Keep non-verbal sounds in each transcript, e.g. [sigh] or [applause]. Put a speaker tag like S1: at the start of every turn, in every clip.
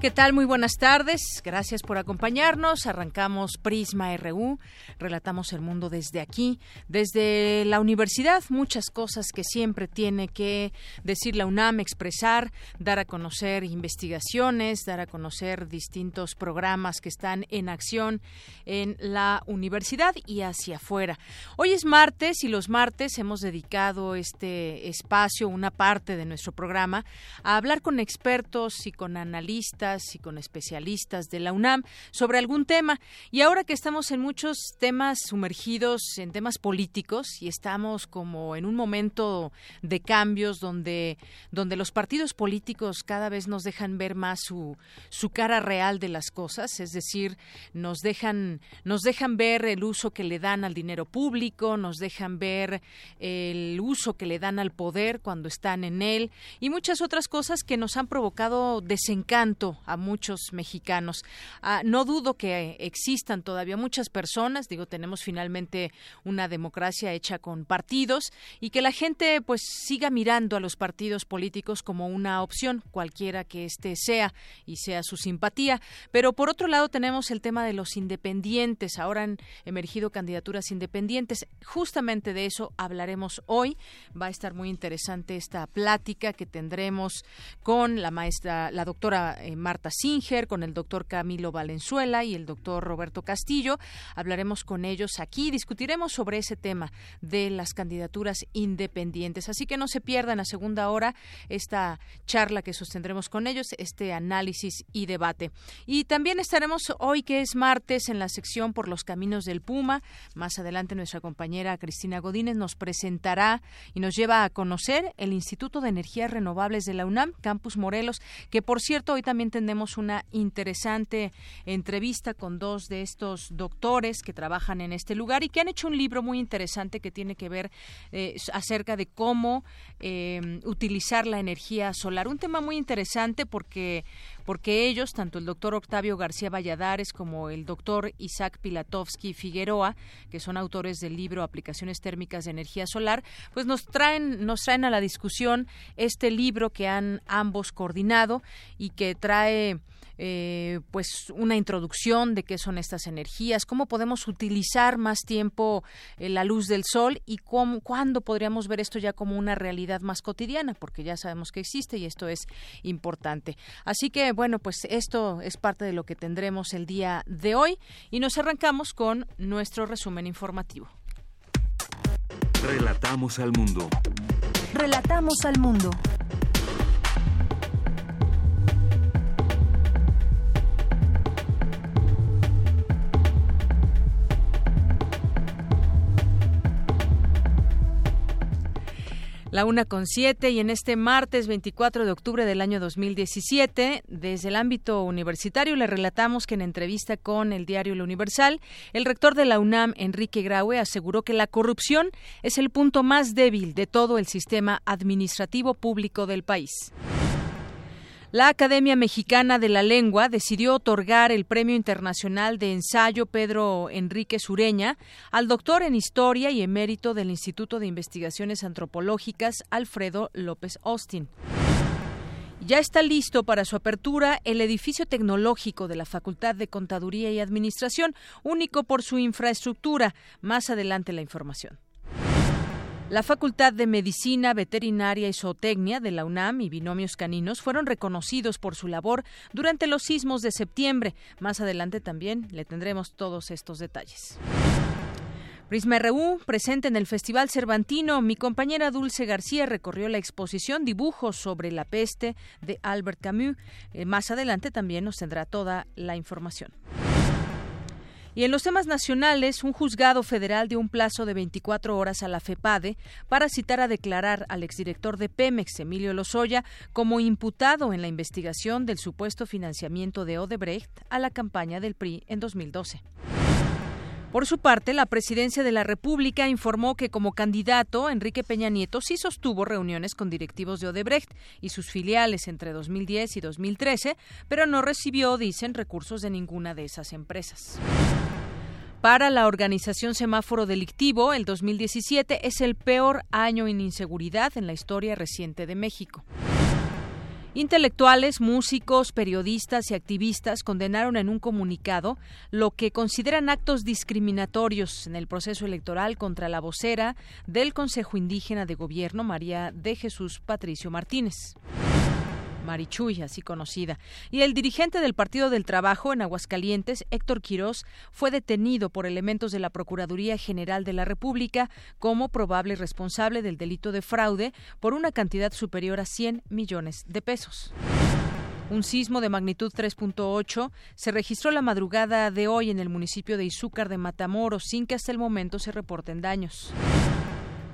S1: ¿Qué tal? Muy buenas tardes. Gracias por acompañarnos. Arrancamos Prisma RU. Relatamos el mundo desde aquí, desde la universidad. Muchas cosas que siempre tiene que decir la UNAM, expresar, dar a conocer investigaciones, dar a conocer distintos programas que están en acción en la universidad y hacia afuera. Hoy es martes y los martes hemos dedicado este espacio, una parte de nuestro programa, a hablar con expertos y con analistas y con especialistas de la UNAM sobre algún tema. Y ahora que estamos en muchos temas sumergidos en temas políticos y estamos como en un momento de cambios donde, donde los partidos políticos cada vez nos dejan ver más su, su cara real de las cosas, es decir, nos dejan, nos dejan ver el uso que le dan al dinero público, nos dejan ver el uso que le dan al poder cuando están en él y muchas otras cosas que nos han provocado desencanto a muchos mexicanos. Ah, no dudo que existan todavía muchas personas, digo, tenemos finalmente una democracia hecha con partidos y que la gente pues siga mirando a los partidos políticos como una opción, cualquiera que éste sea y sea su simpatía. Pero por otro lado tenemos el tema de los independientes. Ahora han emergido candidaturas independientes. Justamente de eso hablaremos hoy. Va a estar muy interesante esta plática que tendremos con la maestra, la doctora eh, Marta Singer, con el doctor Camilo Valenzuela y el doctor Roberto Castillo. Hablaremos con ellos aquí, discutiremos sobre ese tema de las candidaturas independientes. Así que no se pierdan a segunda hora esta charla que sostendremos con ellos, este análisis y debate. Y también estaremos hoy, que es martes, en la sección por los caminos del Puma. Más adelante nuestra compañera Cristina Godínez nos presentará y nos lleva a conocer el Instituto de Energías Renovables de la UNAM, Campus Morelos, que por cierto hoy también tenemos una interesante entrevista con dos de estos doctores que trabajan en este lugar y que han hecho un libro muy interesante que tiene que ver eh, acerca de cómo eh, utilizar la energía solar. Un tema muy interesante porque porque ellos, tanto el doctor Octavio García Valladares como el doctor Isaac Pilatovsky Figueroa, que son autores del libro Aplicaciones térmicas de energía solar, pues nos traen, nos traen a la discusión este libro que han ambos coordinado y que trae eh, pues una introducción de qué son estas energías, cómo podemos utilizar más tiempo eh, la luz del sol y cómo, cuándo podríamos ver esto ya como una realidad más cotidiana, porque ya sabemos que existe y esto es importante. Así que bueno, pues esto es parte de lo que tendremos el día de hoy y nos arrancamos con nuestro resumen informativo.
S2: Relatamos al mundo.
S3: Relatamos al mundo.
S1: La una con siete y en este martes 24 de octubre del año 2017, desde el ámbito universitario, le relatamos que en entrevista con el diario El Universal, el rector de la UNAM, Enrique Graue, aseguró que la corrupción es el punto más débil de todo el sistema administrativo público del país. La Academia Mexicana de la Lengua decidió otorgar el Premio Internacional de Ensayo Pedro Enrique Sureña al doctor en Historia y emérito del Instituto de Investigaciones Antropológicas Alfredo López Austin. Ya está listo para su apertura el edificio tecnológico de la Facultad de Contaduría y Administración, único por su infraestructura. Más adelante la información. La Facultad de Medicina, Veterinaria y Zootecnia de la UNAM y Binomios Caninos fueron reconocidos por su labor durante los sismos de septiembre. Más adelante también le tendremos todos estos detalles. Prisma RU, presente en el Festival Cervantino, mi compañera Dulce García recorrió la exposición Dibujos sobre la peste de Albert Camus. Eh, más adelante también nos tendrá toda la información. Y en los temas nacionales, un juzgado federal dio un plazo de 24 horas a la FEPADE para citar a declarar al exdirector de Pemex, Emilio Lozoya, como imputado en la investigación del supuesto financiamiento de Odebrecht a la campaña del PRI en 2012. Por su parte, la presidencia de la República informó que como candidato, Enrique Peña Nieto sí sostuvo reuniones con directivos de Odebrecht y sus filiales entre 2010 y 2013, pero no recibió, dicen, recursos de ninguna de esas empresas. Para la organización Semáforo Delictivo, el 2017 es el peor año en inseguridad en la historia reciente de México. Intelectuales, músicos, periodistas y activistas condenaron en un comunicado lo que consideran actos discriminatorios en el proceso electoral contra la vocera del Consejo Indígena de Gobierno, María de Jesús Patricio Martínez. Marichuy, así conocida. Y el dirigente del Partido del Trabajo en Aguascalientes, Héctor Quirós, fue detenido por elementos de la Procuraduría General de la República como probable responsable del delito de fraude por una cantidad superior a 100 millones de pesos. Un sismo de magnitud 3.8 se registró la madrugada de hoy en el municipio de Izúcar de Matamoros sin que hasta el momento se reporten daños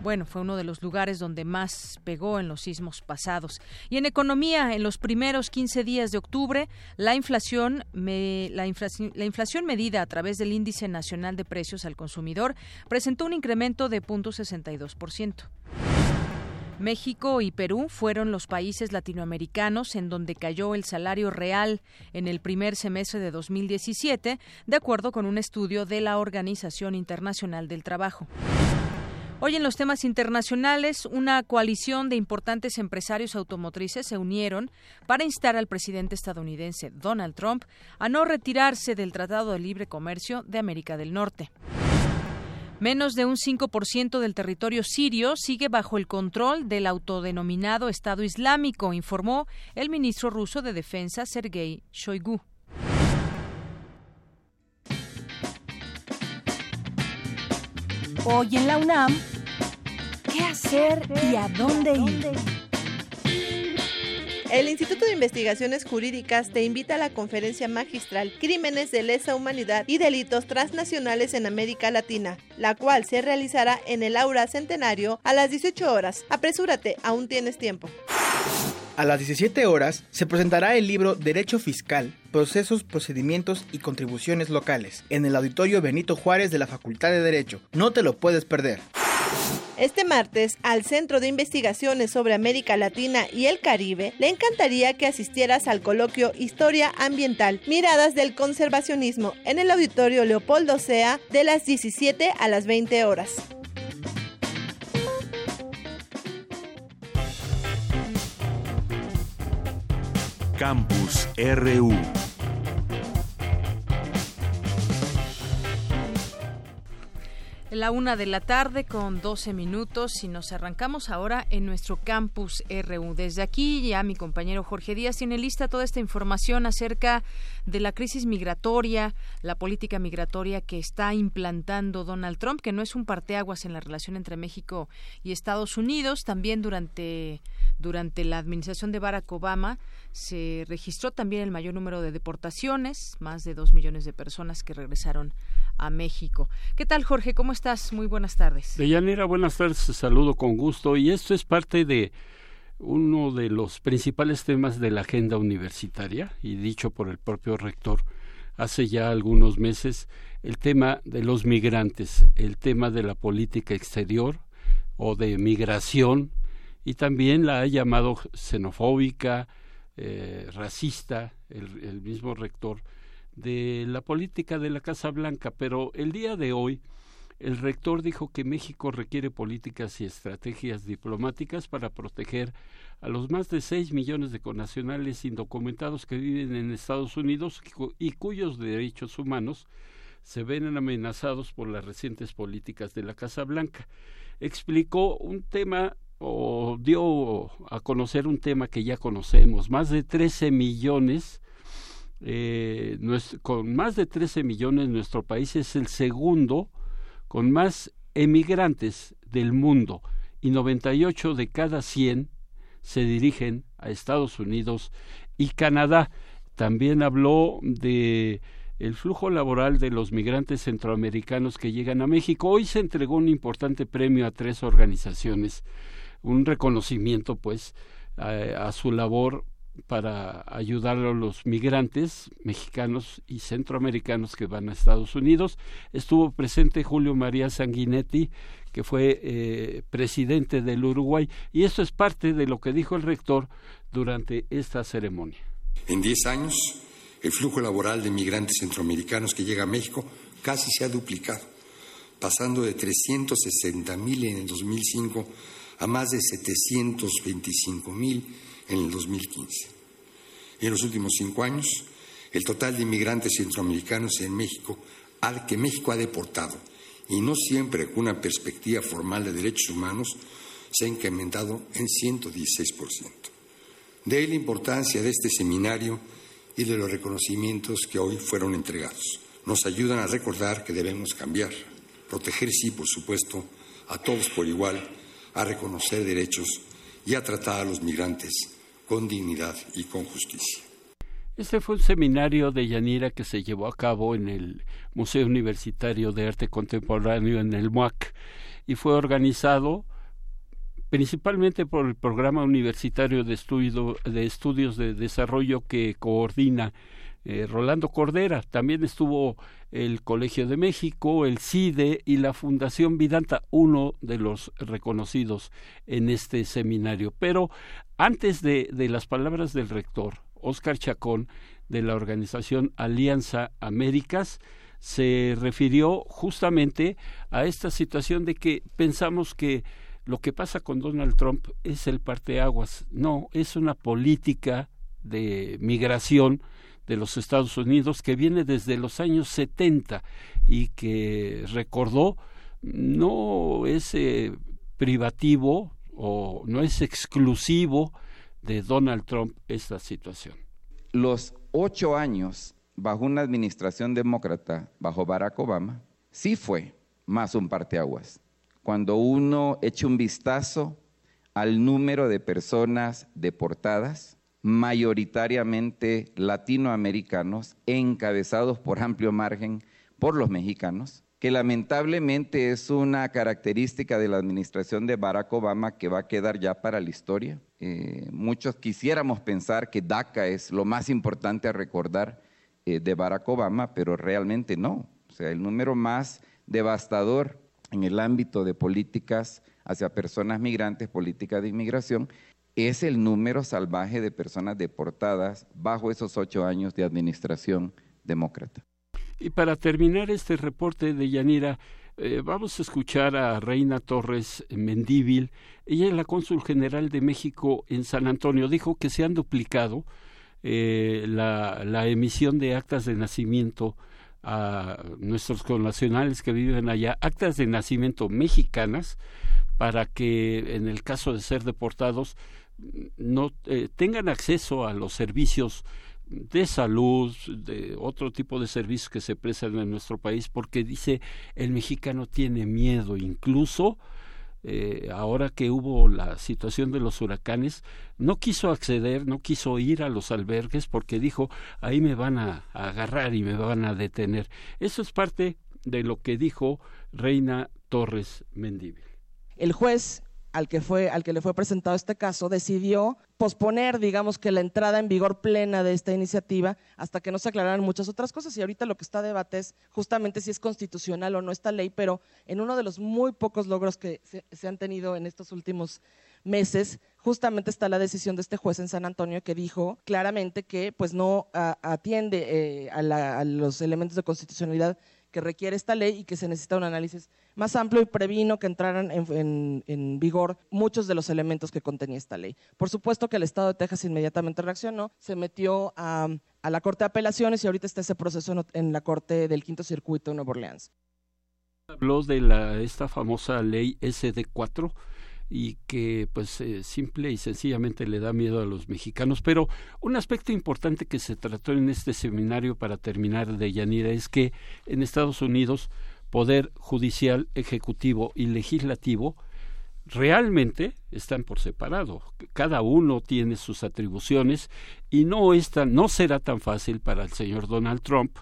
S1: bueno, fue uno de los lugares donde más pegó en los sismos pasados. Y en economía, en los primeros 15 días de octubre, la inflación, la, inflación, medida a través del Índice Nacional de Precios al Consumidor presentó un incremento de 0.62%. México y Perú fueron los países latinoamericanos en donde cayó el salario real en el primer semestre de 2017, de acuerdo con un estudio de la Organización Internacional del Trabajo. Hoy en los temas internacionales, una coalición de importantes empresarios automotrices se unieron para instar al presidente estadounidense Donald Trump a no retirarse del Tratado de Libre Comercio de América del Norte. Menos de un 5% del territorio sirio sigue bajo el control del autodenominado Estado Islámico, informó el ministro ruso de Defensa Sergei Shoigu.
S3: Hoy en la UNAM, ¿qué hacer y a dónde ir?
S4: El Instituto de Investigaciones Jurídicas te invita a la conferencia magistral Crímenes de lesa humanidad y delitos transnacionales en América Latina, la cual se realizará en el Aura Centenario a las 18 horas. Apresúrate, aún tienes tiempo.
S5: A las 17 horas se presentará el libro Derecho Fiscal, Procesos, Procedimientos y Contribuciones Locales en el Auditorio Benito Juárez de la Facultad de Derecho. No te lo puedes perder.
S4: Este martes, al Centro de Investigaciones sobre América Latina y el Caribe, le encantaría que asistieras al coloquio Historia Ambiental, Miradas del Conservacionismo, en el Auditorio Leopoldo Sea de las 17 a las 20 horas.
S2: Campus RU.
S1: La una de la tarde con 12 minutos y nos arrancamos ahora en nuestro campus RU. Desde aquí ya mi compañero Jorge Díaz tiene lista toda esta información acerca de la crisis migratoria, la política migratoria que está implantando Donald Trump, que no es un parteaguas en la relación entre México y Estados Unidos. También durante, durante la administración de Barack Obama se registró también el mayor número de deportaciones, más de dos millones de personas que regresaron a México. ¿Qué tal, Jorge? ¿Cómo estás? Muy buenas tardes.
S6: Deyanira, buenas tardes, saludo con gusto. Y esto es parte de uno de los principales temas de la agenda universitaria, y dicho por el propio rector hace ya algunos meses, el tema de los migrantes, el tema de la política exterior o de migración, y también la ha llamado xenofóbica, eh, racista, el mismo rector, de la política de la Casa Blanca, pero el día de hoy el rector dijo que México requiere políticas y estrategias diplomáticas para proteger a los más de seis millones de connacionales indocumentados que viven en Estados Unidos y cuyos derechos humanos se ven amenazados por las recientes políticas de la Casa Blanca. Explicó un tema o dio a conocer un tema que ya conocemos, más de 13 millones eh, con más de 13 millones, nuestro país es el segundo con más emigrantes del mundo y 98 de cada 100 se dirigen a Estados Unidos y Canadá. También habló de el flujo laboral de los migrantes centroamericanos que llegan a México. Hoy se entregó un importante premio a tres organizaciones, un reconocimiento pues a, su labor para ayudar a los migrantes mexicanos y centroamericanos que van a Estados Unidos. Estuvo presente Julio María Sanguinetti, que fue eh, presidente del Uruguay, y eso es parte de lo que dijo el rector durante esta ceremonia.
S7: En diez años el flujo laboral de migrantes centroamericanos que llega a México casi se ha duplicado, pasando de 360 mil en el 2005 a más de 725 mil en el 2015. En los últimos cinco años, el total de inmigrantes centroamericanos en México, al que México ha deportado, y no siempre con una perspectiva formal de derechos humanos, se ha incrementado en 116%. De ahí la importancia de este seminario y de los reconocimientos que hoy fueron entregados. Nos ayudan a recordar que debemos cambiar, proteger sí, por supuesto, a todos por igual, a reconocer derechos y a tratar a los migrantes con dignidad y con justicia.
S6: Este fue un seminario de Yanira que se llevó a cabo en el Museo Universitario de Arte Contemporáneo en el MUAC y fue organizado principalmente por el Programa Universitario de, de Estudios de Desarrollo que coordina eh, Rolando Cordera. También estuvo el Colegio de México, el CIDE y la Fundación Vidanta, uno de los reconocidos en este seminario. Pero antes de, de las palabras del rector, Óscar Chacón, de la organización Alianza Américas, se refirió justamente a esta situación de que pensamos que lo que pasa con Donald Trump es el parteaguas. No, es una política de migración de los Estados Unidos que viene desde los años 70 y que recordó no es eh, privativo o no es exclusivo de Donald Trump esta situación.
S8: Los ocho años bajo una administración demócrata, bajo Barack Obama, sí fue más un parteaguas cuando uno echa un vistazo al número de personas deportadas, mayoritariamente latinoamericanos, encabezados por amplio margen por los mexicanos, que lamentablemente es una característica de la administración de Barack Obama que va a quedar ya para la historia. Eh, muchos quisiéramos pensar que DACA es lo más importante a recordar eh, de Barack Obama, pero realmente no. O sea, el número más devastador en el ámbito de políticas hacia personas migrantes, política de inmigración, es el número salvaje de personas deportadas bajo esos ocho años de administración demócrata.
S6: Y para terminar este reporte de Yanira, eh, vamos a escuchar a Reina Torres Mendíbil. Ella es la cónsul general de México en San Antonio. Dijo que se han duplicado eh, la, la emisión de actas de nacimiento a nuestros connacionales que viven allá actas de nacimiento mexicanas para que en el caso de ser deportados no eh, tengan acceso a los servicios de salud, de otro tipo de servicios que se prestan en nuestro país, porque dice el mexicano tiene miedo incluso eh, ahora que hubo la situación de los huracanes, no quiso acceder, no quiso ir a los albergues porque dijo, ahí me van a, agarrar y me van a detener. Eso es parte de lo que dijo Reina Torres Mendívil.
S9: El juez al que fue al que le fue presentado este caso decidió posponer, digamos que la entrada en vigor plena de esta iniciativa hasta que no se aclararan muchas otras cosas. Y ahorita lo que está a debate es justamente si es constitucional o no esta ley, pero en uno de los muy pocos logros que se, han tenido en estos últimos meses, justamente está la decisión de este juez en San Antonio que dijo claramente que pues no atiende eh, a los elementos de constitucionalidad que requiere esta ley y que se necesita un análisis más amplio y previno que entraran en, vigor muchos de los elementos que contenía esta ley. Por supuesto que el Estado de Texas inmediatamente reaccionó, se metió a, la Corte de Apelaciones y ahorita está ese proceso en la Corte del Quinto Circuito de Nueva Orleans.
S6: Habló de la, esta famosa ley SD4 y que pues eh, simple y sencillamente le da miedo a los mexicanos. Pero un aspecto importante que se trató en este seminario para terminar de Yanira es que en Estados Unidos poder judicial, ejecutivo y legislativo realmente están por separado. Cada uno tiene sus atribuciones y no, es no será tan fácil para el señor Donald Trump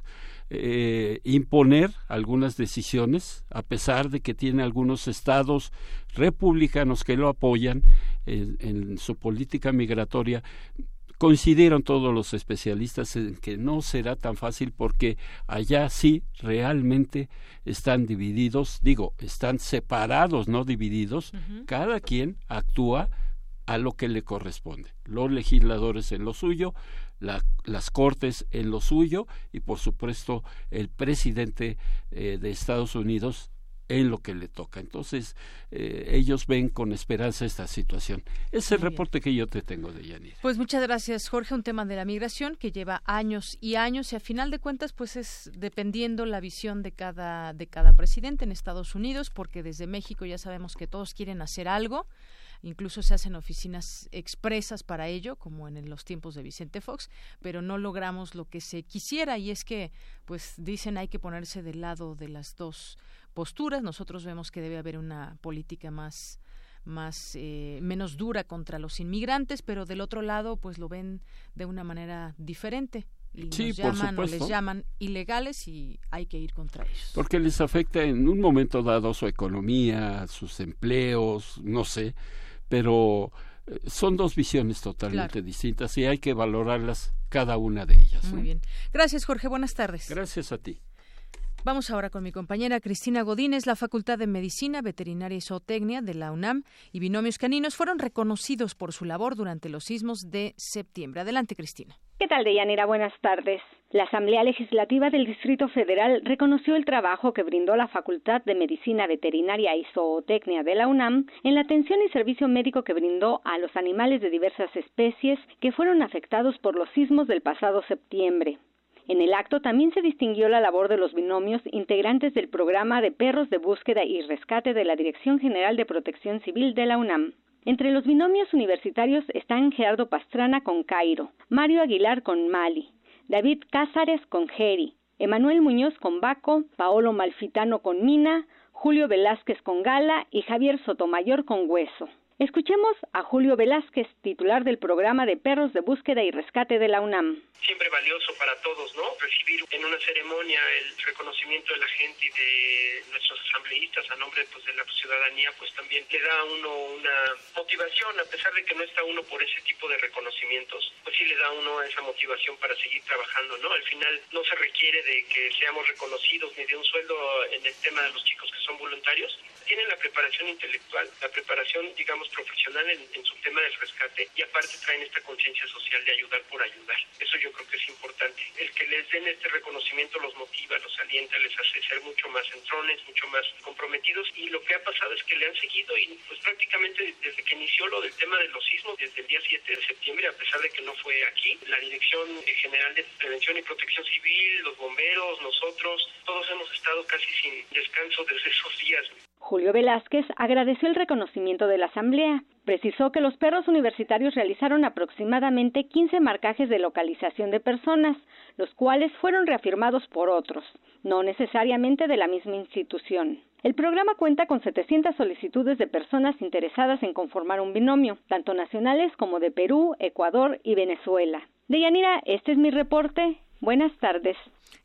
S6: eh, imponer algunas decisiones, a pesar de que tiene algunos estados republicanos que lo apoyan en su política migratoria, coincidieron todos los especialistas en que no será tan fácil porque allá sí realmente están divididos, digo, están separados, no divididos, cada quien actúa a lo que le corresponde. Los legisladores en lo suyo, las cortes en lo suyo y por supuesto el presidente eh, de Estados Unidos en lo que le toca. Entonces, eh, ellos ven con esperanza esta situación. Es el reporte que yo te tengo de Yanira.
S1: Pues muchas gracias, Jorge. Un tema de la migración que lleva años y años y a final de cuentas, pues es dependiendo la visión de cada, de cada presidente en Estados Unidos, porque desde México ya sabemos que todos quieren hacer algo incluso se hacen oficinas expresas para ello, como en los tiempos de Vicente Fox, pero no logramos lo que se quisiera y es que, pues dicen hay que ponerse del lado de las dos posturas. Nosotros vemos que debe haber una política más más eh, menos dura contra los inmigrantes, pero del otro lado pues lo ven de una manera diferente y nos llaman o les llaman ilegales y hay que ir contra ellos.
S6: Porque les afecta en un momento dado su economía, sus empleos, no sé, pero eh, son dos visiones totalmente distintas y hay que valorarlas cada una de ellas.
S1: Muy bien. Gracias, Jorge. Buenas tardes.
S6: Gracias a ti.
S1: Vamos ahora con mi compañera Cristina Godínez. La Facultad de Medicina, Veterinaria y Zootecnia de la UNAM y Binomios Caninos fueron reconocidos por su labor durante los sismos de septiembre. Adelante, Cristina.
S10: ¿Qué tal, Deyanira? Buenas tardes. La Asamblea Legislativa del Distrito Federal reconoció el trabajo que brindó la Facultad de Medicina Veterinaria y Zootecnia de la UNAM en la atención y servicio médico que brindó a los animales de diversas especies que fueron afectados por los sismos del pasado septiembre. En el acto también se distinguió la labor de los binomios integrantes del programa de perros de búsqueda y rescate de la Dirección General de Protección Civil de la UNAM. Entre los binomios universitarios están Gerardo Pastrana con Cairo, Mario Aguilar con Mali, David Cázares con Geri, Emanuel Muñoz con Baco, Paolo Malfitano con Mina, Julio Velázquez con Gala y Javier Sotomayor con Hueso. Escuchemos a Julio Velázquez, titular del programa de perros de búsqueda y rescate de la UNAM.
S11: Siempre valioso para todos, ¿no? Recibir en una ceremonia el reconocimiento de la gente y de nuestros asambleístas a nombre pues, de la ciudadanía, pues también le da a uno una motivación, a pesar de que no está uno por ese tipo de reconocimientos, pues sí le da a uno esa motivación para seguir trabajando, ¿no? Al final no se requiere de que seamos reconocidos ni de un sueldo en el tema de los chicos que son voluntarios, tienen la preparación intelectual, la preparación, digamos, profesional en, su tema del rescate y aparte traen esta conciencia social de ayudar por ayudar. Eso yo creo que es importante. El que les den este reconocimiento los motiva, los alienta, les hace ser mucho más entrones, mucho más comprometidos y lo que ha pasado es que le han seguido y pues prácticamente desde que inició lo del tema de los sismos, desde el día 7 de septiembre, a pesar de que no fue aquí, la Dirección General de Prevención y Protección Civil, los bomberos, nosotros, todos hemos estado casi sin descanso desde esos días.
S10: Julio Velázquez agradeció el reconocimiento de la Asamblea. Precisó que los perros universitarios realizaron aproximadamente 15 marcajes de localización de personas, los cuales fueron reafirmados por otros, no necesariamente de la misma institución. El programa cuenta con 700 solicitudes de personas interesadas en conformar un binomio, tanto nacionales como de Perú, Ecuador y Venezuela. Deyanira, este es mi reporte. Buenas tardes.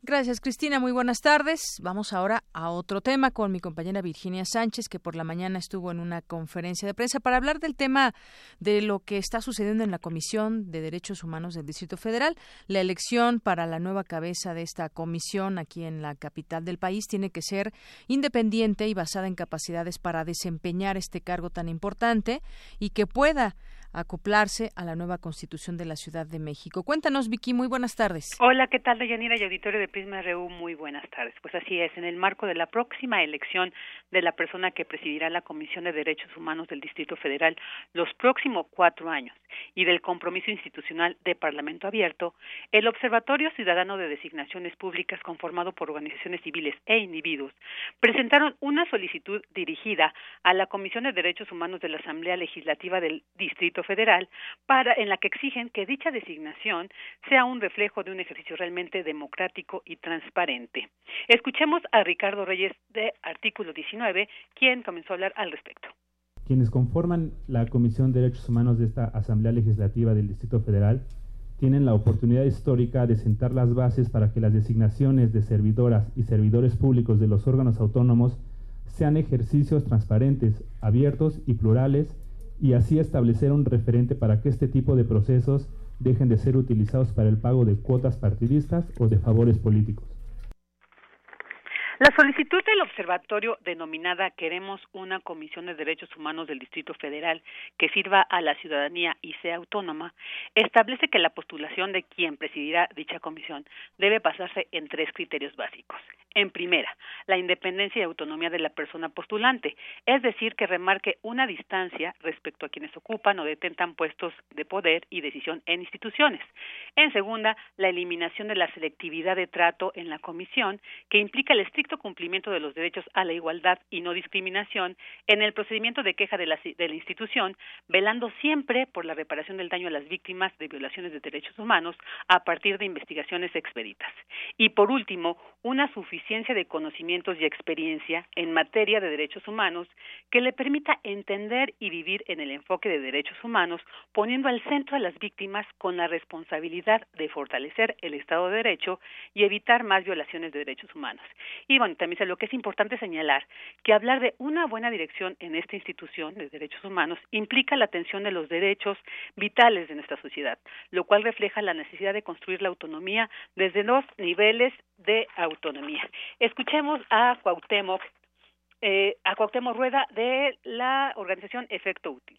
S1: Gracias, Cristina. Muy buenas tardes. Vamos ahora a otro tema con mi compañera Virginia Sánchez, que por la mañana estuvo en una conferencia de prensa para hablar del tema de lo que está sucediendo en la Comisión de Derechos Humanos del Distrito Federal. La elección para la nueva cabeza de esta comisión aquí en la capital del país tiene que ser independiente y basada en capacidades para desempeñar este cargo tan importante y que pueda acoplarse a la nueva Constitución de la Ciudad de México. Cuéntanos, Vicky, muy buenas tardes.
S12: Hola, ¿qué tal, Deyanira y auditorio de Prisma RU? Muy buenas tardes. Pues así es, en el marco de la próxima elección de la persona que presidirá la Comisión de Derechos Humanos del Distrito Federal los próximos cuatro años y del compromiso institucional de Parlamento Abierto, el Observatorio Ciudadano de Designaciones Públicas, conformado por organizaciones civiles e individuos, presentaron una solicitud dirigida a la Comisión de Derechos Humanos de la Asamblea Legislativa del Distrito Federal, para, en la que exigen que dicha designación sea un reflejo de un ejercicio realmente democrático y transparente. Escuchemos a Ricardo Reyes de Artículo 19, quien comenzó a hablar al respecto.
S13: Quienes conforman la Comisión de Derechos Humanos de esta Asamblea Legislativa del Distrito Federal tienen la oportunidad histórica de sentar las bases para que las designaciones de servidoras y servidores públicos de los órganos autónomos sean ejercicios transparentes, abiertos y plurales, y así establecer un referente para que este tipo de procesos dejen de ser utilizados para el pago de cuotas partidistas o de favores políticos.
S12: La solicitud del observatorio denominada Queremos una Comisión de Derechos Humanos del Distrito Federal que sirva a la ciudadanía y sea autónoma establece que la postulación de quien presidirá dicha comisión debe basarse en tres criterios básicos. En primera, la independencia y autonomía de la persona postulante, es decir, que remarque una distancia respecto a quienes ocupan o detentan puestos de poder y decisión en instituciones. En segunda, la eliminación de la selectividad de trato en la comisión, que implica el estricto cumplimiento de los derechos a la igualdad y no discriminación en el procedimiento de queja de la, de la institución, velando siempre por la reparación del daño a las víctimas de violaciones de derechos humanos a partir de investigaciones expeditas. Y por último, una suficiencia de conocimientos y experiencia en materia de derechos humanos que le permita entender y vivir en el enfoque de derechos humanos, poniendo al centro a las víctimas con la responsabilidad de fortalecer el Estado de Derecho y evitar más violaciones de derechos humanos. Y bueno, también lo que es importante señalar que hablar de una buena dirección en esta institución de derechos humanos implica la atención de los derechos vitales de nuestra sociedad, lo cual refleja la necesidad de construir la autonomía desde los niveles de autonomía. Escuchemos a Cuauhtémoc, eh, a Cuauhtémoc Rueda de la organización Efecto Útil.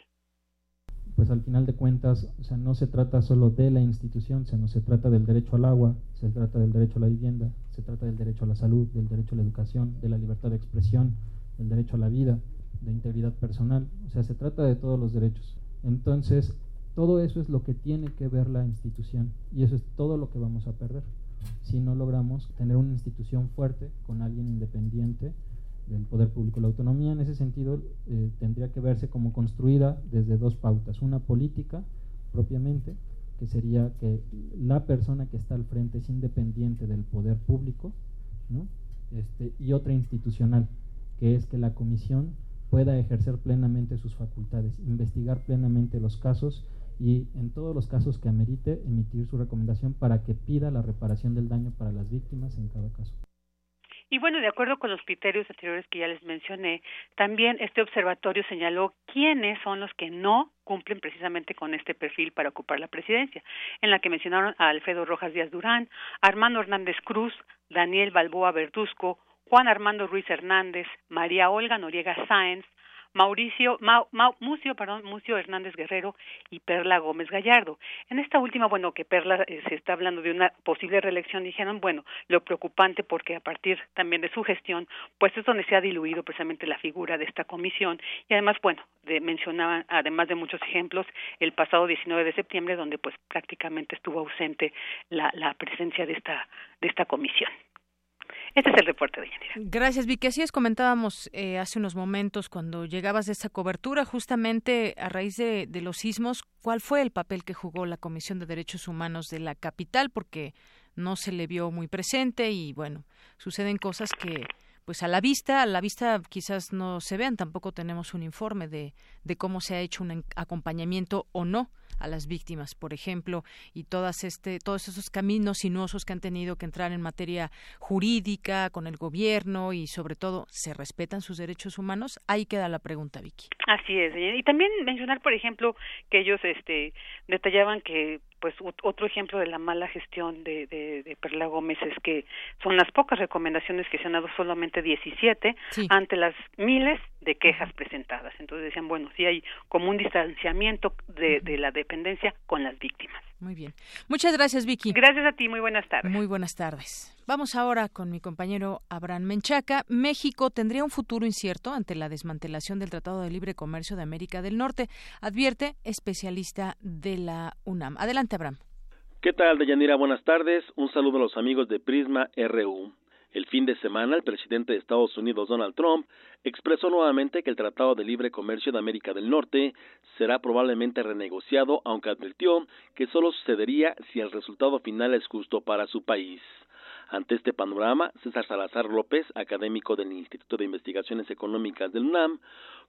S13: Pues al final de cuentas, o sea, no se trata solo de la institución, sino se trata del derecho al agua, se trata del derecho a la vivienda, se trata del derecho a la salud, del derecho a la educación, de la libertad de expresión, del derecho a la vida, de integridad personal, o sea, se trata de todos los derechos. Entonces, todo eso es lo que tiene que ver la institución y eso es todo lo que vamos a perder si no logramos tener una institución fuerte con alguien independiente del poder público. La autonomía en ese sentido eh, tendría que verse como construida desde dos pautas. Una política propiamente, que sería que la persona que está al frente es independiente del poder público, ¿no? este, y otra institucional, que es que la comisión pueda ejercer plenamente sus facultades, investigar plenamente los casos y en todos los casos que amerite emitir su recomendación para que pida la reparación del daño para las víctimas en cada caso.
S12: Y bueno, de acuerdo con los criterios anteriores que ya les mencioné, también este observatorio señaló quiénes son los que no cumplen precisamente con este perfil para ocupar la presidencia, en la que mencionaron a Alfredo Rojas Díaz Durán, Armando Hernández Cruz, Daniel Balboa Verduzco, Juan Armando Ruiz Hernández, María Olga Noriega Sáenz, Mauricio, Mucio, perdón, Mucio Hernández Guerrero y Perla Gómez Gallardo. En esta última, bueno, que Perla eh, se está hablando de una posible reelección, dijeron, bueno, lo preocupante porque a partir también de su gestión, pues es donde se ha diluido precisamente la figura de esta comisión y además, bueno, de, mencionaban, además de muchos ejemplos, el pasado 19 de septiembre, donde pues prácticamente estuvo ausente la, la presencia de esta, de esta comisión. Este es el reporte de Yanira.
S1: Gracias, Vicky. Así es, comentábamos eh, hace unos momentos cuando llegabas de esta cobertura, justamente a raíz de, de los sismos, ¿cuál fue el papel que jugó la Comisión de Derechos Humanos de la capital? Porque no se le vio muy presente y, bueno, suceden cosas que pues a la vista, a la vista quizás no se vean, tampoco tenemos un informe de, de cómo se ha hecho un acompañamiento o no a las víctimas, por ejemplo, y todas este, todos esos caminos sinuosos que han tenido que entrar en materia jurídica con el gobierno y sobre todo se respetan sus derechos humanos. Ahí queda la pregunta, Vicky.
S12: Así es, y también mencionar, por ejemplo, que ellos este detallaban que pues otro ejemplo de la mala gestión de, de, de, Perla Gómez es que son las pocas recomendaciones que se han dado solamente 17 ante las miles de quejas presentadas. Entonces decían, bueno, sí hay como un distanciamiento de, de la dependencia con las víctimas.
S1: Muy bien. Muchas gracias, Vicky.
S12: Gracias a ti. Muy buenas tardes.
S1: Muy buenas tardes. Vamos ahora con mi compañero Abraham Menchaca. México tendría un futuro incierto ante la desmantelación del Tratado de Libre Comercio de América del Norte, advierte especialista de la UNAM. Adelante, Abraham.
S14: ¿Qué tal, Deyanira? Buenas tardes. Un saludo a los amigos de Prisma RU. El fin de semana, el presidente de Estados Unidos, Donald Trump, expresó nuevamente que el Tratado de Libre Comercio de América del Norte será probablemente renegociado, aunque advirtió que solo sucedería si el resultado final es justo para su país. Ante este panorama, César Salazar López, académico del Instituto de Investigaciones Económicas del UNAM,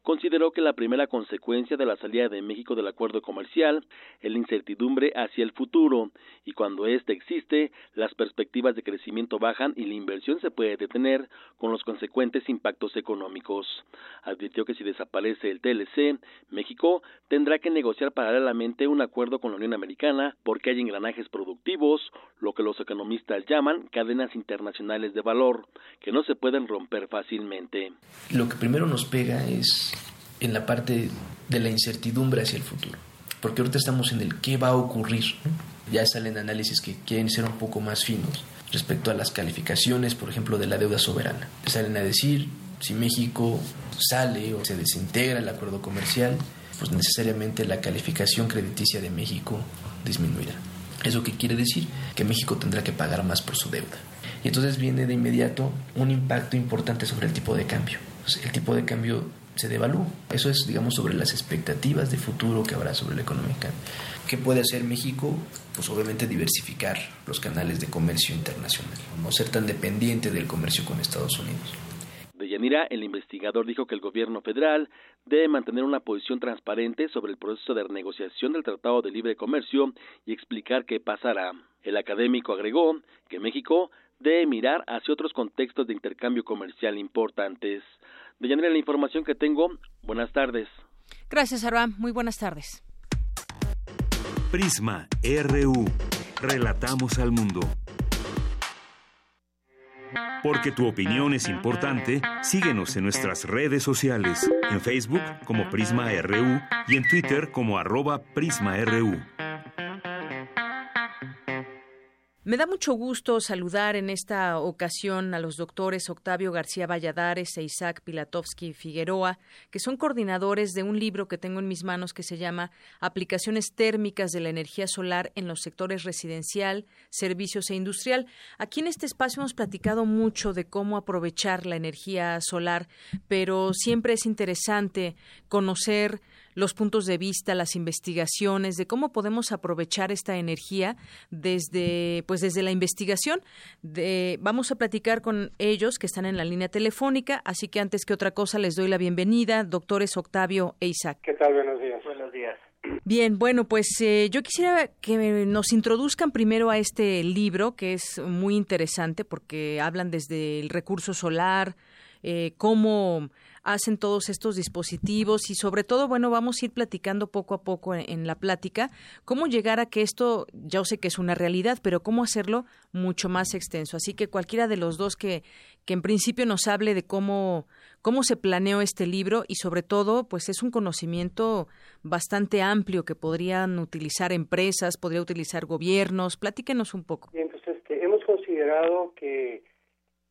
S14: consideró que la primera consecuencia de la salida de México del acuerdo comercial es la incertidumbre hacia el futuro, y cuando éste existe, las perspectivas de crecimiento bajan y la inversión se puede detener con los consecuentes impactos económicos. Advirtió que si desaparece el TLC, México tendrá que negociar paralelamente un acuerdo con la Unión Americana porque hay engranajes productivos, lo que los economistas llaman cadenas internacionales de valor, que no se pueden romper fácilmente.
S15: Lo que primero nos pega es en la parte de la incertidumbre hacia el futuro. Porque ahorita estamos en el qué va a ocurrir. Ya salen análisis que quieren ser un poco más finos respecto a las calificaciones, por ejemplo, de la deuda soberana. Salen a decir, si México sale o se desintegra el acuerdo comercial, pues necesariamente la calificación crediticia de México disminuirá. ¿Eso qué quiere decir? Que México tendrá que pagar más por su deuda. Y entonces viene de inmediato un impacto importante sobre el tipo de cambio. el tipo de cambio se devalúa. Eso es, digamos, sobre las expectativas de futuro que habrá sobre la economía. ¿Qué puede hacer México? Pues obviamente diversificar los canales de comercio internacional, no ser tan dependiente del comercio con Estados Unidos.
S14: De Yanira, el investigador dijo que el gobierno federal debe mantener una posición transparente sobre el proceso de renegociación del Tratado de Libre Comercio y explicar qué pasará. El académico agregó que México debe mirar hacia otros contextos de intercambio comercial importantes. De la información que tengo. Buenas tardes.
S1: Gracias, Abraham. Muy buenas tardes.
S2: Prisma RU. Relatamos al mundo. Porque tu opinión es importante, síguenos en nuestras redes sociales, en Facebook como Prisma RU y en Twitter como arroba PrismaRU.
S1: Me da mucho gusto saludar en esta ocasión a los doctores Octavio García Valladares e Isaac Pilatovsky Figueroa, que son coordinadores de un libro que tengo en mis manos que se llama Aplicaciones térmicas de la energía solar en los sectores residencial, servicios e industrial. Aquí en este espacio hemos platicado mucho de cómo aprovechar la energía solar, pero siempre es interesante conocer los puntos de vista, las investigaciones de cómo podemos aprovechar esta energía desde pues desde la investigación. De, vamos a platicar con ellos que están en la línea telefónica, así que antes que otra cosa les doy la bienvenida, doctores Octavio e Isaac.
S16: ¿Qué tal? Buenos días.
S17: Buenos días.
S1: Bien, bueno, pues eh, yo quisiera que nos introduzcan primero a este libro que es muy interesante porque hablan desde el recurso solar, eh, cómo hacen todos estos dispositivos y sobre todo, bueno, vamos a ir platicando poco a poco en, la plática cómo llegar a que esto, ya sé que es una realidad, pero cómo hacerlo mucho más extenso. Así que cualquiera de los dos que, que en principio nos hable de cómo, cómo se planeó este libro y sobre todo, pues es un conocimiento bastante amplio que podrían utilizar empresas, podría utilizar gobiernos. Platíquenos un poco.
S16: Bien, pues este, hemos considerado que,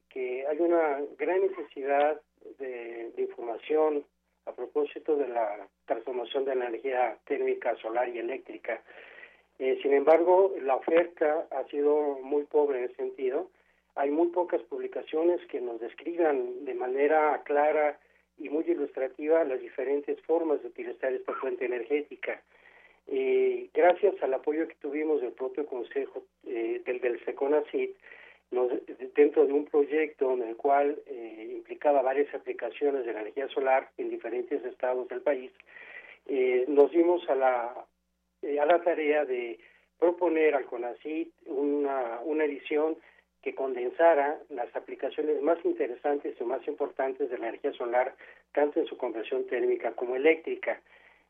S16: que hay una gran necesidad de, información a propósito de la transformación de energía térmica solar y eléctrica. Eh, sin embargo, la oferta ha sido muy pobre en ese sentido. Hay muy pocas publicaciones que nos describan de manera clara y muy ilustrativa las diferentes formas de utilizar esta fuente energética. Eh, gracias al apoyo que tuvimos del propio Consejo eh, del, del SECONACIT, dentro de un proyecto en el cual eh, implicaba varias aplicaciones de la energía solar en diferentes estados del país, eh, nos dimos a la, eh, a la tarea de proponer al CONACYT una, una edición que condensara las aplicaciones más interesantes y más importantes de la energía solar, tanto en su conversión térmica como eléctrica.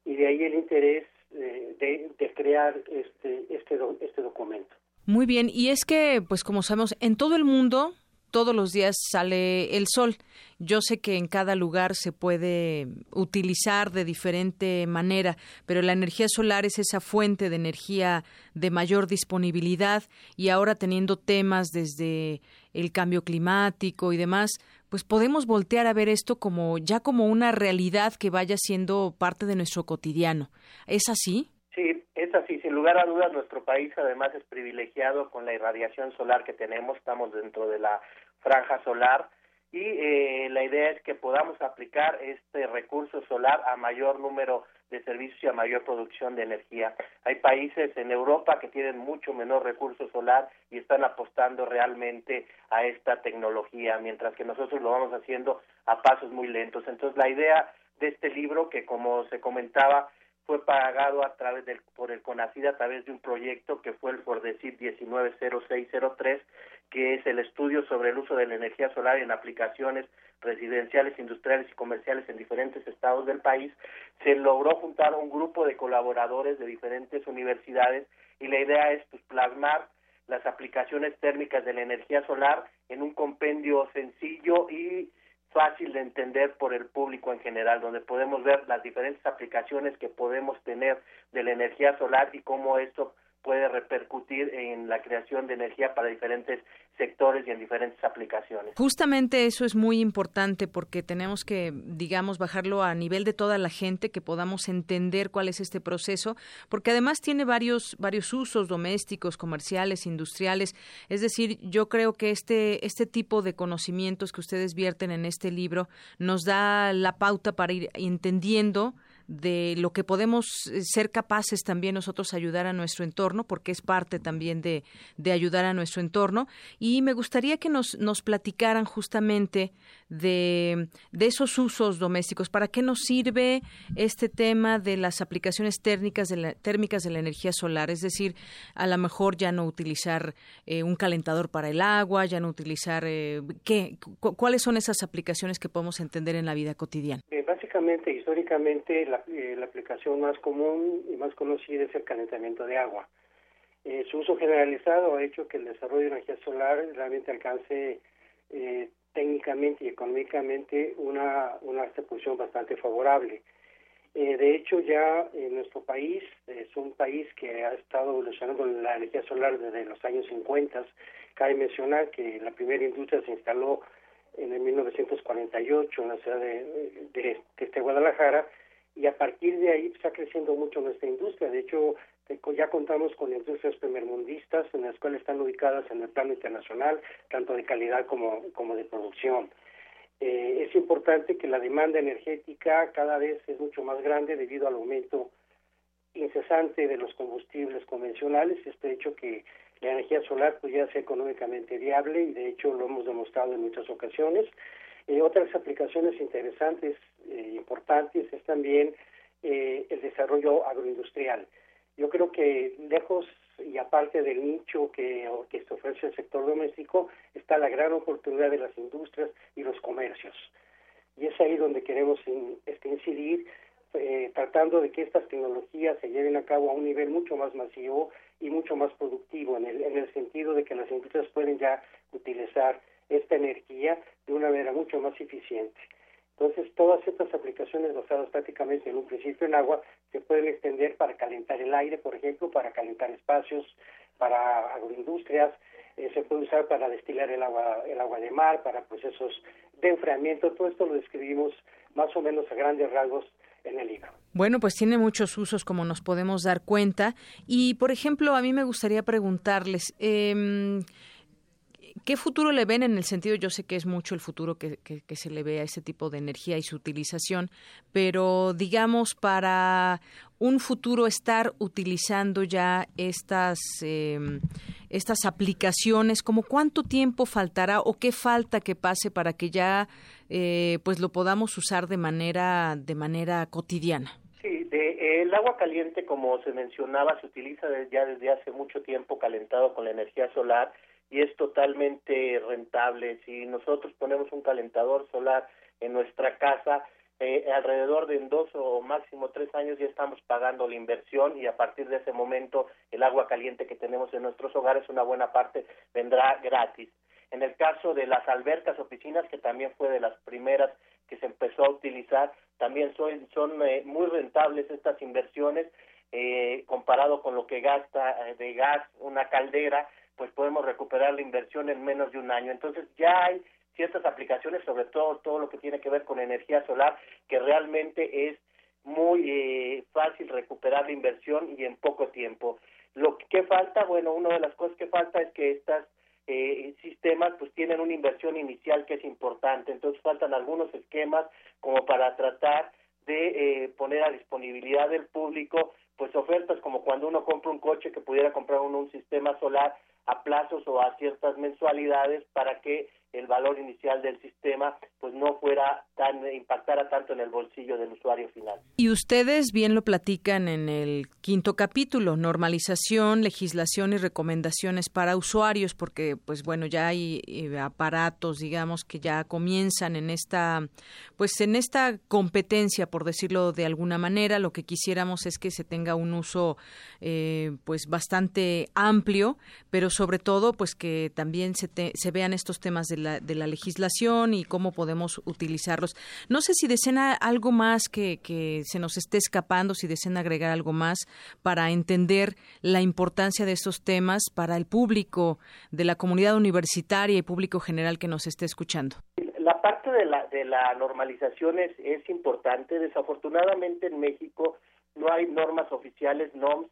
S16: Y de ahí el interés de, de, crear este, este, este documento.
S1: Muy bien, y es que, pues como sabemos, en todo el mundo todos los días sale el sol. Yo sé que en cada lugar se puede utilizar de diferente manera, pero la energía solar es esa fuente de energía de mayor disponibilidad y ahora teniendo temas desde el cambio climático y demás, pues podemos voltear a ver esto como ya como una realidad que vaya siendo parte de nuestro cotidiano. ¿Es así?
S16: Sí,
S17: Es así, sin lugar a dudas, nuestro país además es privilegiado con la irradiación solar que tenemos, estamos dentro de la franja solar y eh, la idea es que podamos aplicar este recurso solar a mayor número de servicios y a mayor producción de energía. Hay países en Europa que tienen mucho menor recurso solar y están apostando realmente a esta tecnología, mientras que nosotros lo vamos haciendo a pasos muy lentos. Entonces, la idea de este libro, que como se comentaba, fue pagado a través del, por el CONACID a través de un proyecto que fue el FORDECID 190603, que es el estudio sobre el uso de la energía solar en aplicaciones residenciales, industriales y comerciales en diferentes estados del país, se logró juntar un grupo de colaboradores de diferentes universidades y la idea es pues, plasmar las aplicaciones térmicas de la energía solar en un compendio sencillo y fácil de entender por el público en general, donde podemos ver las diferentes aplicaciones que podemos tener de la energía solar y cómo esto puede repercutir en la creación de energía para diferentes sectores y en diferentes aplicaciones.
S1: Justamente eso es muy importante porque tenemos que, digamos, bajarlo a nivel de toda la gente, que podamos entender cuál es este proceso, porque además tiene varios, varios usos domésticos, comerciales, industriales. Es decir, yo creo que este, este tipo de conocimientos que ustedes vierten en este libro nos da la pauta para ir entendiendo de lo que podemos eh, ser capaces también nosotros ayudar a nuestro entorno, porque es parte también de, de ayudar a nuestro entorno. Y me gustaría que nos, nos platicaran justamente de, de esos usos domésticos. ¿Para qué nos sirve este tema de las aplicaciones térmicas de la, térmicas de la energía solar? Es decir, a lo mejor ya no utilizar eh, un calentador para el agua, ya no utilizar... Eh, ¿qué, ¿Cuáles son esas aplicaciones que podemos entender en la vida cotidiana?
S16: Básicamente, históricamente, la eh, la aplicación más común y más conocida es el calentamiento de agua. Eh, su uso generalizado ha hecho que el desarrollo de energía solar realmente alcance eh, técnicamente y económicamente una, una posición bastante favorable. de hecho, ya en nuestro país es un país que ha estado evolucionando la energía solar desde los años 50. Cabe mencionar que la primera industria se instaló en el 1948 en la ciudad de, de, de Guadalajara y a partir de ahí está creciendo mucho nuestra industria. De hecho, ya contamos con industrias primermundistas en las cuales están ubicadas en el plano internacional, tanto de calidad como, como de producción. Eh, es importante que la demanda energética cada vez es mucho más grande debido al aumento incesante de los combustibles convencionales. Este hecho que la energía solar ya sea económicamente viable y de hecho lo hemos demostrado en muchas ocasiones. Eh, otras aplicaciones interesantes, e importantes, es también eh, el desarrollo agroindustrial. Yo creo que lejos y aparte del nicho que, que ofrece el sector doméstico, está la gran oportunidad de las industrias y los comercios. Y es ahí donde queremos este, incidir, tratando de que estas tecnologías se lleven a cabo a un nivel mucho más masivo y mucho más productivo, en el, en el sentido de que las industrias pueden ya utilizar esta energía de una manera mucho más eficiente. Entonces, todas estas aplicaciones basadas prácticamente en un principio en agua se pueden extender para calentar el aire, por ejemplo, para calentar espacios, para agroindustrias, eh, se puede usar para destilar el agua, el agua de mar, para procesos de enfriamiento. Todo esto lo describimos más o menos a grandes rasgos en el libro.
S1: Bueno, pues tiene muchos usos, como nos podemos dar cuenta. Y, por ejemplo, a mí me gustaría preguntarles. Eh, ¿Qué futuro le ven en el sentido, yo sé que es mucho el futuro que, se le ve a este tipo de energía y su utilización, pero digamos para un futuro estar utilizando ya estas, em, estas aplicaciones, como cuánto tiempo faltará o qué falta que pase para que ya eh, pues lo podamos usar de manera, de manera cotidiana?
S17: Sí, de, el agua caliente, como se mencionaba, se utiliza ya desde hace mucho tiempo calentado con la energía solar y es totalmente rentable. Si nosotros ponemos un calentador solar en nuestra casa, eh, alrededor de dos o máximo tres años ya estamos pagando la inversión y a partir de ese momento el agua caliente que tenemos en nuestros hogares, una buena parte vendrá gratis. En el caso de las albercas oficinas, que también fue de las primeras que se empezó a utilizar, también son, son eh, muy rentables estas inversiones eh, comparado con lo que gasta eh, de gas una caldera pues podemos recuperar la inversión en menos de un año. Entonces ya hay ciertas aplicaciones, sobre todo todo lo que tiene que ver con energía solar, que realmente es muy eh, fácil recuperar la inversión y en poco tiempo. Lo que falta, bueno, una de las cosas que falta es que estas eh, sistemas pues tienen una inversión inicial que es importante, entonces faltan algunos esquemas como para tratar de eh, poner a disponibilidad del público pues ofertas como cuando uno compra un coche que pudiera comprar uno un sistema solar a plazos o a ciertas mensualidades para que el valor inicial del sistema pues no fuera tan impactara tanto en el bolsillo del usuario final.
S1: Y ustedes bien lo platican en el quinto capítulo, normalización, legislación y recomendaciones para usuarios, porque pues bueno, ya hay eh, aparatos, digamos, que ya comienzan en esta pues en esta competencia, por decirlo de alguna manera, lo que quisiéramos es que se tenga un uso eh, pues bastante amplio, pero sobre todo pues que también se, se vean estos temas de la, de la legislación y cómo podemos utilizarlos. No sé si desean algo más que, que se nos esté escapando, si desean agregar algo más para entender la importancia de estos temas para el público de la comunidad universitaria y público general que nos esté escuchando.
S17: La parte de la, de la normalización es, es importante. Desafortunadamente en México no hay normas oficiales, NOMS,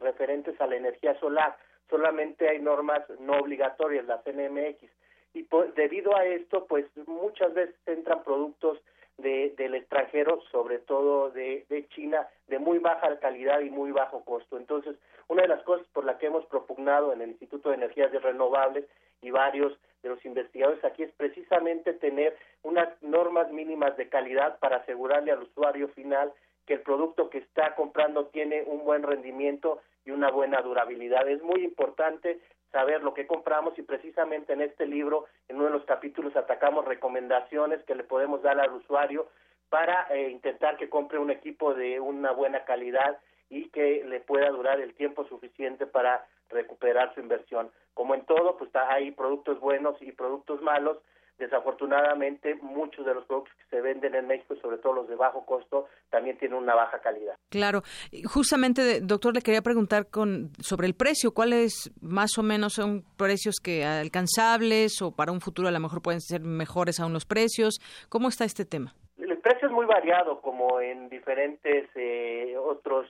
S17: referentes a la energía solar. Solamente hay normas no obligatorias, las NMX y debido a esto, pues muchas veces entran productos de, del extranjero, sobre todo de, de China, de muy baja calidad y muy bajo costo. Entonces, una de las cosas por la que hemos propugnado en el Instituto de Energías Renovables y varios de los investigadores aquí es precisamente tener unas normas mínimas de calidad para asegurarle al usuario final que el producto que está comprando tiene un buen rendimiento y una buena durabilidad. Es muy importante saber lo que compramos y precisamente en este libro, en uno de los capítulos, atacamos recomendaciones que le podemos dar al usuario para eh, intentar que compre un equipo de una buena calidad y que le pueda durar el tiempo suficiente para recuperar su inversión. Como en todo, pues hay productos buenos y productos malos, desafortunadamente muchos de los productos que se venden en México, sobre todo los de bajo costo, también tienen una baja calidad.
S1: Claro. Justamente, doctor, le quería preguntar con sobre el precio. ¿Cuáles más o menos son precios que alcanzables o para un futuro a lo mejor pueden ser mejores aún los precios? ¿Cómo está este tema?
S17: El precio es muy variado, como en diferentes eh, otros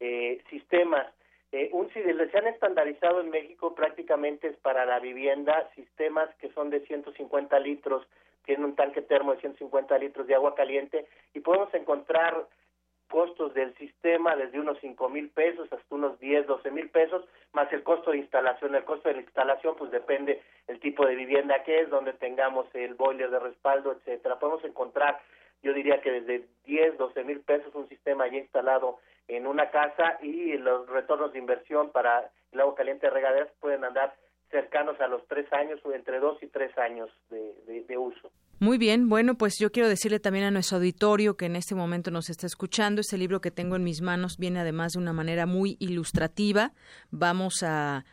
S17: eh, sistemas. Eh, un, se han estandarizado en México prácticamente para la vivienda sistemas que son de 150 litros, tienen un tanque termo de 150 litros de agua caliente y podemos encontrar costos del sistema desde unos 5 mil pesos hasta unos 10, 12 mil pesos, más el costo de instalación. El costo de la instalación pues depende el tipo de vivienda que es, donde tengamos el boiler de respaldo, etcétera. Podemos encontrar, yo diría que desde 10, 12 mil pesos un sistema ya instalado en una casa y los retornos de inversión para el agua caliente de regaderas pueden andar cercanos a los tres años o entre dos y tres años de, de, uso.
S1: Muy bien, bueno, pues yo quiero decirle también a nuestro auditorio que en este momento nos está escuchando, este libro que tengo en mis manos viene además de una manera muy ilustrativa. Vamos a,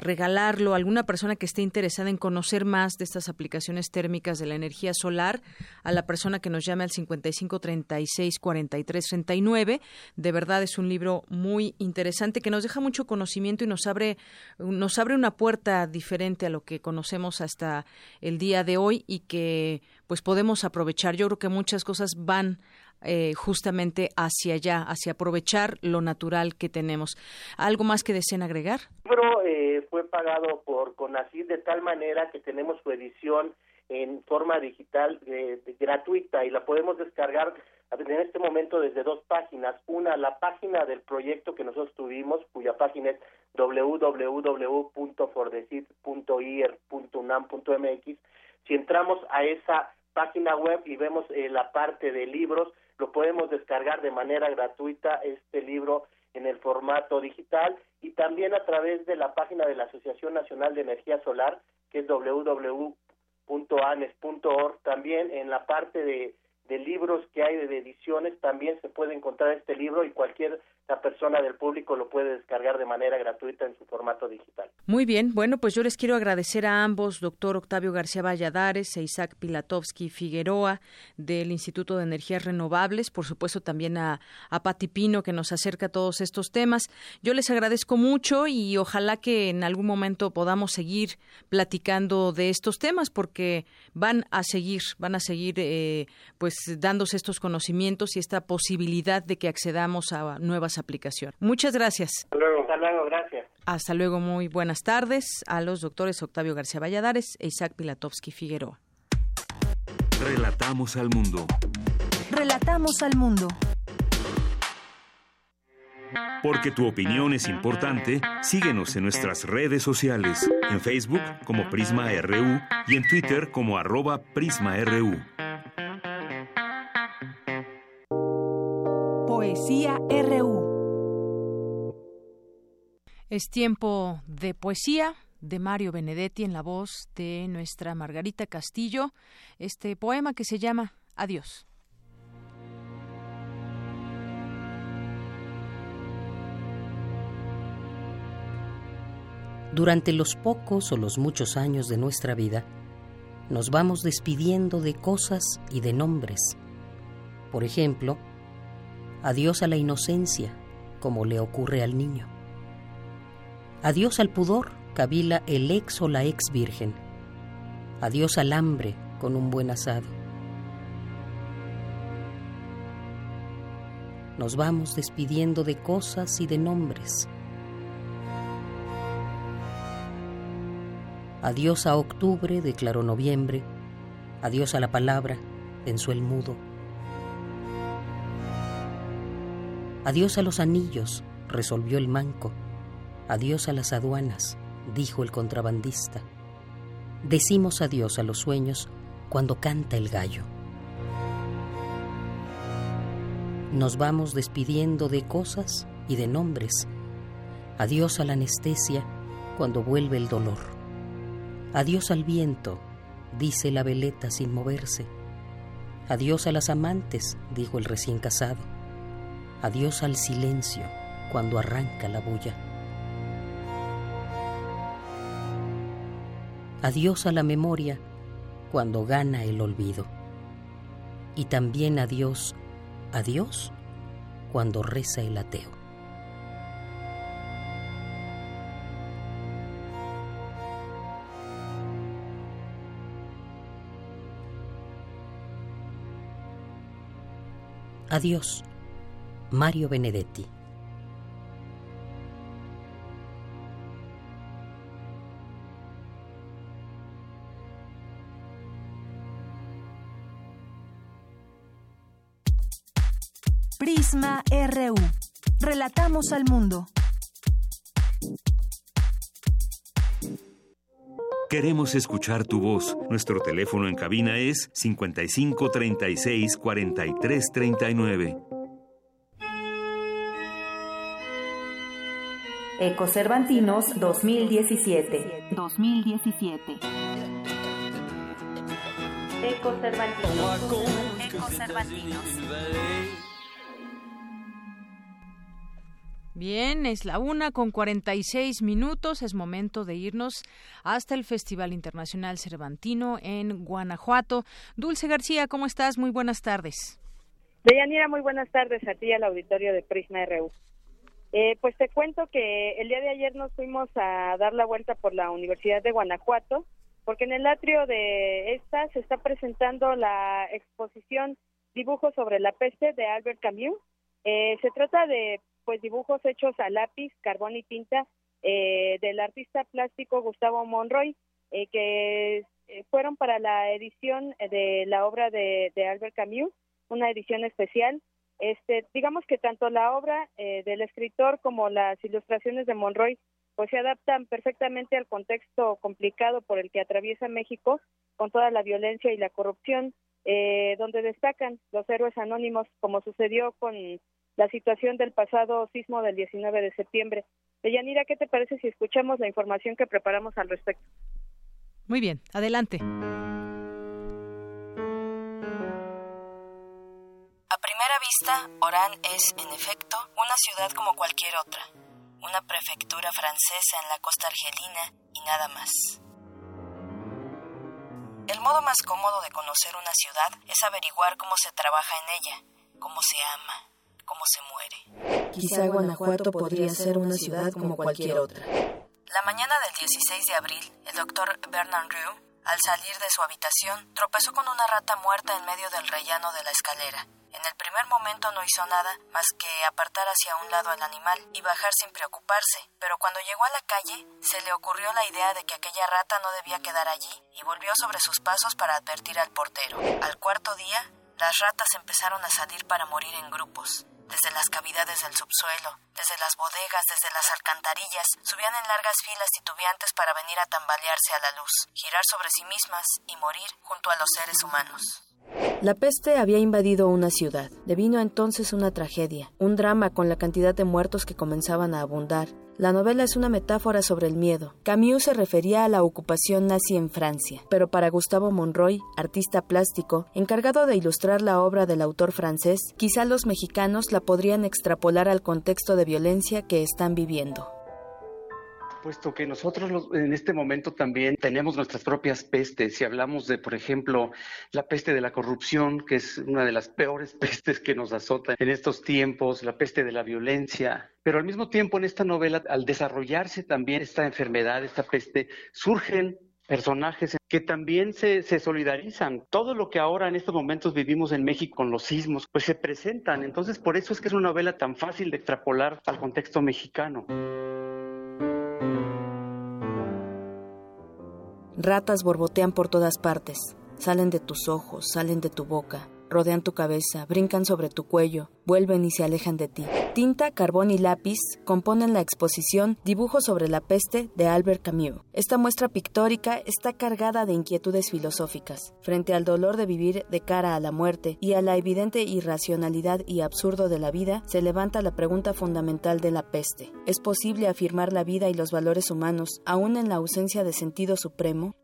S1: regalarlo a alguna persona que esté interesada en conocer más de estas aplicaciones térmicas de la energía solar, a la persona que nos llame al 55 36 43 39. De verdad es un libro muy interesante que nos deja mucho conocimiento y nos abre nos abre una puerta diferente a lo que conocemos hasta el día de hoy y que pues podemos aprovechar. Yo creo que muchas cosas van eh, justamente hacia allá, hacia aprovechar lo natural que tenemos. ¿Algo más que deseen agregar?
S17: El libro eh, fue pagado por CONACYT de tal manera que tenemos su edición en forma digital eh, gratuita y la podemos descargar en este momento desde dos páginas. Una, la página del proyecto que nosotros tuvimos, cuya página es www.fordecid.ir.unam.mx. Si entramos a esa página web y vemos la parte de libros, lo podemos descargar de manera gratuita este libro en el formato digital y también a través de la página de la Asociación Nacional de Energía Solar, que es www.anes.org. También en la parte de, de libros que hay de ediciones también se puede encontrar este libro y cualquier la persona del público lo puede descargar de manera gratuita en su formato digital.
S1: Muy bien, bueno, pues yo les quiero agradecer a ambos, doctor Octavio García Valladares e Isaac Pilatovsky Figueroa del Instituto de Energías Renovables, por supuesto también a, a Pati Pino que nos acerca a todos estos temas. Yo les agradezco mucho y ojalá que en algún momento podamos seguir platicando de estos temas porque van a seguir, van a seguir eh, pues dándose estos conocimientos y esta posibilidad de que accedamos a nuevas aplicaciones. Muchas gracias.
S17: Hasta luego. Hasta luego, gracias.
S1: Hasta luego, muy buenas tardes a los doctores Octavio García Valladares e Isaac Pilatovsky Figueroa.
S2: Relatamos al mundo.
S3: Relatamos al mundo.
S2: Porque tu opinión es importante, síguenos en nuestras redes sociales, en Facebook como Prisma RU y en Twitter como arroba PrismaRU.
S3: Poesía RU.
S1: Es tiempo de poesía de Mario Benedetti en la voz de nuestra Margarita Castillo, este poema que se llama Adiós.
S18: Durante los pocos o los muchos años de nuestra vida, nos vamos despidiendo de cosas y de nombres. Por ejemplo, adiós a la inocencia, como le ocurre al niño. Adiós al pudor, cavila el ex o la ex virgen. Adiós al hambre con un buen asado. Nos vamos despidiendo de cosas y de nombres. Adiós a octubre, declaró noviembre. Adiós a la palabra, pensó el mudo. Adiós a los anillos, resolvió el manco. Adiós a las aduanas, dijo el contrabandista. Decimos adiós a los sueños cuando canta el gallo. Nos vamos despidiendo de cosas y de nombres. Adiós a la anestesia cuando vuelve el dolor. Adiós al viento, dice la veleta sin moverse. Adiós a las amantes, dijo el recién casado. Adiós al silencio cuando arranca la bulla. Adiós a la memoria cuando gana el olvido. Y también adiós, adiós cuando reza el ateo. Adiós, Mario Benedetti.
S3: Relatamos al mundo.
S2: Queremos escuchar tu voz. Nuestro teléfono en cabina es 55 36 43 39.
S19: Ecocervantinos 2017.
S3: 2017.
S19: Ecocervantinos. Ecocervantinos.
S1: Bien, es la una con 46 minutos. Es momento de irnos hasta el Festival Internacional Cervantino en Guanajuato. Dulce García, ¿cómo estás? Muy buenas tardes.
S20: Deyanira, muy buenas tardes a ti al auditorio de Prisma RU. Eh, pues te cuento que el día de ayer nos fuimos a dar la vuelta por la Universidad de Guanajuato, porque en el atrio de esta se está presentando la exposición Dibujos sobre la peste de Albert Camus. Eh, se trata de pues dibujos hechos a lápiz, carbón y tinta eh, del artista plástico Gustavo Monroy, eh, que eh, fueron para la edición de la obra de, de Albert Camus, una edición especial. Este, digamos que tanto la obra del escritor como las ilustraciones de Monroy pues se adaptan perfectamente al contexto complicado por el que atraviesa México con toda la violencia y la corrupción, donde destacan los héroes anónimos, como sucedió con la situación del pasado sismo del 19 de septiembre. Deyanira, ¿qué te parece si escuchamos la información que preparamos al respecto?
S1: Muy bien, adelante.
S21: A primera vista, Orán es, en efecto, una ciudad como cualquier otra, una prefectura francesa en la costa argelina y nada más. El modo más cómodo de conocer una ciudad es averiguar cómo se trabaja en ella, cómo se ama, cómo se muere.
S22: Quizá Guanajuato podría ser una ciudad como cualquier otra.
S21: La mañana del 16 de abril, el doctor Bernard Rue, al salir de su habitación, tropezó con una rata muerta en medio del rellano de la escalera. En el primer momento no hizo nada más que apartar hacia un lado al animal y bajar sin preocuparse, pero cuando llegó a la calle se le ocurrió la idea de que aquella rata no debía quedar allí y volvió sobre sus pasos para advertir al portero. Al cuarto día, las ratas empezaron a salir para morir en grupos. Desde las cavidades del subsuelo, desde las bodegas, desde las alcantarillas, subían en largas filas titubeantes para venir a tambalearse a la luz, girar sobre sí mismas y morir junto a los seres humanos.
S22: La peste había invadido una ciudad. Devino entonces una tragedia, un drama con la cantidad de muertos que comenzaban a abundar. La novela es una metáfora sobre el miedo. Camus se refería a la ocupación nazi en Francia, pero para Gustavo Monroy, artista plástico, encargado de ilustrar la obra del autor francés, quizá los mexicanos la podrían extrapolar al contexto de violencia que están viviendo
S23: puesto que nosotros en este momento también tenemos nuestras propias pestes. Si hablamos de, por ejemplo, la peste de la corrupción, que es una de las peores [laughs] pestes que nos azota en estos tiempos, la peste de la violencia. Pero al mismo tiempo en esta novela, al desarrollarse también esta enfermedad, esta peste, surgen personajes que también se, se, solidarizan. Todo lo que ahora en estos momentos vivimos en México con los sismos, pues se presentan. Entonces, por eso es que es una novela tan fácil de extrapolar al contexto mexicano.
S22: Ratas borbotean por todas partes, salen de tus ojos, salen de tu boca, rodean tu cabeza, brincan sobre tu cuello, vuelven y se alejan de ti. Tinta, carbón y lápiz componen la exposición Dibujo sobre la peste de Albert Camus. Esta muestra pictórica está cargada de inquietudes filosóficas. Frente al dolor de vivir de cara a la muerte y a la evidente irracionalidad y absurdo de la vida, se levanta la pregunta fundamental de la peste. ¿Es posible afirmar la vida y los valores humanos aún en la ausencia de sentido supremo?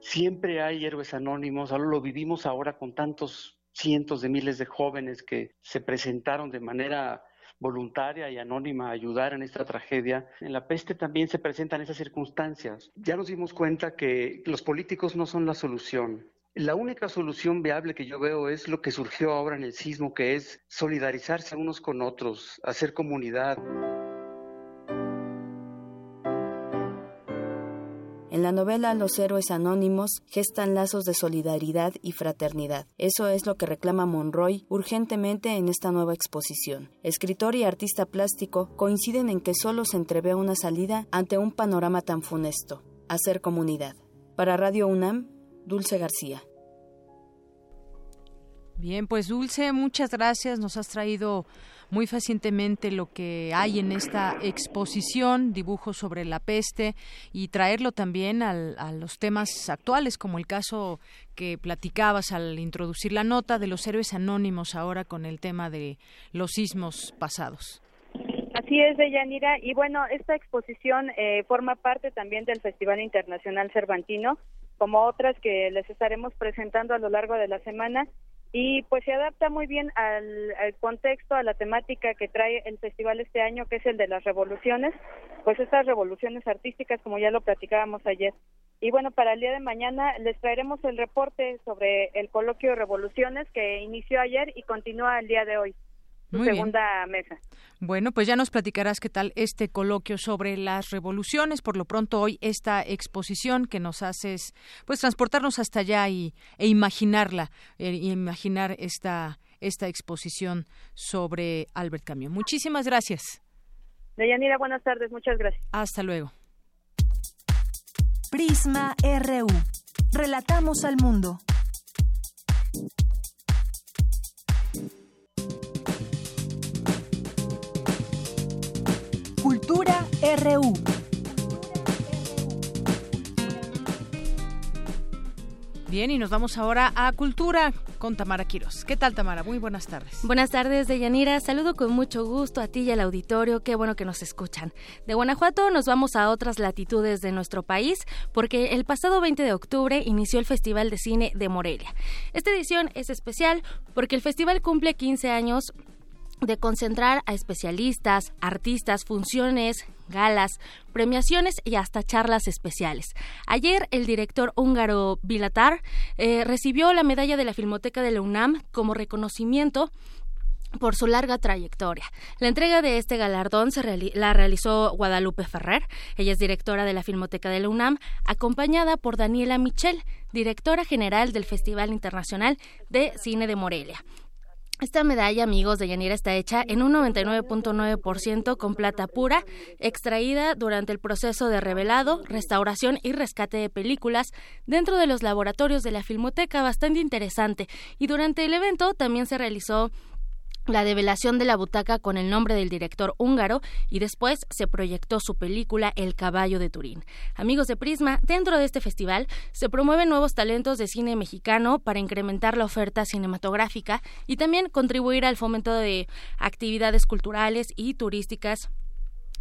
S23: Siempre hay héroes anónimos, ahora lo vivimos ahora con tantos cientos de miles de jóvenes que se presentaron de manera voluntaria y anónima a ayudar en esta tragedia. En la peste también se presentan esas circunstancias. Ya nos dimos cuenta que los políticos no son la solución. La única solución viable que yo veo es lo que surgió ahora en el sismo, que es solidarizarse unos con otros, hacer comunidad.
S22: En la novela Los héroes anónimos gestan lazos de solidaridad y fraternidad. Eso es lo que reclama Monroy urgentemente en esta nueva exposición. Escritor y artista plástico coinciden en que solo se entrevé una salida ante un panorama tan funesto, hacer comunidad. Para Radio UNAM, Dulce García.
S1: Bien, pues Dulce, muchas gracias. Nos has traído muy facientemente lo que hay en esta exposición, dibujos sobre la peste, y traerlo también a los temas actuales, como el caso que platicabas al introducir la nota de los héroes anónimos ahora con el tema de los sismos pasados.
S20: Así es, Deyanira. Y bueno, esta exposición eh, forma parte también del Festival Internacional Cervantino, como otras que les estaremos presentando a lo largo de la semana y pues se adapta muy bien al, contexto, a la temática que trae el festival este año, que es el de las revoluciones, pues estas revoluciones artísticas, como ya lo platicábamos ayer. Y bueno, para el día de mañana les traeremos el reporte sobre el coloquio de revoluciones que inició ayer y continúa el día de hoy segunda mesa.
S1: Bueno, pues ya nos platicarás qué tal este coloquio sobre las revoluciones. Por lo pronto hoy esta exposición que nos haces, pues transportarnos hasta allá y, e imaginarla, e imaginar esta esta exposición sobre Albert Camus. Muchísimas gracias.
S20: Deyanira, buenas tardes. Muchas gracias.
S1: Hasta luego.
S3: Prisma RU. Relatamos al mundo. Cultura RU.
S1: Bien, y nos vamos ahora a Cultura con Tamara Quiros. ¿Qué tal, Tamara? Muy buenas tardes.
S24: Buenas tardes, Deyanira. Saludo con mucho gusto a ti y al auditorio. Qué bueno que nos escuchan. De Guanajuato nos vamos a otras latitudes de nuestro país porque el pasado 20 de octubre inició el Festival de Cine de Morelia. Esta edición es especial porque el festival cumple 15 años de concentrar a especialistas, artistas, funciones, galas, premiaciones y hasta charlas especiales. Ayer el director húngaro Bilatar eh, recibió la medalla de la Filmoteca de la UNAM como reconocimiento por su larga trayectoria. La entrega de este galardón se la realizó Guadalupe Ferrer. Ella es directora de la Filmoteca de la UNAM, acompañada por Daniela Michel, directora general del Festival Internacional de Cine de Morelia. Esta medalla, amigos de Yanira, está hecha en un 99.9% con plata pura, extraída durante el proceso de revelado, restauración y rescate de películas dentro de los laboratorios de la Filmoteca, bastante interesante. Y durante el evento también se realizó la develación de la butaca con el nombre del director húngaro y después se proyectó su película El caballo de Turín. Amigos de Prisma, dentro de este festival se promueven nuevos talentos de cine mexicano para incrementar la oferta cinematográfica y también contribuir al fomento de actividades culturales y turísticas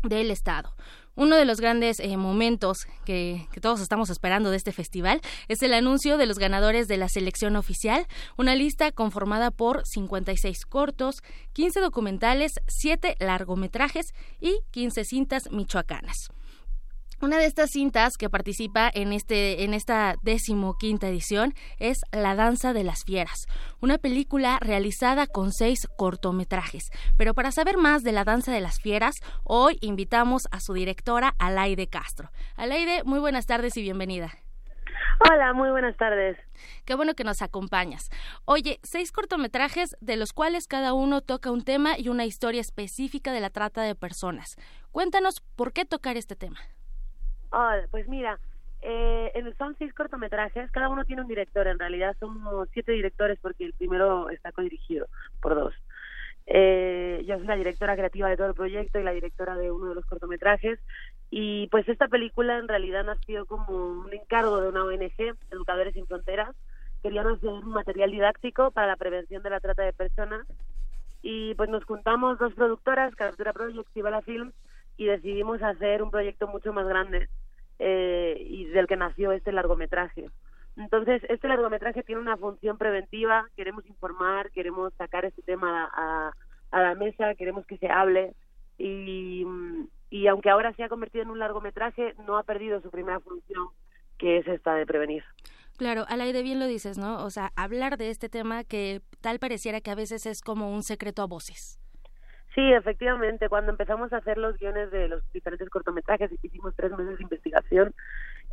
S24: del Estado. Uno de los grandes eh, momentos que, todos estamos esperando de este festival es el anuncio de los ganadores de la selección oficial, una lista conformada por 56 cortos, 15 documentales, 7 largometrajes y 15 cintas michoacanas. Una de estas cintas que participa en, este, en esta decimoquinta edición es La Danza de las Fieras, una película realizada con seis cortometrajes. Pero para saber más de La Danza de las Fieras, hoy invitamos a su directora, Alaide Castro. Alaide, muy buenas tardes y bienvenida.
S25: Hola, muy buenas tardes.
S24: Qué bueno que nos acompañas. Oye, seis cortometrajes de los cuales cada uno toca un tema y una historia específica de la trata de personas. Cuéntanos por qué tocar este tema.
S25: Oh, pues mira, eh, son seis cortometrajes, cada uno tiene un director, en realidad somos siete directores porque el primero está codirigido por dos. Eh, yo soy la directora creativa de todo el proyecto y la directora de uno de los cortometrajes. Y pues esta película en realidad nació como un encargo de una ONG, Educadores sin Fronteras, querían hacer un material didáctico para la prevención de la trata de personas. Y pues nos juntamos dos productoras, Captura Project y Bala Films, y decidimos hacer un proyecto mucho más grande eh, y del que nació este largometraje. Entonces, este largometraje tiene una función preventiva, queremos informar, queremos sacar este tema a, a la mesa, queremos que se hable y, y aunque ahora se ha convertido en un largometraje, no ha perdido su primera función, que es esta de prevenir.
S24: Claro, al aire bien lo dices, ¿no? O sea, hablar de este tema que tal pareciera que a veces es como un secreto a voces.
S25: Sí, efectivamente, cuando empezamos a hacer los guiones de los diferentes cortometrajes, hicimos tres meses de investigación,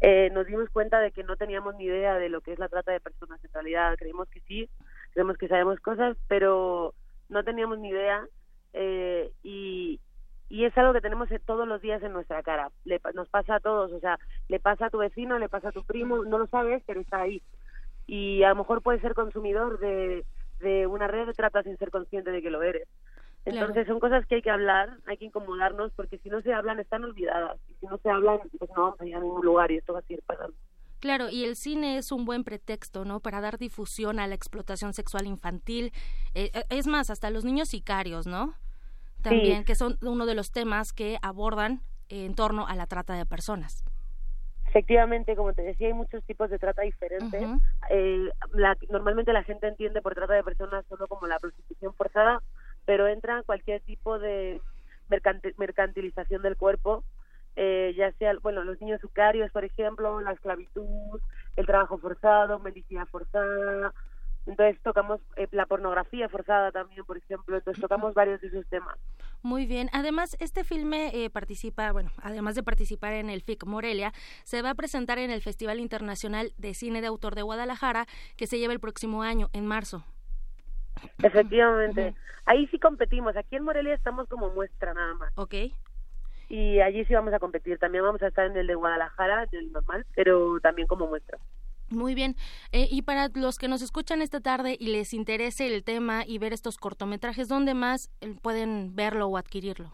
S25: eh, nos dimos cuenta de que no teníamos ni idea de lo que es la trata de personas. En realidad creímos que sí, creemos que sabemos cosas, pero no teníamos ni idea eh, y, y es algo que tenemos todos los días en nuestra cara. Le, nos pasa a todos, o sea, le pasa a tu vecino, le pasa a tu primo, no lo sabes, pero está ahí. Y a lo mejor puedes ser consumidor de, de una red de trata sin ser consciente de que lo eres. Entonces son cosas que hay que hablar, hay que incomodarnos, porque si no se hablan están olvidadas. Y si no se hablan, pues no vamos a ir a ningún lugar y esto va a seguir pasando.
S24: Claro, y el cine es un buen pretexto, ¿no? Para dar difusión a la explotación sexual infantil. Eh, eh, es más, hasta los niños sicarios, ¿no? También, que son uno de los temas que abordan en torno a la trata de personas.
S25: Efectivamente, como te decía, hay muchos tipos de trata diferentes. eh, normalmente la gente entiende por trata de personas solo como la prostitución forzada, pero entra cualquier tipo de mercantilización del cuerpo, eh, ya sea, bueno, los niños sucarios, por ejemplo, la esclavitud, el trabajo forzado, medicina forzada, entonces tocamos eh, la pornografía forzada también, por ejemplo, entonces tocamos varios de esos temas.
S24: Muy bien. Además, este filme eh, participa, bueno, además de participar en el FIC Morelia, se va a presentar en el Festival Internacional de Cine de Autor de Guadalajara, que se lleva el próximo año, en marzo.
S25: Efectivamente. Ahí sí competimos. Aquí en Morelia estamos como muestra nada más.
S24: Ok.
S25: Y allí sí vamos a competir. También vamos a estar en el de Guadalajara, en el normal, pero también como muestra.
S24: Muy bien. Eh, y para los que nos escuchan esta tarde y les interese el tema y ver estos cortometrajes, ¿dónde más eh, pueden verlo o adquirirlo?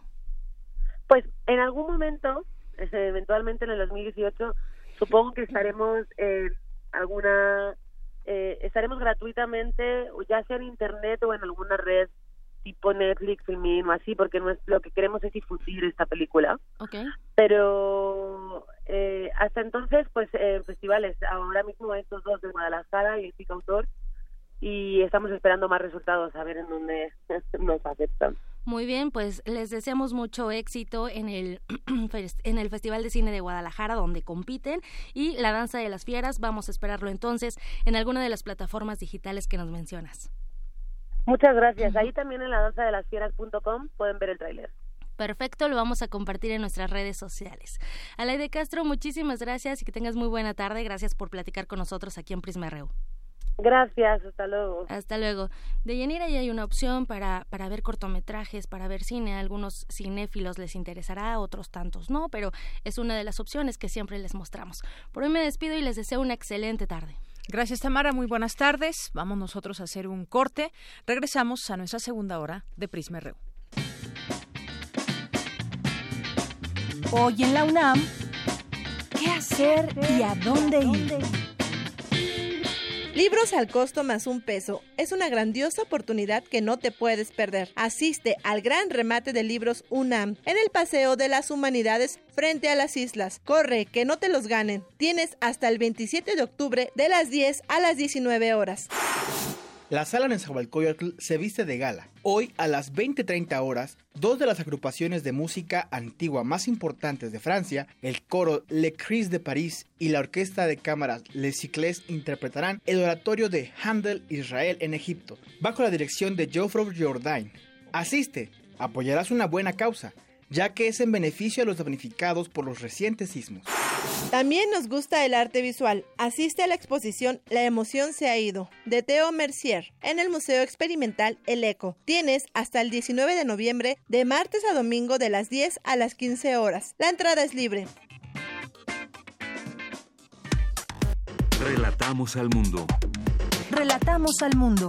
S25: Pues en algún momento, [laughs] eventualmente en el 2018, supongo que estaremos en alguna eh, estaremos gratuitamente, ya sea en internet o en alguna red tipo Netflix, Filmin o así, porque no es, lo que queremos es difundir esta película.
S24: Okay.
S25: Pero eh, hasta entonces, pues eh, festivales, ahora mismo estos dos de Guadalajara y el Autor, y estamos esperando más resultados, a ver en dónde [laughs] nos aceptan.
S24: Muy bien, pues les deseamos mucho éxito en el [clears throat] en el Festival de Cine de Guadalajara donde compiten y La Danza de las Fieras, vamos a esperarlo entonces en alguna de las plataformas digitales que nos mencionas.
S25: Muchas gracias. Ahí también en la danza de las fieras.com pueden ver el tráiler.
S24: Perfecto, lo vamos a compartir en nuestras redes sociales. Alaide Castro, muchísimas gracias y que tengas muy buena tarde. Gracias por platicar con nosotros aquí en Prisma RU.
S25: Gracias, hasta luego.
S24: Hasta luego. De Yanira ya hay una opción para, para ver cortometrajes, para ver cine. A algunos cinéfilos les interesará, otros tantos no, pero es una de las opciones que siempre les mostramos. Por hoy me despido y les deseo una excelente tarde.
S1: Gracias, Tamara. Muy buenas tardes. Vamos nosotros a hacer un corte. Regresamos a nuestra segunda hora de Prisma RU.
S3: Hoy en la UNAM, ¿qué hacer y a dónde ir?
S26: Libros al costo más un peso. Es una grandiosa oportunidad que no te puedes perder. Asiste al gran remate de libros UNAM en el Paseo de las Humanidades frente a las islas. Corre, que no te los ganen. Tienes hasta el 27 de octubre de las 10 a las 19 horas.
S27: La sala Nezahualcóyotl se viste de gala. Hoy a las 20:30 horas, dos de las agrupaciones de música antigua más importantes de Francia, el coro Le Cris de París y la orquesta de cámaras Les Cycles interpretarán el oratorio de Handel Israel en Egipto, bajo la dirección de Geoffroy Jourdain. Asiste, apoyarás una buena causa ya que es en beneficio a los damnificados por los recientes sismos.
S26: También nos gusta el arte visual. Asiste a la exposición La emoción se ha ido, de Theo Mercier, en el Museo Experimental El Eco. Tienes hasta el 19 de noviembre, de martes a domingo de las 10 a las 15 horas. La entrada es libre.
S2: Relatamos al mundo.
S3: Relatamos al mundo.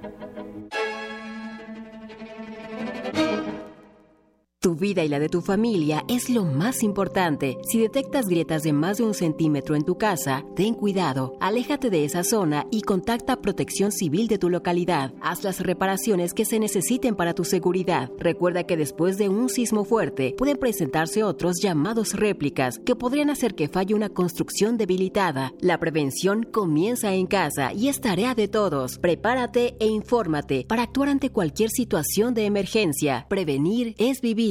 S28: Tu vida y la de tu familia es lo más importante. Si detectas grietas de más de un centímetro en tu casa, ten cuidado, aléjate de esa zona y contacta Protección Civil de tu localidad. Haz las reparaciones que se necesiten para tu seguridad. Recuerda que después de un sismo fuerte pueden presentarse otros llamados réplicas que podrían hacer que falle una construcción debilitada. La prevención comienza en casa y es tarea de todos. Prepárate e infórmate para actuar ante cualquier situación de emergencia. Prevenir es vivir.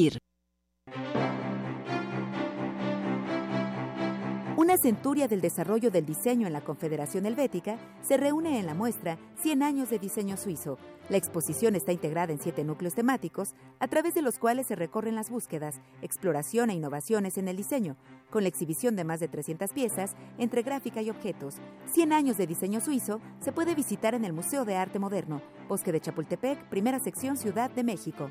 S19: Una centuria del desarrollo del diseño en la Confederación Helvética se reúne en la muestra 100 años de diseño suizo. La exposición está integrada en siete núcleos temáticos, a través de los cuales se recorren las búsquedas, exploración e innovaciones en el diseño, con la exhibición de más de 300 piezas entre gráfica y objetos. 100 años de diseño suizo se puede visitar en el Museo de Arte Moderno, Bosque de Chapultepec, primera sección Ciudad de México.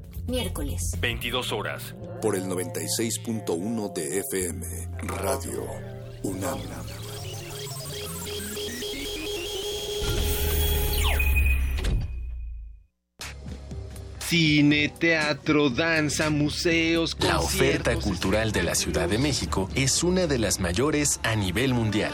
S29: miércoles.
S2: 22 horas.
S30: Por el 96.1 de FM, Radio UNAM.
S31: cine, teatro, danza, museos,
S32: La oferta cultural de la Ciudad de México es una de las mayores a nivel mundial.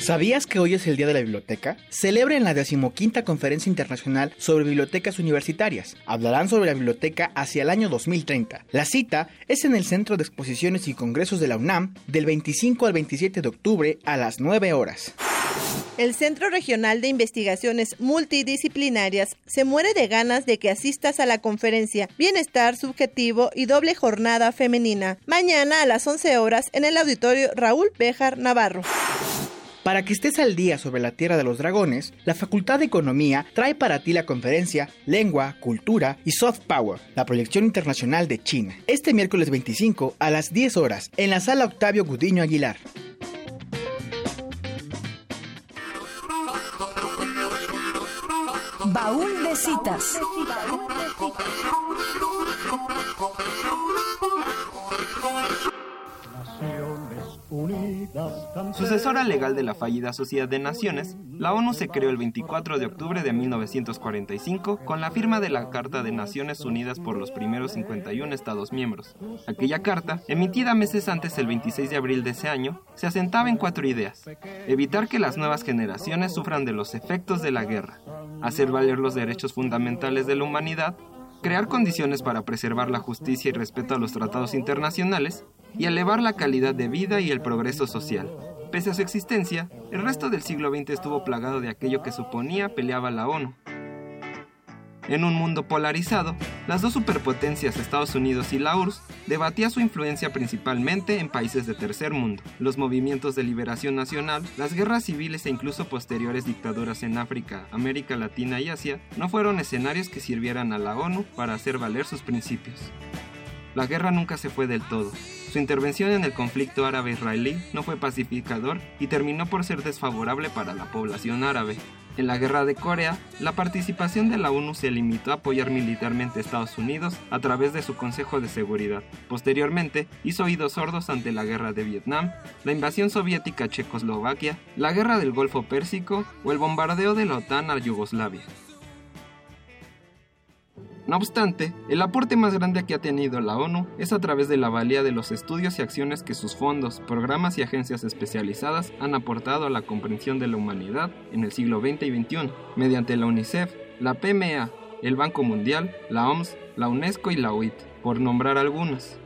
S27: ¿Sabías que hoy es el Día de la Biblioteca? Celebra en la decimoquinta Conferencia Internacional sobre Bibliotecas Universitarias. Hablarán sobre la biblioteca hacia el año 2030. La cita es en el Centro de Exposiciones y Congresos de la UNAM del 25 al 27 de octubre a las 9 horas.
S26: El Centro Regional de Investigaciones Multidisciplinarias se muere de ganas de que asistas a la conferencia Bienestar Subjetivo y Doble Jornada Femenina, mañana a las 11 horas en el auditorio Raúl Béjar Navarro.
S27: Para que estés al día sobre la Tierra de los Dragones, la Facultad de Economía trae para ti la conferencia Lengua, Cultura y Soft Power, la proyección internacional de China, este miércoles 25 a las 10 horas en la sala Octavio Gudiño Aguilar.
S3: Baúl de citas.
S33: Sucesora legal de la fallida Sociedad de Naciones, la ONU se creó el 24 de octubre de 1945 con la firma de la Carta de Naciones Unidas por los primeros 51 Estados miembros. Aquella carta, emitida meses antes del 26 de abril de ese año, se asentaba en cuatro ideas. Evitar que las nuevas generaciones sufran de los efectos de la guerra, hacer valer los derechos fundamentales de la humanidad, crear condiciones para preservar la justicia y respeto a los tratados internacionales y elevar la calidad de vida y el progreso social. Pese a su existencia, el resto del siglo XX estuvo plagado de aquello que suponía peleaba la ONU. En un mundo polarizado, las dos superpotencias Estados Unidos y la URSS debatía su influencia principalmente en países de tercer mundo. Los movimientos de liberación nacional, las guerras civiles e incluso posteriores dictaduras en África, América Latina y Asia no fueron escenarios que sirvieran a la ONU para hacer valer sus principios. La guerra nunca se fue del todo. Su intervención en el conflicto árabe-israelí no fue pacificador y terminó por ser desfavorable para la población árabe. En la guerra de Corea, la participación de la ONU se limitó a apoyar militarmente a Estados Unidos a través de su Consejo de Seguridad. Posteriormente, hizo oídos sordos ante la guerra de Vietnam, la invasión soviética a Checoslovaquia, la guerra del Golfo Pérsico o el bombardeo de la OTAN a Yugoslavia. No obstante, el aporte más grande que ha tenido la ONU es a través de la valía de los estudios y acciones que sus fondos, programas y agencias especializadas han aportado a la comprensión de la humanidad en el siglo XX y XXI, mediante la UNICEF, la PMA, el Banco Mundial, la OMS, la UNESCO y la OIT, por nombrar algunas.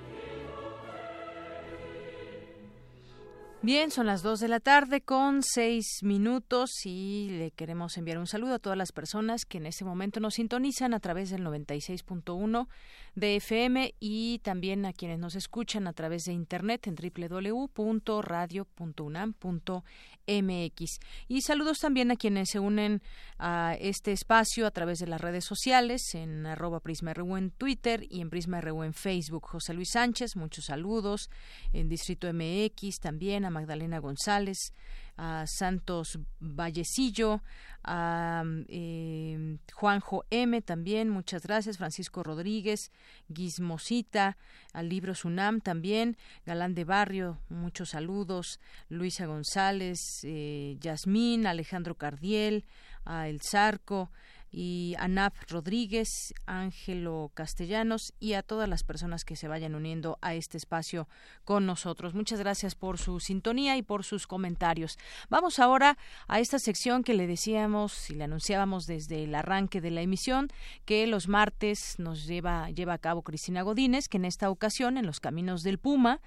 S1: Bien, son las 2 de la tarde con 6 minutos y le queremos enviar un saludo a todas las personas que en este momento nos sintonizan a través del 96.1 de FM y también a quienes nos escuchan a través de internet en www.radio.unam.mx. Y saludos también a quienes se unen a este espacio a través de las redes sociales en arroba PrismaRU en Twitter y en PrismaRU en Facebook. José Luis Sánchez, muchos saludos. En Distrito MX también Magdalena González, a Santos Vallecillo, a eh, Juanjo M también, muchas gracias, Francisco Rodríguez, Guismosita, al libro Sunam también, Galán de Barrio, muchos saludos, Luisa González, eh, Yasmín, Alejandro Cardiel, a El Zarco, y a Naf Rodríguez, Ángelo Castellanos y a todas las personas que se vayan uniendo a este espacio con nosotros. Muchas gracias por su sintonía y por sus comentarios. Vamos ahora a esta sección que le decíamos y le anunciábamos desde el arranque de la emisión que los martes nos lleva lleva a cabo Cristina Godínez, que en esta ocasión en los caminos del Puma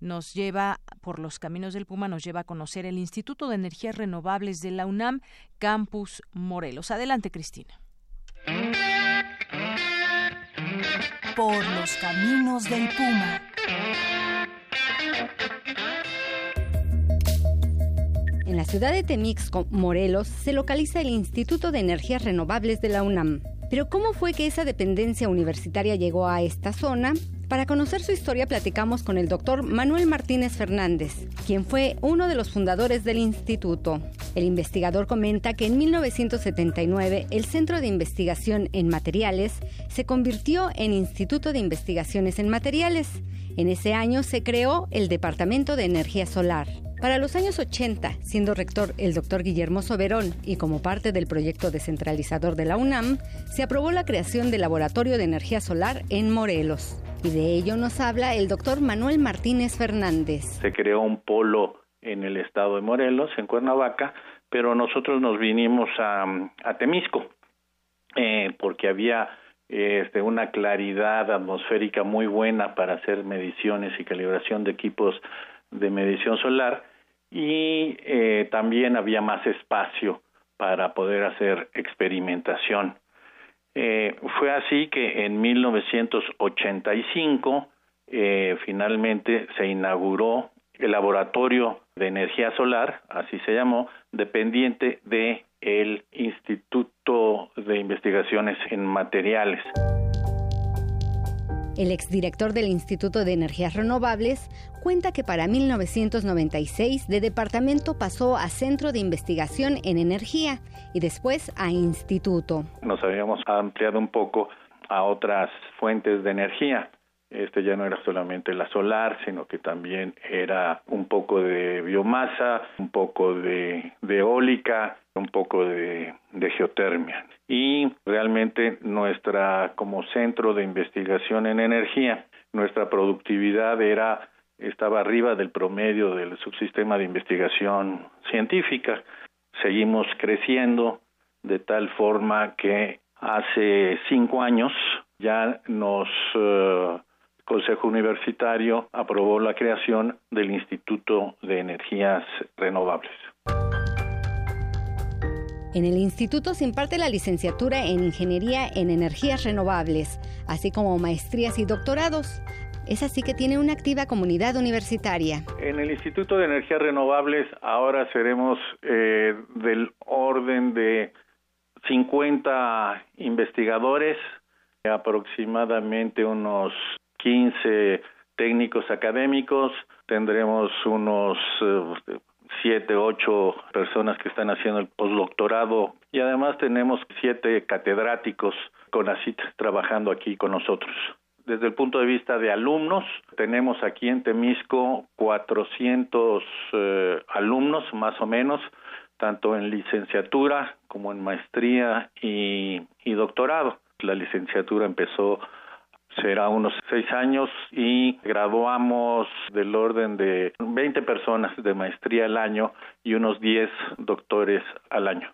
S1: nos lleva por los caminos del Puma nos lleva a conocer el Instituto de Energías Renovables de la UNAM Campus Morelos. Adelante, Cristina.
S3: Por los caminos del Puma.
S34: En la ciudad de Temixco, Morelos, se localiza el Instituto de Energías Renovables de la UNAM. Pero ¿cómo fue que esa dependencia universitaria llegó a esta zona? Para conocer su historia platicamos con el doctor Manuel Martínez Fernández, quien fue uno de los fundadores del instituto. El investigador comenta que en 1979 el Centro de Investigación en Materiales se convirtió en Instituto de Investigaciones en Materiales. En ese año se creó el Departamento de Energía Solar. Para los años 80, siendo rector el doctor Guillermo Soberón y como parte del proyecto descentralizador de la UNAM, se aprobó la creación del Laboratorio de Energía Solar en Morelos. Y de ello nos habla el doctor Manuel Martínez Fernández.
S35: Se creó un polo en el estado de Morelos, en Cuernavaca, pero nosotros nos vinimos a, Temisco, eh, porque había este, una claridad atmosférica muy buena para hacer mediciones y calibración de equipos de medición solar y eh, también había más espacio para poder hacer experimentación. Eh, fue así que en 1985 eh, finalmente se inauguró el laboratorio de energía solar, así se llamó, dependiente de el Instituto de Investigaciones en Materiales.
S34: El exdirector del Instituto de Energías Renovables cuenta que para 1996 de departamento pasó a Centro de Investigación en Energía y después a Instituto.
S35: Nos habíamos ampliado un poco a otras fuentes de energía. Este ya no era solamente la solar, sino que también era un poco de biomasa, un poco de, eólica, un poco de, de geotermia. Y realmente nuestra, como centro de investigación en energía, nuestra productividad era estaba arriba del promedio del subsistema de investigación científica. Seguimos creciendo de tal forma que hace cinco años ya nos eh, Consejo Universitario aprobó la creación del Instituto de Energías Renovables.
S34: En el instituto se imparte la licenciatura en Ingeniería en Energías Renovables, así como maestrías y doctorados. Es así que tiene una activa comunidad universitaria.
S35: En el Instituto de Energías Renovables ahora seremos eh, del orden de 50 investigadores, aproximadamente unos 15 técnicos académicos, tendremos unos eh, siete, ocho personas que están haciendo el postdoctorado y además tenemos siete catedráticos con ACIT trabajando aquí con nosotros. Desde el punto de vista de alumnos, tenemos aquí en Temisco 400 eh, alumnos más o menos, tanto en licenciatura como en maestría y doctorado. La licenciatura empezó será unos seis años y graduamos del orden de 20 personas de maestría al año y unos 10 doctores al año.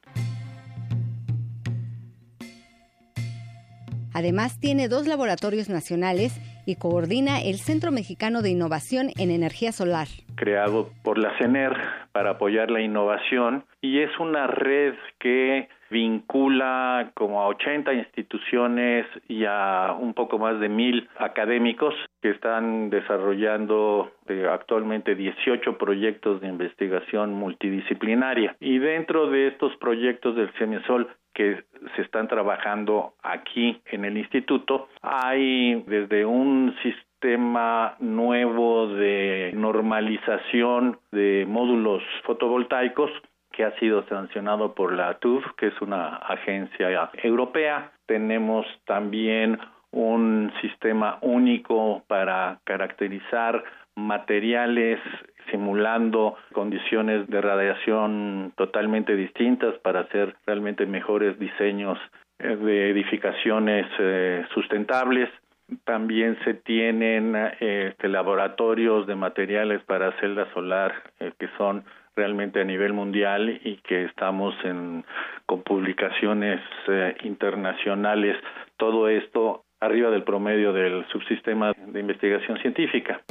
S34: Además, tiene dos laboratorios nacionales y coordina el Centro Mexicano de Innovación en Energía Solar.
S35: Creado por la CENER para apoyar la innovación y es una red que vincula como a 80 instituciones y a un poco más de mil académicos que están desarrollando eh, actualmente 18 proyectos de investigación multidisciplinaria. Y dentro de estos proyectos del CEMISOL que se están trabajando aquí en el instituto, hay desde un sistema nuevo de normalización de módulos fotovoltaicos que ha sido sancionado por la TUF, que es una agencia europea. Tenemos también un sistema único para caracterizar materiales simulando condiciones de radiación totalmente distintas para hacer realmente mejores diseños eh, de edificaciones eh, sustentables. También se tienen este, laboratorios de materiales para celda solar eh, que son realmente a nivel mundial y que estamos con publicaciones eh, internacionales, todo esto arriba del promedio del subsistema de investigación científica.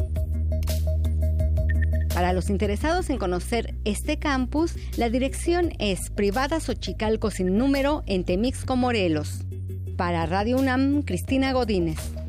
S34: Para los interesados en conocer este campus, la dirección es Privada Xochicalco sin número en Temixco, Morelos. Para Radio UNAM, Cristina Godínez.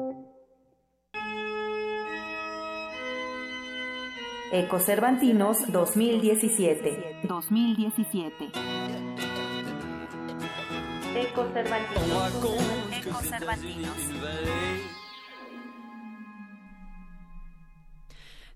S19: Ecocervantinos 2017. 2017. Ecocervantinos. Ecocervantinos.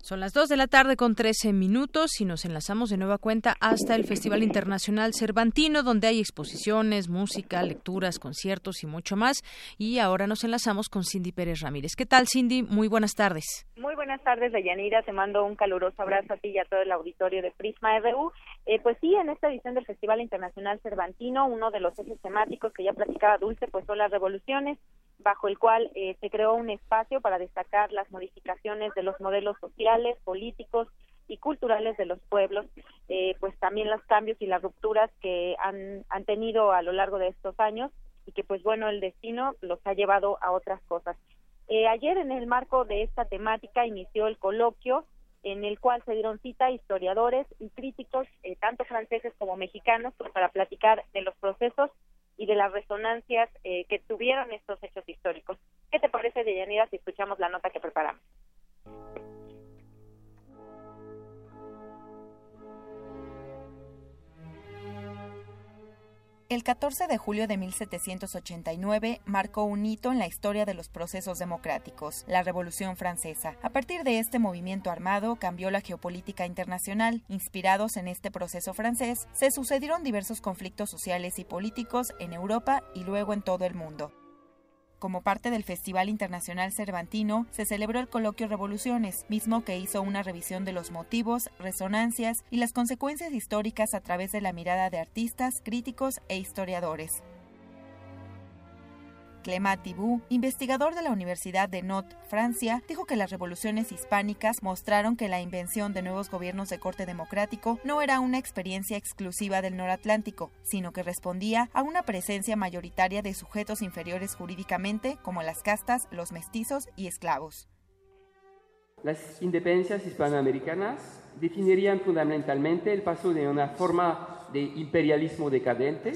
S1: Son las 2 de la tarde con 13 minutos y nos enlazamos de nueva cuenta hasta el Festival Internacional Cervantino, donde hay exposiciones, música, lecturas, conciertos y mucho más. Y ahora nos enlazamos con Cindy Pérez Ramírez. ¿Qué tal, Cindy? Muy buenas tardes.
S36: Muy buenas tardes, Deyanira. Te mando un caluroso abrazo a ti y a todo el auditorio de Prisma RU. Eh, pues sí, en esta edición del Festival Internacional Cervantino, uno de los ejes temáticos que ya platicaba Dulce, pues son las revoluciones bajo el cual eh, se creó un espacio para destacar las modificaciones de los modelos sociales, políticos y culturales de los pueblos, eh, pues también los cambios y las rupturas que han, han tenido a lo largo de estos años y que pues bueno, el destino los ha llevado a otras cosas. Eh, ayer en el marco de esta temática inició el coloquio en el cual se dieron cita historiadores y críticos, tanto franceses como mexicanos, pues, para platicar de los procesos y de las resonancias eh, que tuvieron estos hechos históricos. ¿Qué te parece, Deyanira, si escuchamos la nota que preparamos?
S37: El 14 de julio de 1789 marcó un hito en la historia de los procesos democráticos, la Revolución Francesa. A partir de este movimiento armado cambió la geopolítica internacional. Inspirados en este proceso francés, se sucedieron diversos conflictos sociales y políticos en Europa y luego en todo el mundo. Como parte del Festival Internacional Cervantino, se celebró el coloquio Revoluciones, mismo que hizo una revisión de los motivos, resonancias y las consecuencias históricas a través de la mirada de artistas, críticos e historiadores. Clément Thibault, investigador de la Universidad de Nantes, Francia, dijo que las revoluciones hispánicas mostraron que la invención de nuevos gobiernos de corte democrático no era una experiencia exclusiva del noratlántico, sino que respondía a una presencia mayoritaria de sujetos inferiores jurídicamente, como las castas, los mestizos y esclavos.
S38: Las independencias hispanoamericanas definirían fundamentalmente el paso de una forma de imperialismo decadente,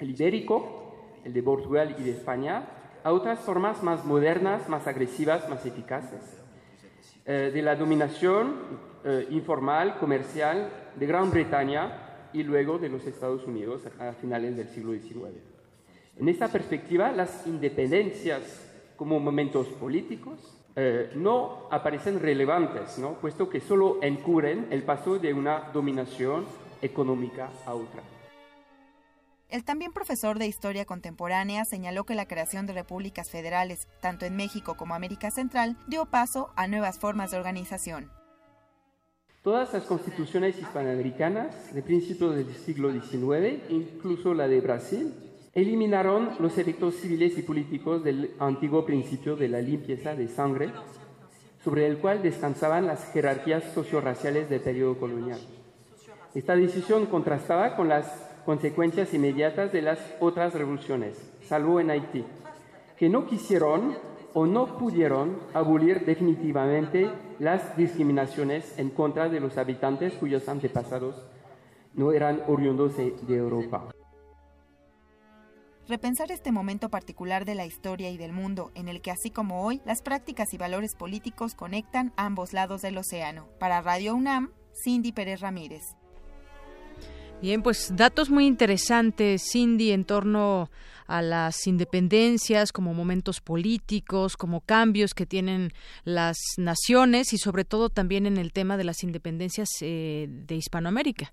S38: el ibérico, el de Portugal y de España, a otras formas más modernas, más agresivas, más eficaces, eh, de la dominación eh, informal, comercial de Gran Bretaña y luego de los Estados Unidos a finales del siglo XIX. En esta perspectiva, las independencias como momentos políticos eh, no aparecen relevantes, puesto que solo encubren el paso de una dominación económica a otra.
S37: El también profesor de Historia Contemporánea señaló que la creación de repúblicas federales, tanto en México como América Central, dio paso a nuevas formas de organización.
S38: Todas las constituciones hispanoamericanas de principios del siglo XIX, incluso la de Brasil, eliminaron los efectos civiles y políticos del antiguo principio de la limpieza de sangre, sobre el cual descansaban las jerarquías socio-raciales del periodo colonial. Esta decisión contrastaba con las consecuencias inmediatas de las otras revoluciones, salvo en Haití, que no quisieron o no pudieron abolir definitivamente las discriminaciones en contra de los habitantes cuyos antepasados no eran oriundos de Europa.
S37: Repensar este momento particular de la historia y del mundo, en el que así como hoy, las prácticas y valores políticos conectan ambos lados del océano. Para Radio UNAM, Cindy Pérez Ramírez.
S1: Bien, pues datos muy interesantes, Cindy, en torno a las independencias como momentos políticos, como cambios que tienen las naciones y sobre todo también en el tema de las independencias eh, de Hispanoamérica.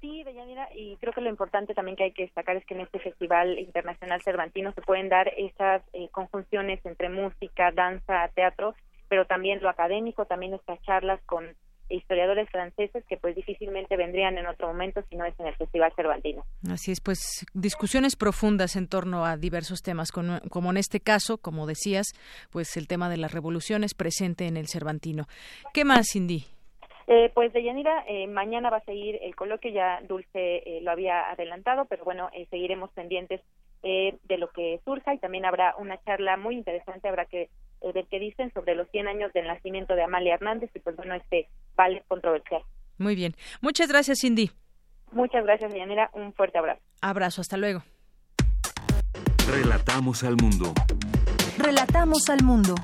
S36: Sí, Deyanira, y creo que lo importante también que hay que destacar es que en este Festival Internacional Cervantino se pueden dar esas eh, conjunciones entre música, danza, teatro, pero también lo académico, también estas charlas con historiadores franceses que pues difícilmente vendrían en otro momento si no es en el Festival Cervantino.
S1: Así es, pues discusiones profundas en torno a diversos temas, como en este caso, como decías, pues el tema de las revoluciones presente en el Cervantino. ¿Qué más, Cindy?
S36: Eh, pues Deyanira, eh, mañana va a seguir el coloquio, ya Dulce eh, lo había adelantado, pero bueno, eh, seguiremos pendientes eh, de lo que surja y también habrá una charla muy interesante, habrá que ver qué dicen sobre los 100 años del nacimiento de Amalia Hernández y pues bueno, este vale controversial.
S1: Muy bien. Muchas gracias, Cindy.
S36: Muchas gracias, Deyanira. Un fuerte abrazo.
S1: Abrazo, hasta luego.
S2: Relatamos al mundo.
S3: Relatamos al mundo.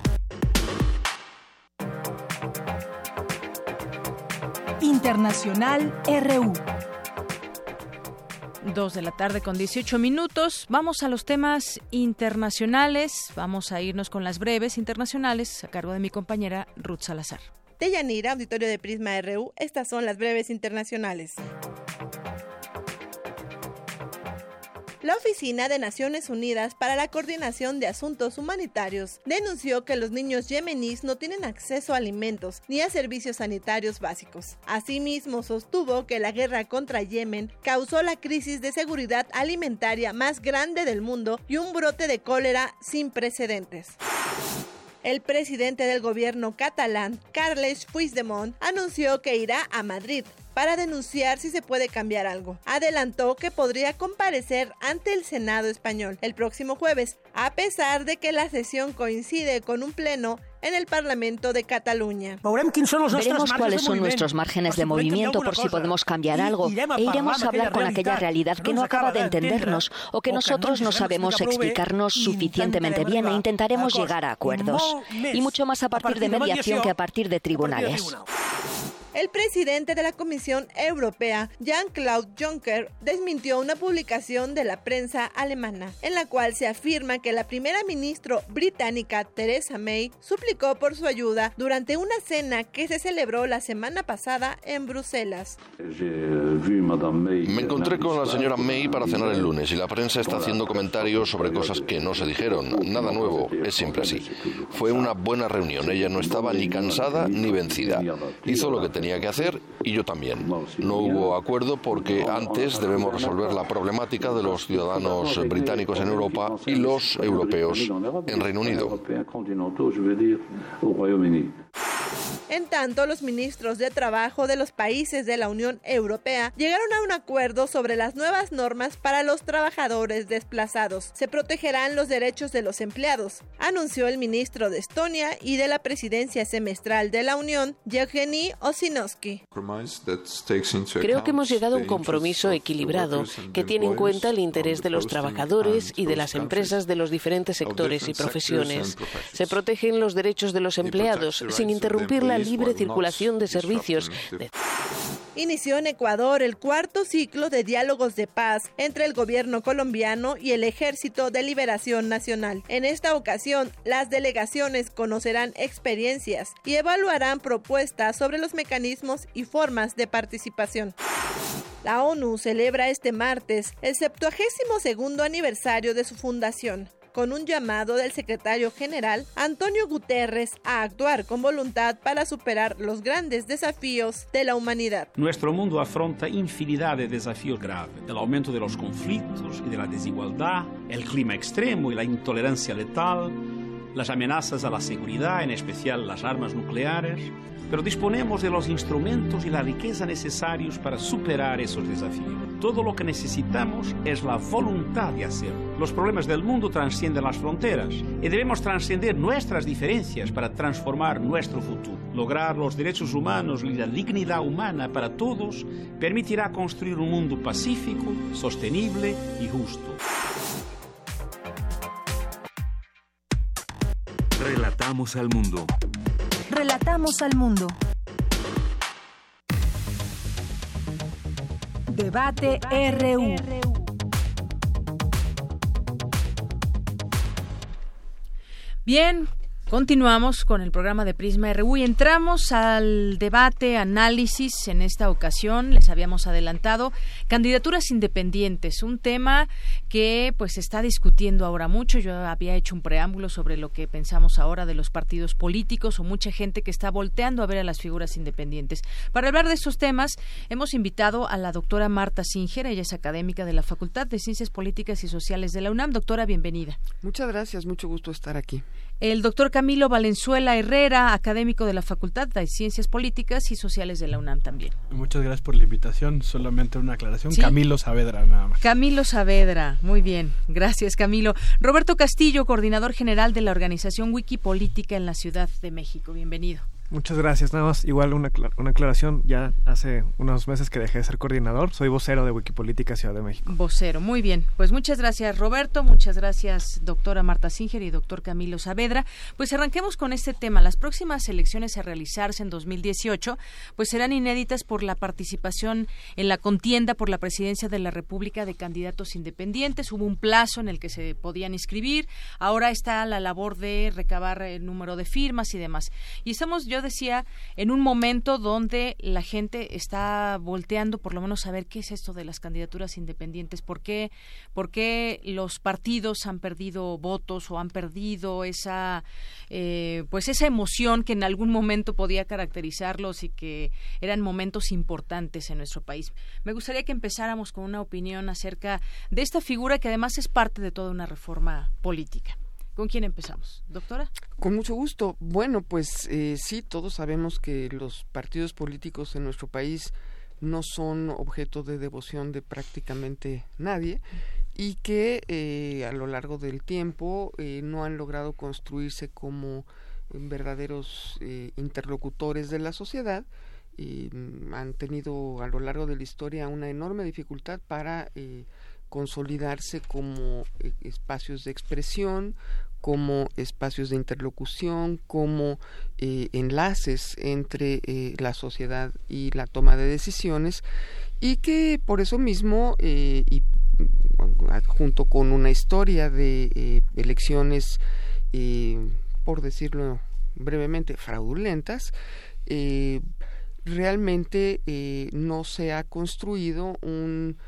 S3: Internacional RU.
S1: Dos de la tarde con 18 minutos. Vamos a los temas internacionales. Vamos a irnos con las breves internacionales a cargo de mi compañera Ruth Salazar.
S26: Deyanira, auditorio de Prisma RU, estas son las breves internacionales. La Oficina de Naciones Unidas para la Coordinación de Asuntos Humanitarios denunció que los niños yemeníes no tienen acceso a alimentos ni a servicios sanitarios básicos. Asimismo, sostuvo que la guerra contra Yemen causó la crisis de seguridad alimentaria más grande del mundo y un brote de cólera sin precedentes. El presidente del gobierno catalán, Carles Puigdemont, anunció que irá a Madrid para denunciar si se puede cambiar algo. Adelantó que podría comparecer ante el Senado español el próximo jueves, a pesar de que la sesión coincide con un pleno en el Parlamento de Cataluña.
S39: Veremos cuáles son nuestros márgenes de movimiento por si podemos cambiar algo. e iremos a hablar con aquella realidad que no acaba de entendernos o que nosotros no sabemos explicarnos suficientemente bien e intentaremos llegar a acuerdos. Y mucho más a partir de mediación que a partir de tribunales.
S26: El presidente de la Comisión Europea, Jean-Claude Juncker, desmintió una publicación de la prensa alemana, en la cual se afirma que la primera ministra británica Theresa May suplicó por su ayuda durante una cena que se celebró la semana pasada en Bruselas.
S37: Me encontré con la señora May para cenar el lunes y la prensa está haciendo comentarios sobre cosas que no se dijeron. Nada nuevo, es siempre así. Fue una buena reunión, ella no estaba ni cansada ni vencida. Hizo lo que tenía tenía que hacer y yo también. No hubo acuerdo porque antes debemos resolver la problemática de los ciudadanos británicos en Europa y los europeos en Reino Unido.
S26: En tanto, los ministros de Trabajo de los países de la Unión Europea llegaron a un acuerdo sobre las nuevas normas para los trabajadores desplazados. Se protegerán los derechos de los empleados, anunció el ministro de Estonia y de la presidencia semestral de la Unión, Yevgeny Osinovsky.
S40: Creo que hemos llegado a un compromiso equilibrado que tiene en cuenta el interés de los trabajadores y de las empresas de los diferentes sectores y profesiones. Se protegen los derechos de los empleados sin interrumpir la libre circulación de servicios.
S26: Inició en Ecuador el cuarto ciclo de diálogos de paz entre el gobierno colombiano y el Ejército de Liberación Nacional. En esta ocasión, las delegaciones conocerán experiencias y evaluarán propuestas sobre los mecanismos y formas de participación. La ONU celebra este martes el 72 aniversario de su fundación con un llamado del secretario general Antonio Guterres a actuar con voluntad para superar los grandes desafíos de la humanidad.
S38: Nuestro mundo afronta infinidad de desafíos graves, el aumento de los conflictos y de la desigualdad, el clima extremo y la intolerancia letal, las amenazas a la seguridad, en especial las armas nucleares, pero disponemos de los instrumentos y la riqueza necesarios para superar esos desafíos. Todo lo que necesitamos es la voluntad de hacerlo. Los problemas del mundo trascienden las fronteras y debemos trascender nuestras diferencias para transformar nuestro futuro. Lograr los derechos humanos y la dignidad humana para todos permitirá construir un mundo pacífico, sostenible y justo.
S2: Relatamos al mundo.
S3: Relatamos al mundo. Debate RU.
S1: Bien, Continuamos con el programa de Prisma RU y entramos al debate, análisis en esta ocasión. Les habíamos adelantado candidaturas independientes, un tema que pues se está discutiendo ahora mucho. Yo había hecho un preámbulo sobre lo que pensamos ahora de los partidos políticos o mucha gente que está volteando a ver a las figuras independientes. Para hablar de estos temas, hemos invitado a la doctora Marta Singer, ella es académica de la Facultad de Ciencias Políticas y Sociales de la UNAM. Doctora, bienvenida.
S40: Muchas gracias, mucho gusto estar aquí.
S1: El doctor Camilo Valenzuela Herrera, académico de la Facultad de Ciencias Políticas y Sociales de la UNAM también.
S41: Muchas gracias por la invitación. Solamente una aclaración. Camilo Saavedra, nada más.
S1: Camilo Saavedra, muy bien. Gracias, Camilo. Roberto Castillo, coordinador general de la organización Wikipolítica en la Ciudad de México. Bienvenido.
S42: Muchas gracias. Nada más, igual una, una aclaración. Ya hace unos meses que dejé de ser coordinador. Soy vocero de Wikipolítica Ciudad de México.
S1: Vocero, muy bien. Pues muchas gracias, Roberto. Muchas gracias, doctora Marta Singer y doctor Camilo Saavedra. Pues arranquemos con este tema. Las próximas elecciones a realizarse en 2018 pues serán inéditas por la participación en la contienda por la presidencia de la República de candidatos independientes. Hubo un plazo en el que se podían inscribir. Ahora está la labor de recabar el número de firmas y demás. Y estamos, yo decía, en un momento donde la gente está volteando por lo menos a ver qué es esto de las candidaturas independientes, por qué, por qué los partidos han perdido votos o han perdido esa, eh, pues esa emoción que en algún momento podía caracterizarlos y que eran momentos importantes en nuestro país. Me gustaría que empezáramos con una opinión acerca de esta figura que además es parte de toda una reforma política. ¿Con quién empezamos? Doctora.
S40: Con mucho gusto. Bueno, pues eh, sí, todos sabemos que los partidos políticos en nuestro país no son objeto de devoción de prácticamente nadie y que eh, a lo largo del tiempo eh, no han logrado construirse como verdaderos interlocutores de la sociedad y mm, han tenido a lo largo de la historia una enorme dificultad para consolidarse como eh, espacios de expresión, como espacios de interlocución, como eh, enlaces entre eh, la sociedad y la toma de decisiones y que por eso mismo y mm, junto con una historia de elecciones por decirlo brevemente fraudulentas realmente no se ha construido un